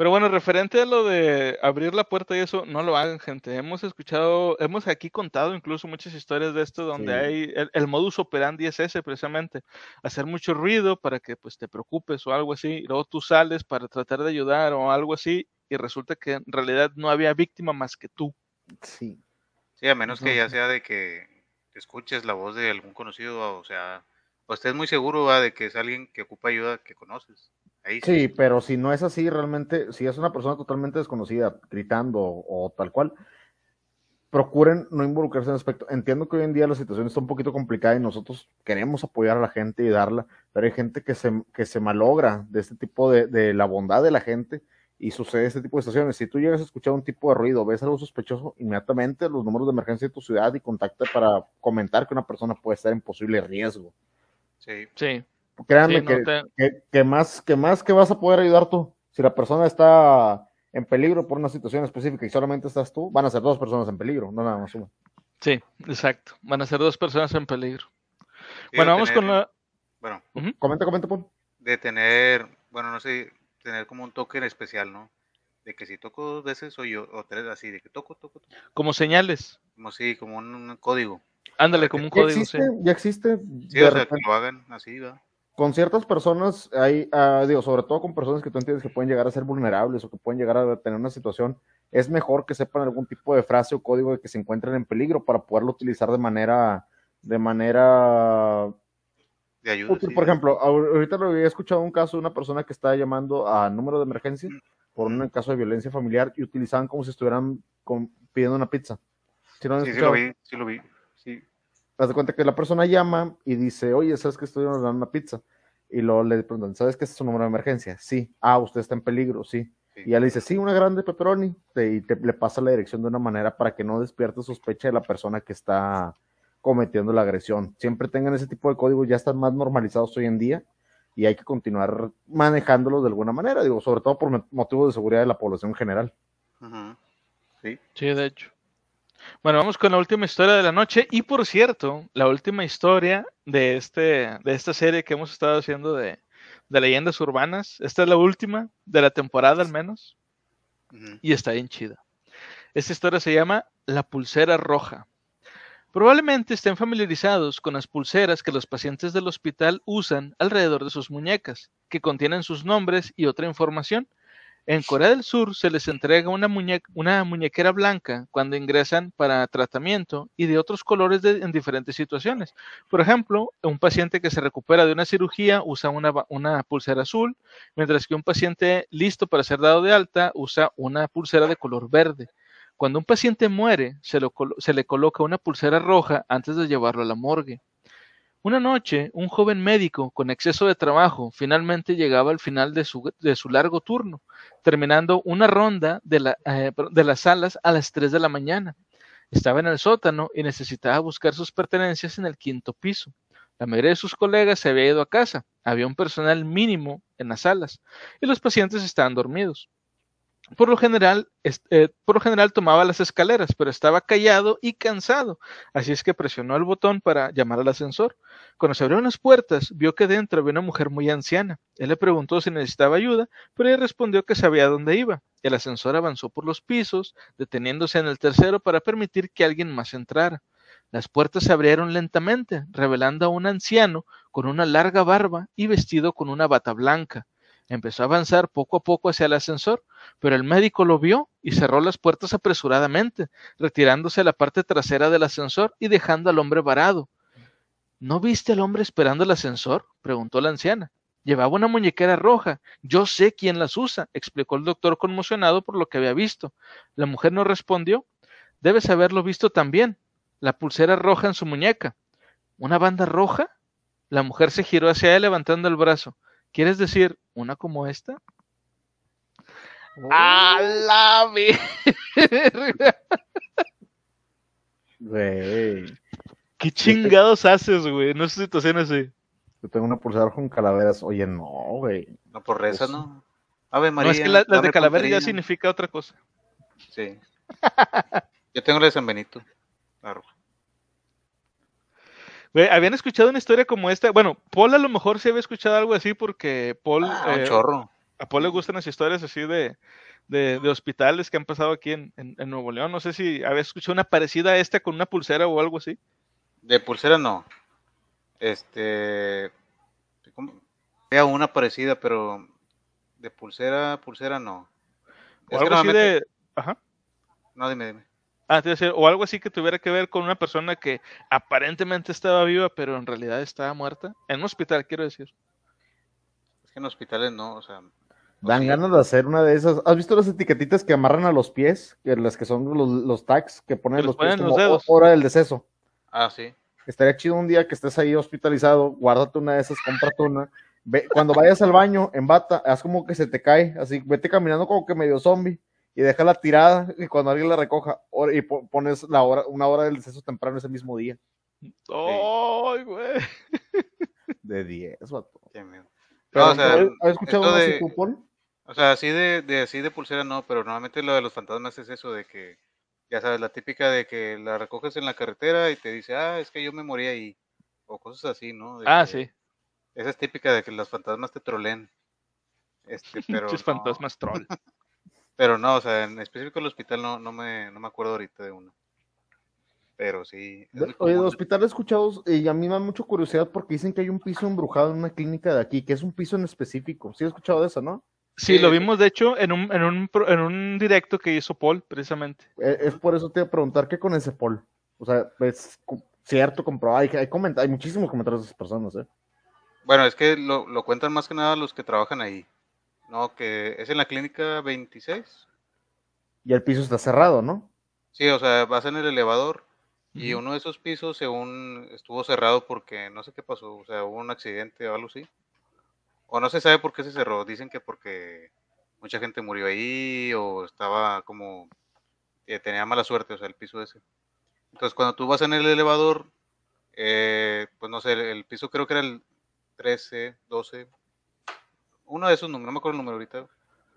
Pero bueno, referente a lo de abrir la puerta y eso, no lo hagan, gente. Hemos escuchado, hemos aquí contado incluso muchas historias de esto donde Sí. hay, el, el modus operandi es ese precisamente, hacer mucho ruido para que pues te preocupes o algo así, y luego tú sales para tratar de ayudar o algo así, y resulta que en realidad no había víctima más que tú. Sí. Sí, a menos que ya sea de que escuches la voz de algún conocido, o sea, o estés muy seguro ¿va? de que es alguien que ocupa ayuda que conoces. Ahí Sí, pero si no es así, realmente, si es una persona totalmente desconocida, gritando o tal cual, procuren no involucrarse en el aspecto. Entiendo que hoy en día la situación está un poquito complicada y nosotros queremos apoyar a la gente y darla, pero hay gente que se, que se malogra de este tipo de, de la bondad de la gente y sucede este tipo de situaciones. Si tú llegas a escuchar un tipo de ruido, ves algo sospechoso, inmediatamente los números de emergencia de tu ciudad y contacta para comentar que una persona puede estar en posible riesgo. Sí. Sí, Créanme sí, no que, te- que, que más, que más que vas a poder ayudar tú. Si la persona está en peligro por una situación específica y solamente estás tú, van a ser dos personas en peligro, no nada más una. sí, exacto. Van a ser dos personas en peligro. Sí, bueno, vamos con la... Bueno, Comenta, comenta, Paul. de tener, bueno, no sé, tener como un toque en especial, ¿no? De que si toco dos veces soy yo, o tres así, de que toco, toco, toco. Como señales. Como si, como un, un código. Ándale, como un Ya código, sí. ya existe. Sí, de o sea, que lo hagan así, ¿va? Con ciertas personas, hay, ah, digo, sobre todo con personas que tú entiendes que pueden llegar a ser vulnerables o que pueden llegar a tener una situación, es mejor que sepan algún tipo de frase o código de que se encuentren en peligro para poderlo utilizar de manera, de manera De ayuda. útil. sí, Por ejemplo, ahor- ahorita lo había escuchado un caso de una persona que está llamando a número de emergencia por un caso de violencia familiar y utilizaban como si estuvieran con- pidiendo una pizza. ¿Sí Sí, sí lo vi, sí lo vi. Haz de cuenta que la persona llama y dice, oye, ¿sabes que estoy ordenando una pizza? Y luego le preguntan, ¿sabes que este es su número de emergencia? Sí. Ah, usted está en peligro, sí. Sí. Y ya le dice, sí, una grande pepperoni. Te- y te, le pasa la dirección de una manera para que no despierte sospecha de la persona que está cometiendo la agresión. Siempre tengan ese tipo de códigos, ya están más normalizados hoy en día y hay que continuar manejándolos de alguna manera, digo, sobre todo por mo- motivos de seguridad de la población en general. Sí. Sí, de hecho. Bueno, vamos con la última historia de la noche. Y por cierto, la última historia de, este, de esta serie que hemos estado haciendo de, de leyendas urbanas. Esta es la última de la temporada al menos. Y está bien chida. Esta historia se llama La pulsera roja. Probablemente estén familiarizados con las pulseras que los pacientes del hospital usan alrededor de sus muñecas, que contienen sus nombres y otra información. En Corea del Sur se les entrega una, muñe- una muñequera blanca cuando ingresan para tratamiento y de otros colores en diferentes situaciones. Por ejemplo, un paciente que se recupera de una cirugía usa una, pulsera azul, mientras que un paciente listo para ser dado de alta usa una pulsera de color verde. Cuando un paciente muere, se le coloca una pulsera roja antes de llevarlo a la morgue. Una noche, un joven médico con exceso de trabajo finalmente llegaba al final de su, de su largo turno, terminando una ronda de, la- eh, de las salas a las 3 de la mañana. Estaba en el sótano y necesitaba buscar sus pertenencias en el quinto piso. La mayoría de sus colegas se había ido a casa, había un personal mínimo en las salas y los pacientes estaban dormidos. Por lo general, eh, por lo general tomaba las escaleras, pero estaba callado y cansado, así es que presionó el botón para llamar al ascensor. Cuando se abrieron las puertas, vio que dentro había una mujer muy anciana. Él le preguntó si necesitaba ayuda, pero ella respondió que sabía dónde iba. El ascensor avanzó por los pisos, deteniéndose en el tercero para permitir que alguien más entrara. Las puertas se abrieron lentamente, revelando a un anciano con una larga barba y vestido con una bata blanca. Empezó a avanzar poco a poco hacia el ascensor, pero el médico lo vio y cerró las puertas apresuradamente, retirándose a la parte trasera del ascensor y dejando al hombre varado. ¿No viste al hombre esperando el ascensor? preguntó la anciana. Llevaba una muñequera roja. Yo sé quién las usa, explicó el doctor conmocionado por lo que había visto. La mujer no respondió. Debes haberlo visto también. La pulsera roja en su muñeca. ¿Una banda roja? La mujer se giró hacia él levantando el brazo. ¿Quieres decir una como esta? ¡A la verga! Güey, ¿Qué chingados haces, güey? No sé situación así. yo tengo una pulsera con calaveras. Oye, no, güey. No por reza, Pues- ¿no? Ave María. no, es que la- las de dame calavera ya significa otra cosa. Sí. Yo tengo la de San Benito. La roja. Güey, ¿habían escuchado una historia como esta? Bueno, Paul a lo mejor sí había escuchado algo así porque Paul, Ah, un eh, chorro. A Paul le gustan las historias así de, de, de hospitales que han pasado aquí en, en- en Nuevo León. No sé si había escuchado una parecida a esta con una pulsera o algo así. De pulsera no. Este. ¿cómo? Había una parecida, pero de pulsera, pulsera no. O Es algo así de... Ajá. No, dime, dime. Ah, te decir, o algo así que tuviera que ver con una persona que aparentemente estaba viva, pero en realidad estaba muerta. En un hospital, quiero decir. Es que en hospitales no, o sea. Dan ganas de hacer una de esas. ¿Has visto las etiquetitas que amarran a los pies? Que las que son los, los tags que ponen Que los pies como los dedos. hora del deceso. Ah, sí. Estaría chido un día que estés ahí hospitalizado, guárdate una de esas, cómprate una. Ve, cuando vayas al baño, en bata, haz como que se te cae, así, vete caminando como que medio zombie y déjala tirada y cuando alguien la recoja, y po- pones la hora, una hora del deceso temprano ese mismo día. ¡Ay, güey! De 10, vato. qué miedo. Pero, No, o sea, ¿Has escuchado de- Paul? O sea, así de, de así de pulsera no, pero normalmente lo de los fantasmas es eso de que, ya sabes, la típica de que la recoges en la carretera y te dice, ah, es que yo me morí ahí, o cosas así, ¿no? De Ah, sí. Esa es típica de que los fantasmas te troleen. Este, pero no, fantasmas troll. pero no, o sea, en específico el hospital no, no me, no me acuerdo ahorita de uno. Pero sí. Oye, de hospital he escuchado, y a mí me da mucha curiosidad porque dicen que hay un piso embrujado en una clínica de aquí, que es un piso en específico. Sí, he escuchado de eso, ¿no? Sí, lo Sí. vimos de hecho en un, en un, pro- en un directo que hizo Paul, precisamente. Eh, Es por eso te iba a preguntar qué con ese Paul. O sea, es cierto, comprobado. Hay, hay, coment- hay muchísimos comentarios de esas personas, ¿eh? Bueno, es que lo, lo cuentan más que nada los que trabajan ahí. No, que es en la clínica 26. Y el piso está cerrado, ¿no? Sí, o sea, vas en el elevador y uno de esos pisos, según estuvo cerrado porque no sé qué pasó, o sea, hubo un accidente o algo así. O no se sabe por qué se cerró. Dicen que porque mucha gente murió ahí o estaba como que tenía mala suerte, o sea, el piso ese. Entonces, cuando tú vas en el elevador, eh, pues no sé, el, el piso creo que era el 13, 12, uno de esos números, no me acuerdo el número ahorita,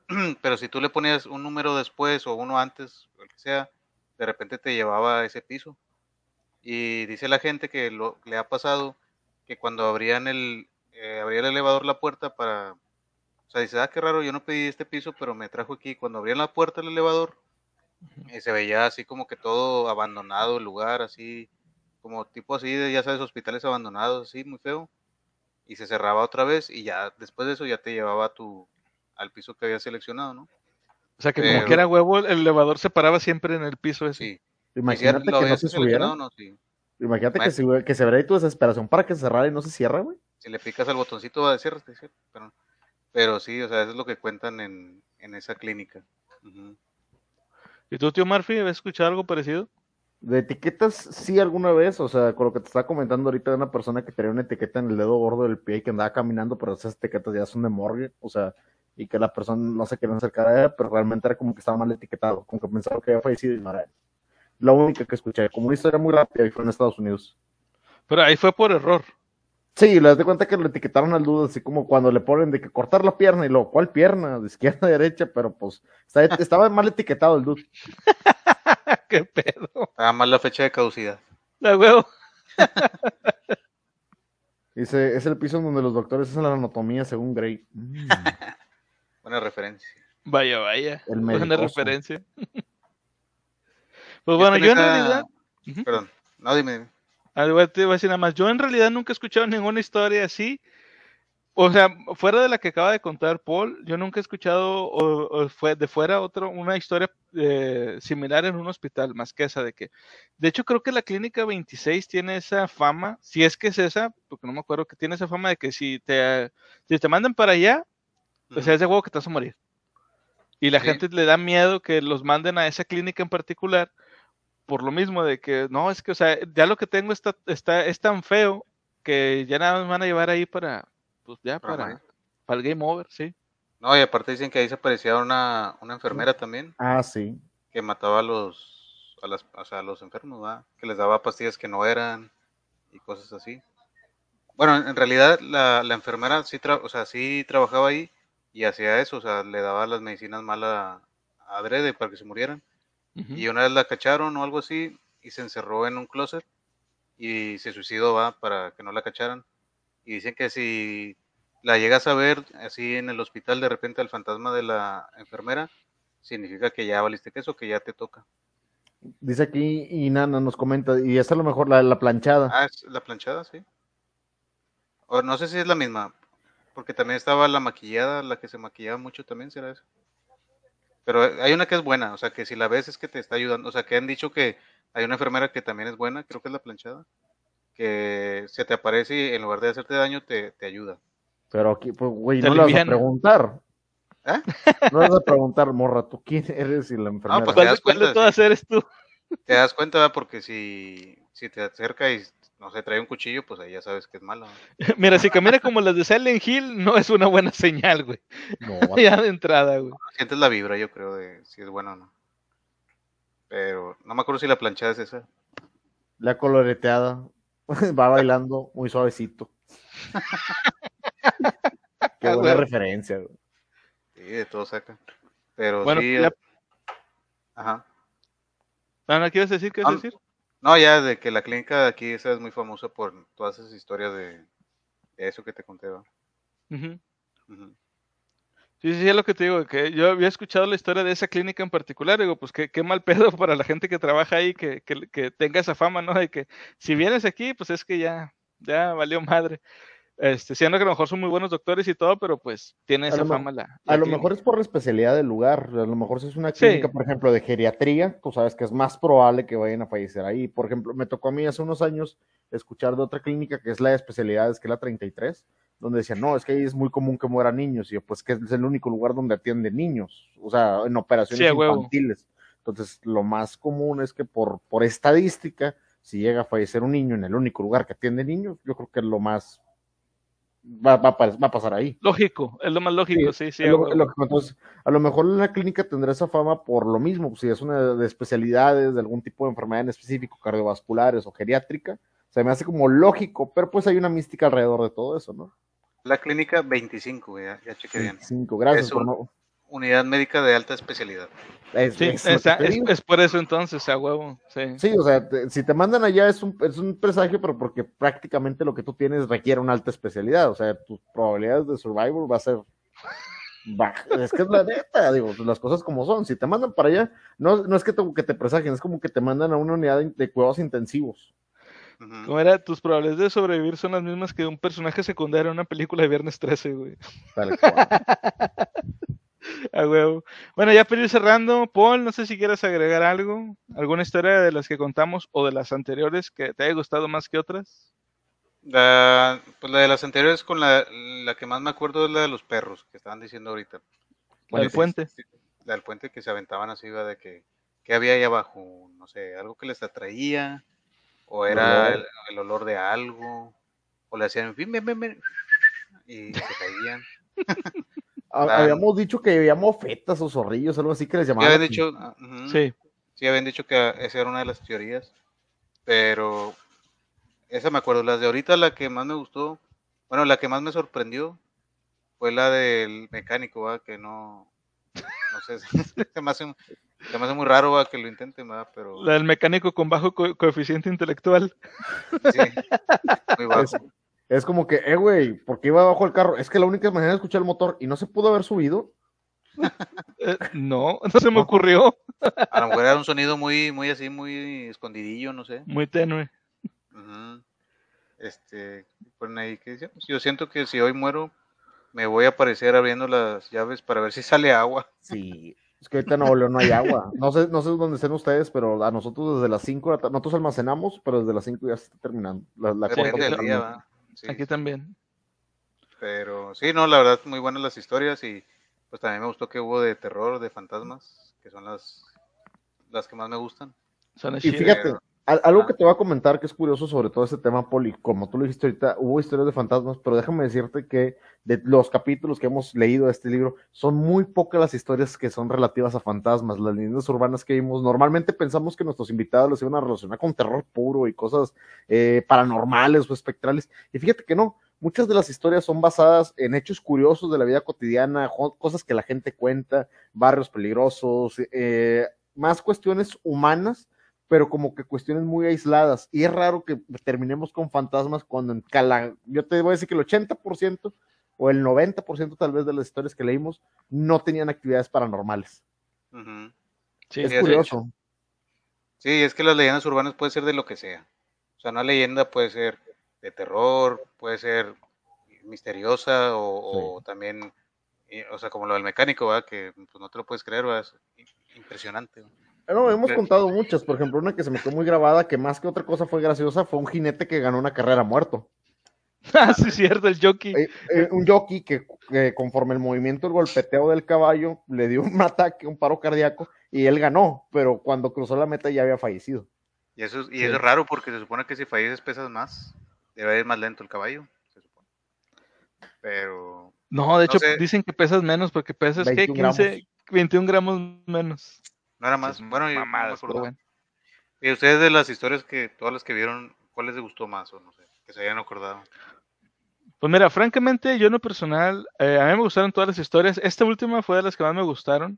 pero si tú le ponías un número después o uno antes, o el que sea, de repente te llevaba a ese piso. Y dice la gente que lo, le ha pasado que cuando abrían el, eh, abría el elevador la puerta para, o sea, dice, ah, qué raro, yo no pedí este piso, pero me trajo aquí. Cuando abrían la puerta del elevador, y se veía así como que todo abandonado el lugar, así, como tipo así de, ya sabes, hospitales abandonados, así, muy feo. Y se cerraba otra vez y ya después de eso ya te llevaba tu, al piso que había seleccionado, ¿no? O sea que como que era huevo, el elevador se paraba siempre en el piso ese. Sí. Imagínate ¿Lo que no habías se seleccionado subiera. o no? Sí. Imagínate que se, que se verá ahí tu desesperación para que se cerrara y no se cierra, güey. Si le picas al botoncito va a decir, pero, pero sí, o sea, eso es lo que cuentan en, en esa clínica. ¿Y tú, tío Murphy, habías escuchado algo parecido? De etiquetas, sí, alguna vez, o sea, con lo que te estaba comentando ahorita de una persona que tenía una etiqueta en el dedo gordo del pie y que andaba caminando, pero esas etiquetas ya son de morgue, o sea, y que la persona no se quería acercar a ella, pero realmente era como que estaba mal etiquetado, como que pensaba que había fallecido y no era él. La única que escuché, como una historia muy rápida y fue en Estados Unidos. Pero ahí fue por error. Sí, le das de cuenta que lo etiquetaron al dudo, así como cuando le ponen de que cortar la pierna y luego, ¿cuál pierna? De izquierda a derecha, pero pues está- estaba mal etiquetado el dude. ¿Qué pedo? Estaba mal la fecha de caducidad. La huevo. Dice, es el piso en donde los doctores hacen la anatomía según Gray. Mm. Buena referencia. Vaya, vaya. El Buena referencia. pues bueno, yo en realidad. Perdón, no, dime, dime. Igual te iba a decir nada más. Yo en realidad nunca he escuchado ninguna historia así. O sea, fuera de la que acaba de contar Paul, yo nunca he escuchado o, o fue de fuera otro, una historia eh, similar en un hospital, más que esa de que. De hecho, creo que la clínica 26 tiene esa fama, si es que es esa, porque no me acuerdo, que tiene esa fama de que si te, si te mandan para allá, o sea, es de huevo que te vas a morir. Y la Sí. gente le da miedo que los manden a esa clínica en particular por lo mismo de que, no, es que, o sea, ya lo que tengo está, está, es tan feo que ya nada más me van a llevar ahí para, pues ya, Para para, el game over, sí. No, y aparte dicen que ahí se aparecía una, una enfermera también Ah, sí. que mataba a los, a las, o sea, a los enfermos, ¿verdad? Que les daba pastillas que no eran y cosas así. Bueno, en realidad la, la enfermera sí, tra- o sea, sí trabajaba ahí y hacía eso, o sea, le daba las medicinas mal a, a adrede para que se murieran. Y una vez la cacharon o algo así y se encerró en un closet y se suicidó, va, para que no la cacharan. Y dicen que si la llegas a ver así en el hospital de repente al fantasma de la enfermera, significa que ya valiste queso, que ya te toca. Dice aquí y Nana nos comenta, y es a lo mejor la, la planchada. Ah, es la planchada, sí. O no sé si es la misma, porque también estaba la maquillada, la que se maquillaba mucho también, será eso. Pero hay una que es buena, o sea, que si la ves es que te está ayudando, o sea, que han dicho que hay una enfermera que también es buena, creo que es la planchada, que se te aparece y en lugar de hacerte daño te, te ayuda. Pero aquí, pues, güey, Te no le vas a preguntar. ¿Eh? No le vas a preguntar, morra, ¿tú quién eres? Y la enfermera. pues, ¿Cuál, te de- das cuál de cuenta, todas sí. eres tú? Te das cuenta, ¿verdad? porque si, si te acerca y, no sé, trae un cuchillo, pues ahí ya sabes que es malo. ¿no? Mira, si camina como las de Silent Hill, no es una buena señal, güey. No, Ya de entrada, güey. Sientes la vibra, yo creo, de si es bueno o no. Pero no me acuerdo si la planchada es esa. la coloreteada. Va bailando muy suavecito. Qué Ah, buena güey. referencia, güey. Sí, de todo saca. Pero Bueno, sí. ya- Ajá. Ah, ¿no quieres decir? ¿Qué vas a Ah, decir? No, ya de que la clínica de aquí esa es muy famosa por todas esas historias de, eso que te conté. Ujú. Sí, sí, es lo que te digo, que yo había escuchado la historia de esa clínica en particular, digo, pues qué, qué mal pedo para la gente que trabaja ahí, que, que, que tenga esa fama, ¿no? De que si vienes aquí, pues es que ya, ya valió madre. Este, siendo que a lo mejor son muy buenos doctores y todo, pero pues tiene esa fama la, la A lo clínica. mejor es por la especialidad del lugar. A lo mejor si es una Sí. clínica, por ejemplo, de geriatría, tú sabes que es más probable que vayan a fallecer ahí. Por ejemplo, me tocó a mí hace unos años escuchar de otra clínica que es la de especialidades, que es la 33, donde decían, no, es que ahí es muy común que mueran niños, y yo, pues que es el único lugar donde atienden niños, o sea, en operaciones Sí, a huevo. infantiles. Entonces, lo más común es que por, por estadística, si llega a fallecer un niño en el único lugar que atiende niños, yo creo que es lo más, va, va, va a pasar ahí. Lógico, es lo más lógico, sí, sí. Lo- lo entonces, a lo mejor la clínica tendrá esa fama por lo mismo, si es una de especialidades, de algún tipo de enfermedad en específico, cardiovasculares o geriátrica, se me hace como lógico, pero pues hay una mística alrededor de todo eso, ¿no? La clínica 25, güey, ya, ya chequé bien. 25, gracias Es por un- no. Unidad médica de alta especialidad. Es, Sí, es esa- es, por eso entonces, a huevo, sí. Sí, o sea, te- si te mandan allá es un, es un presagio, pero porque prácticamente lo que tú tienes requiere una alta especialidad, o sea, tus probabilidades de survival va a ser baja. Es que es la neta, digo, pues, las cosas como son. Si te mandan para allá, no, no es que te, que te presagien, es como que te mandan a una unidad de, de cuidados intensivos. ¿Cómo era? Tus probabilidades de sobrevivir son las mismas que un personaje secundario en una película de Viernes 13, güey. Tal cual. A huevo. Bueno, ya para ir cerrando, Paul, no sé si quieres agregar algo, alguna historia de las que contamos o de las anteriores que te haya gustado más que otras. La, pues la de las anteriores con la, la que más me acuerdo es la de los perros que estaban diciendo ahorita. La del puente. La del puente que se aventaban así, iba de que, que había ahí abajo, no sé, algo que les atraía, o era el, el olor de algo, o le hacían ven, ven, ven", y se caían. Ah. Habíamos dicho que había mofetas o zorrillos, algo así que les Sí llamaban. habían dicho, ah, Sí. sí habían dicho que esa era una de las teorías, pero esa me acuerdo, las de ahorita la que más me gustó, bueno, la que más me sorprendió fue la del mecánico, ¿va? que no, no sé, se me hace, se me hace muy raro ¿va? que lo intenten, ¿va? pero La del mecánico con bajo co- coeficiente intelectual. sí, muy bajo. Es, como que, eh, güey, ¿por qué iba abajo el carro? Es que la única manera de escuchar el motor y no se pudo haber subido. Eh, no, no se me No. ocurrió. A lo mejor era un sonido muy, muy así, muy escondidillo, no sé. Muy tenue. Este, ponen ahí que dice, yo siento que si hoy muero, me voy a aparecer abriendo las llaves para ver si sale agua. Sí, es que ahorita en Nuevo León no hay agua. No sé, no sé dónde estén ustedes, pero a nosotros desde las 5, de la ta- nosotros almacenamos, pero desde las 5 ya se está terminando. La, la Depende del día. Sí, Aquí también. Pero sí, no, la verdad, muy buenas las historias y pues también me gustó que hubo de terror, de fantasmas, que son las, las que más me gustan. Son Y fíjate, algo que te voy a comentar que es curioso sobre todo este tema, Poli, como tú lo dijiste ahorita, hubo historias de fantasmas, pero déjame decirte que de los capítulos que hemos leído de este libro, son muy pocas las historias que son relativas a fantasmas, las leyendas urbanas que vimos. Normalmente pensamos que nuestros invitados los iban a relacionar con terror puro y cosas eh, paranormales o espectrales, y fíjate que no. Muchas de las historias son basadas en hechos curiosos de la vida cotidiana, cosas que la gente cuenta, barrios peligrosos, eh, más cuestiones humanas pero como que cuestiones muy aisladas. Y es raro que terminemos con fantasmas cuando en cala, yo te voy a decir que el 80% o el 90% tal vez de las historias que leímos no tenían actividades paranormales. Sí. es sí, curioso. Sí, es que las leyendas urbanas pueden ser de lo que sea. O sea, una leyenda puede ser de terror, puede ser misteriosa o, o también, eh, o sea, como lo del mecánico, ¿verdad? Que pues, no te lo puedes creer, ¿verdad? Es impresionante. ¿verdad? No, hemos contado muchas, por ejemplo, una que se me quedó muy grabada, que más que otra cosa fue graciosa, fue un jinete que ganó una carrera muerto. Ah, sí, cierto, el jockey. Eh, eh, un jockey que, que conforme el movimiento, el golpeteo del caballo, le dio un ataque, un paro cardíaco, y él ganó, pero cuando cruzó la meta ya había fallecido. Y eso, es- y Sí. eso es raro porque se supone que si falleces pesas más, debe ir más lento el caballo, se supone. Pero No, de hecho, sé. dicen que pesas menos porque pesas, ¿qué? 21 15, gramos. 21 gramos menos. No era más. Bueno, yo no me mamadas, acuerdo. pero bueno. Y ustedes de las historias que, todas las que vieron, ¿cuál les gustó más o no sé? Que se hayan acordado. Pues mira, francamente, yo en lo personal, eh, a mí me gustaron todas las historias. Esta última fue de las que más me gustaron,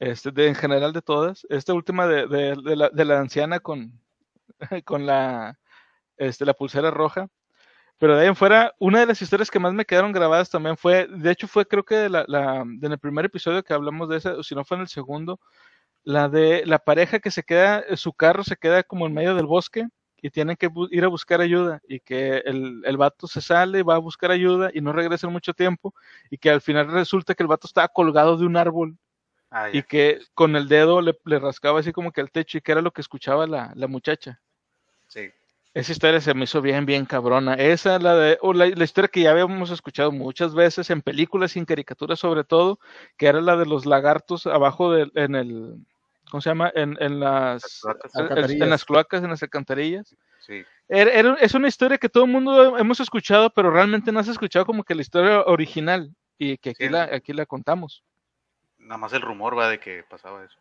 este, de, en general de todas. Esta última de, de- de la, de la anciana con, con la, este, la pulsera roja. Pero de ahí en fuera, una de las historias que más me quedaron grabadas también fue, de hecho fue creo que de la, la- en el primer episodio que hablamos de esa, o si no fue en el segundo, la de la pareja que se queda, su carro se queda como en medio del bosque y tienen que ir a buscar ayuda y que el, el vato se sale, va a buscar ayuda y no regresa en mucho tiempo y que al final resulta que el vato estaba colgado de un árbol Ah, y que con el dedo le, le rascaba así como que al techo y que era lo que escuchaba la, la muchacha. Sí. Esa historia se me hizo bien, bien cabrona. Esa, la de, o la, la historia que ya habíamos escuchado muchas veces en películas y en caricaturas sobre todo, que era la de los lagartos abajo de, en el, ¿cómo se llama? En, en las, cloacas. en- las cloacas, en las alcantarillas. Sí. Era- era- es una historia que todo el mundo hemos escuchado, pero realmente no has escuchado como que la historia original y que aquí, Sí. la, aquí la contamos. Nada más el rumor va de que pasaba eso.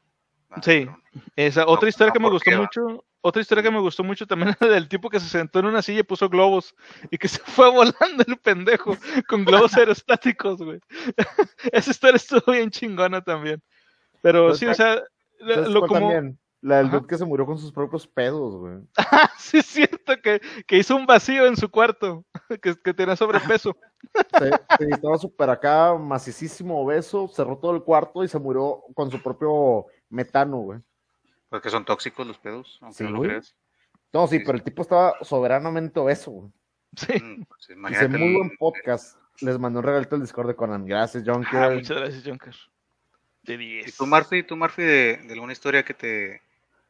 Nada, Sí. Esa otra No, historia no, que me ¿por gustó va? mucho, otra historia que me gustó mucho también era del tipo que se sentó en una silla y puso globos y que se fue volando el pendejo con globos aerostáticos, güey. Esa historia estuvo bien chingona también. Pero sí, o sea, la- ¿Sabes lo como también? La del dude que se murió con sus propios pedos, güey. sí es cierto que, que hizo un vacío en su cuarto, que, que tenía sobrepeso. Se- se- estaba súper acá, macicísimo, obeso, cerró todo el cuarto y se murió con su propio metano, güey. Porque son tóxicos los pedos, aunque Sí, no lo güey. creas. No, sí, Sí, pero el tipo estaba soberanamente obeso, güey. Sí. Mm, pues, imagínate muy buen podcast. Les mandó un regalito al Discord de Conan. Gracias, John. Ah, muchas gracias, Junker. De ¿Y 10. tú, Murphy, tú, Murphy, de, de alguna historia que te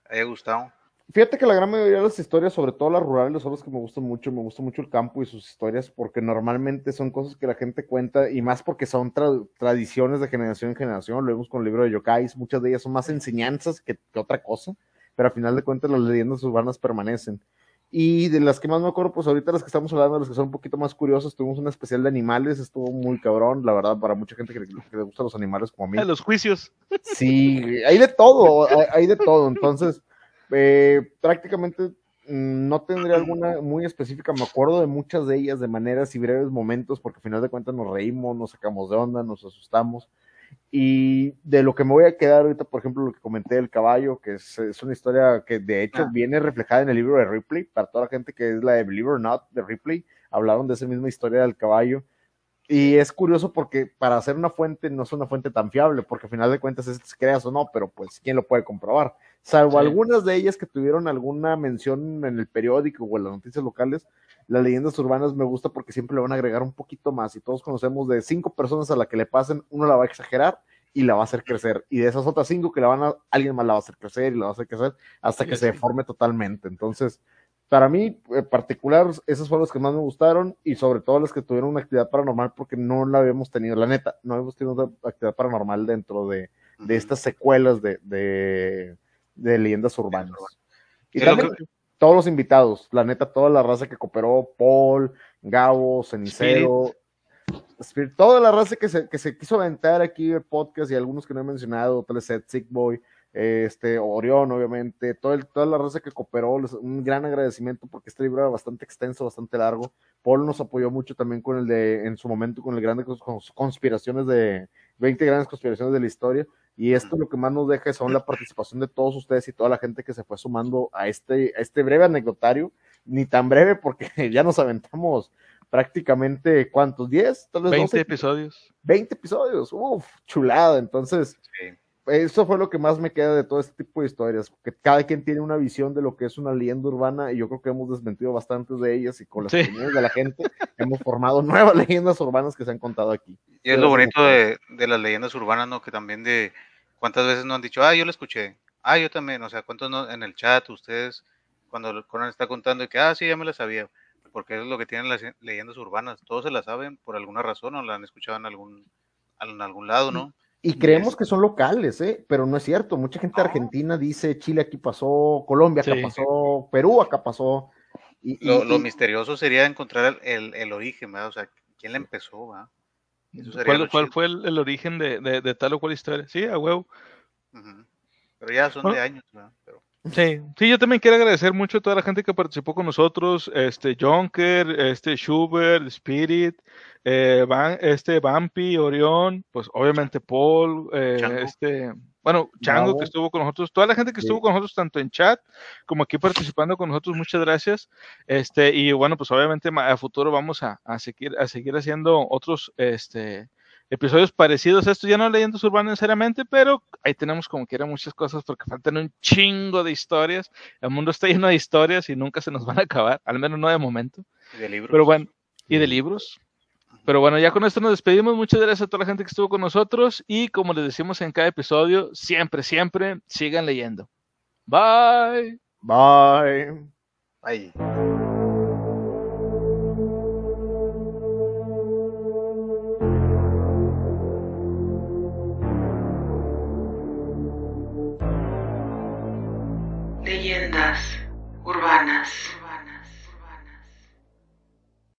haya gustado? Fíjate que la gran mayoría de las historias, sobre todo las rurales, son las que me gustan mucho. Me gusta mucho el campo y sus historias, porque normalmente son cosas que la gente cuenta, y más porque son tra- tradiciones de generación en generación. Lo vemos con el libro de Yokais, muchas de ellas son más enseñanzas que, que otra cosa, pero al final de cuentas las leyendas urbanas permanecen. Y de las que más me acuerdo, pues ahorita las que estamos hablando, las que son un poquito más curiosas, tuvimos un especial de animales, estuvo muy cabrón, la verdad, para mucha gente que, le- que le gustan los animales como a mí. A los juicios. Sí, hay de todo, hay, hay de todo. Entonces, eh, prácticamente mm, no tendría alguna muy específica. Me acuerdo de muchas de ellas de maneras y breves momentos, porque al final de cuentas nos reímos, nos sacamos de onda, nos asustamos. Y de lo que me voy a quedar ahorita, por ejemplo, lo que comenté del caballo, que es, es una historia que de hecho Ah. viene reflejada en el libro de Ripley, para toda la gente que es la de Believe or Not de Ripley, hablaron de esa misma historia del caballo. Y es curioso porque para hacer una fuente no es una fuente tan fiable, porque al final de cuentas es que creas o no, pero pues quién lo puede comprobar. Salvo Sí. algunas de ellas que tuvieron alguna mención en el periódico o en las noticias locales, las leyendas urbanas me gusta porque siempre le van a agregar un poquito más y todos conocemos de cinco personas a la que le pasen, uno la va a exagerar y la va a hacer crecer. Y de esas otras cinco que la van a, alguien más la va a hacer crecer y la va a hacer crecer hasta Sí, que sí. se deforme totalmente. Entonces, para mí, en particular, esas fueron las que más me gustaron y sobre todo las que tuvieron una actividad paranormal porque no la habíamos tenido, la neta, no habíamos tenido una actividad paranormal dentro de, de estas secuelas de, de, de leyendas urbanas. Y también que- todos los invitados, la neta, toda la raza que cooperó, Paul, Gabo, Cenicero, Spirit, toda la raza que se, que se quiso aventar aquí el podcast y algunos que no he mencionado, Teleset, Sick Boy, este, Orión, obviamente, todo el- toda la raza que cooperó, les- un gran agradecimiento porque este libro era bastante extenso, bastante largo. Paul nos apoyó mucho también con el de, en su momento, con el grande cons- cons- conspiraciones de, 20 grandes conspiraciones de la historia. Y esto lo que más nos deja son la participación de todos ustedes y toda la gente que se fue sumando a este, a este breve anecdotario, ni tan breve porque ya nos aventamos prácticamente, ¿cuántos? ¿10? Tal vez 20 12, episodios. 20 episodios, uff, chulada. Entonces, Sí. Eso fue lo que más me queda de todo este tipo de historias, que cada quien tiene una visión de lo que es una leyenda urbana y yo creo que hemos desmentido bastantes de ellas y con las Sí. opiniones de la gente hemos formado nuevas leyendas urbanas que se han contado aquí. Y es lo bonito de, de las leyendas urbanas, ¿no? Que también de cuántas veces no han dicho, ah, yo lo escuché, ah, yo también, o sea, cuántos no, en el chat ustedes, cuando el Conan está contando y que, ah, sí, ya me la sabía, porque es lo que tienen las leyendas urbanas, todos se la saben por alguna razón o la han escuchado en algún, en algún lado, ¿no? Y creemos que son locales, ¿eh? pero no es cierto. Mucha gente de No. Argentina dice Chile aquí pasó, Colombia acá Sí. pasó, Perú acá pasó. Y, Lo, y- lo y- misterioso sería encontrar el, el origen, ¿verdad? O sea, quién la empezó, ¿verdad? ¿Cuál, cuál fue el, el origen de, de- de tal o cual historia? Sí, a huevo. Pero ya son Bueno. de años, ¿verdad? Sí, sí, yo también quiero agradecer mucho a toda la gente que participó con nosotros, este Jonker, este Schubert, Spirit, eh, Van- este Vampi, Orión, pues obviamente Paul, eh, Chango. este, bueno, Chango Bravo. que estuvo con nosotros, toda la gente que Sí. estuvo con nosotros tanto en chat como aquí participando con nosotros, muchas gracias. Este, y bueno, pues obviamente a futuro vamos a, a seguir a seguir haciendo otros este episodios parecidos a estos, ya no leyendas urbanas necesariamente, pero ahí tenemos como quiera muchas cosas porque faltan un chingo de historias. El mundo está lleno de historias y nunca se nos van a acabar, al menos no de momento. y de libros. Pero bueno, y de libros. Pero bueno, ya con esto nos despedimos. Muchas gracias a toda la gente que estuvo con nosotros y como les decimos en cada episodio, siempre, siempre sigan leyendo. Bye. Bye. Ahí.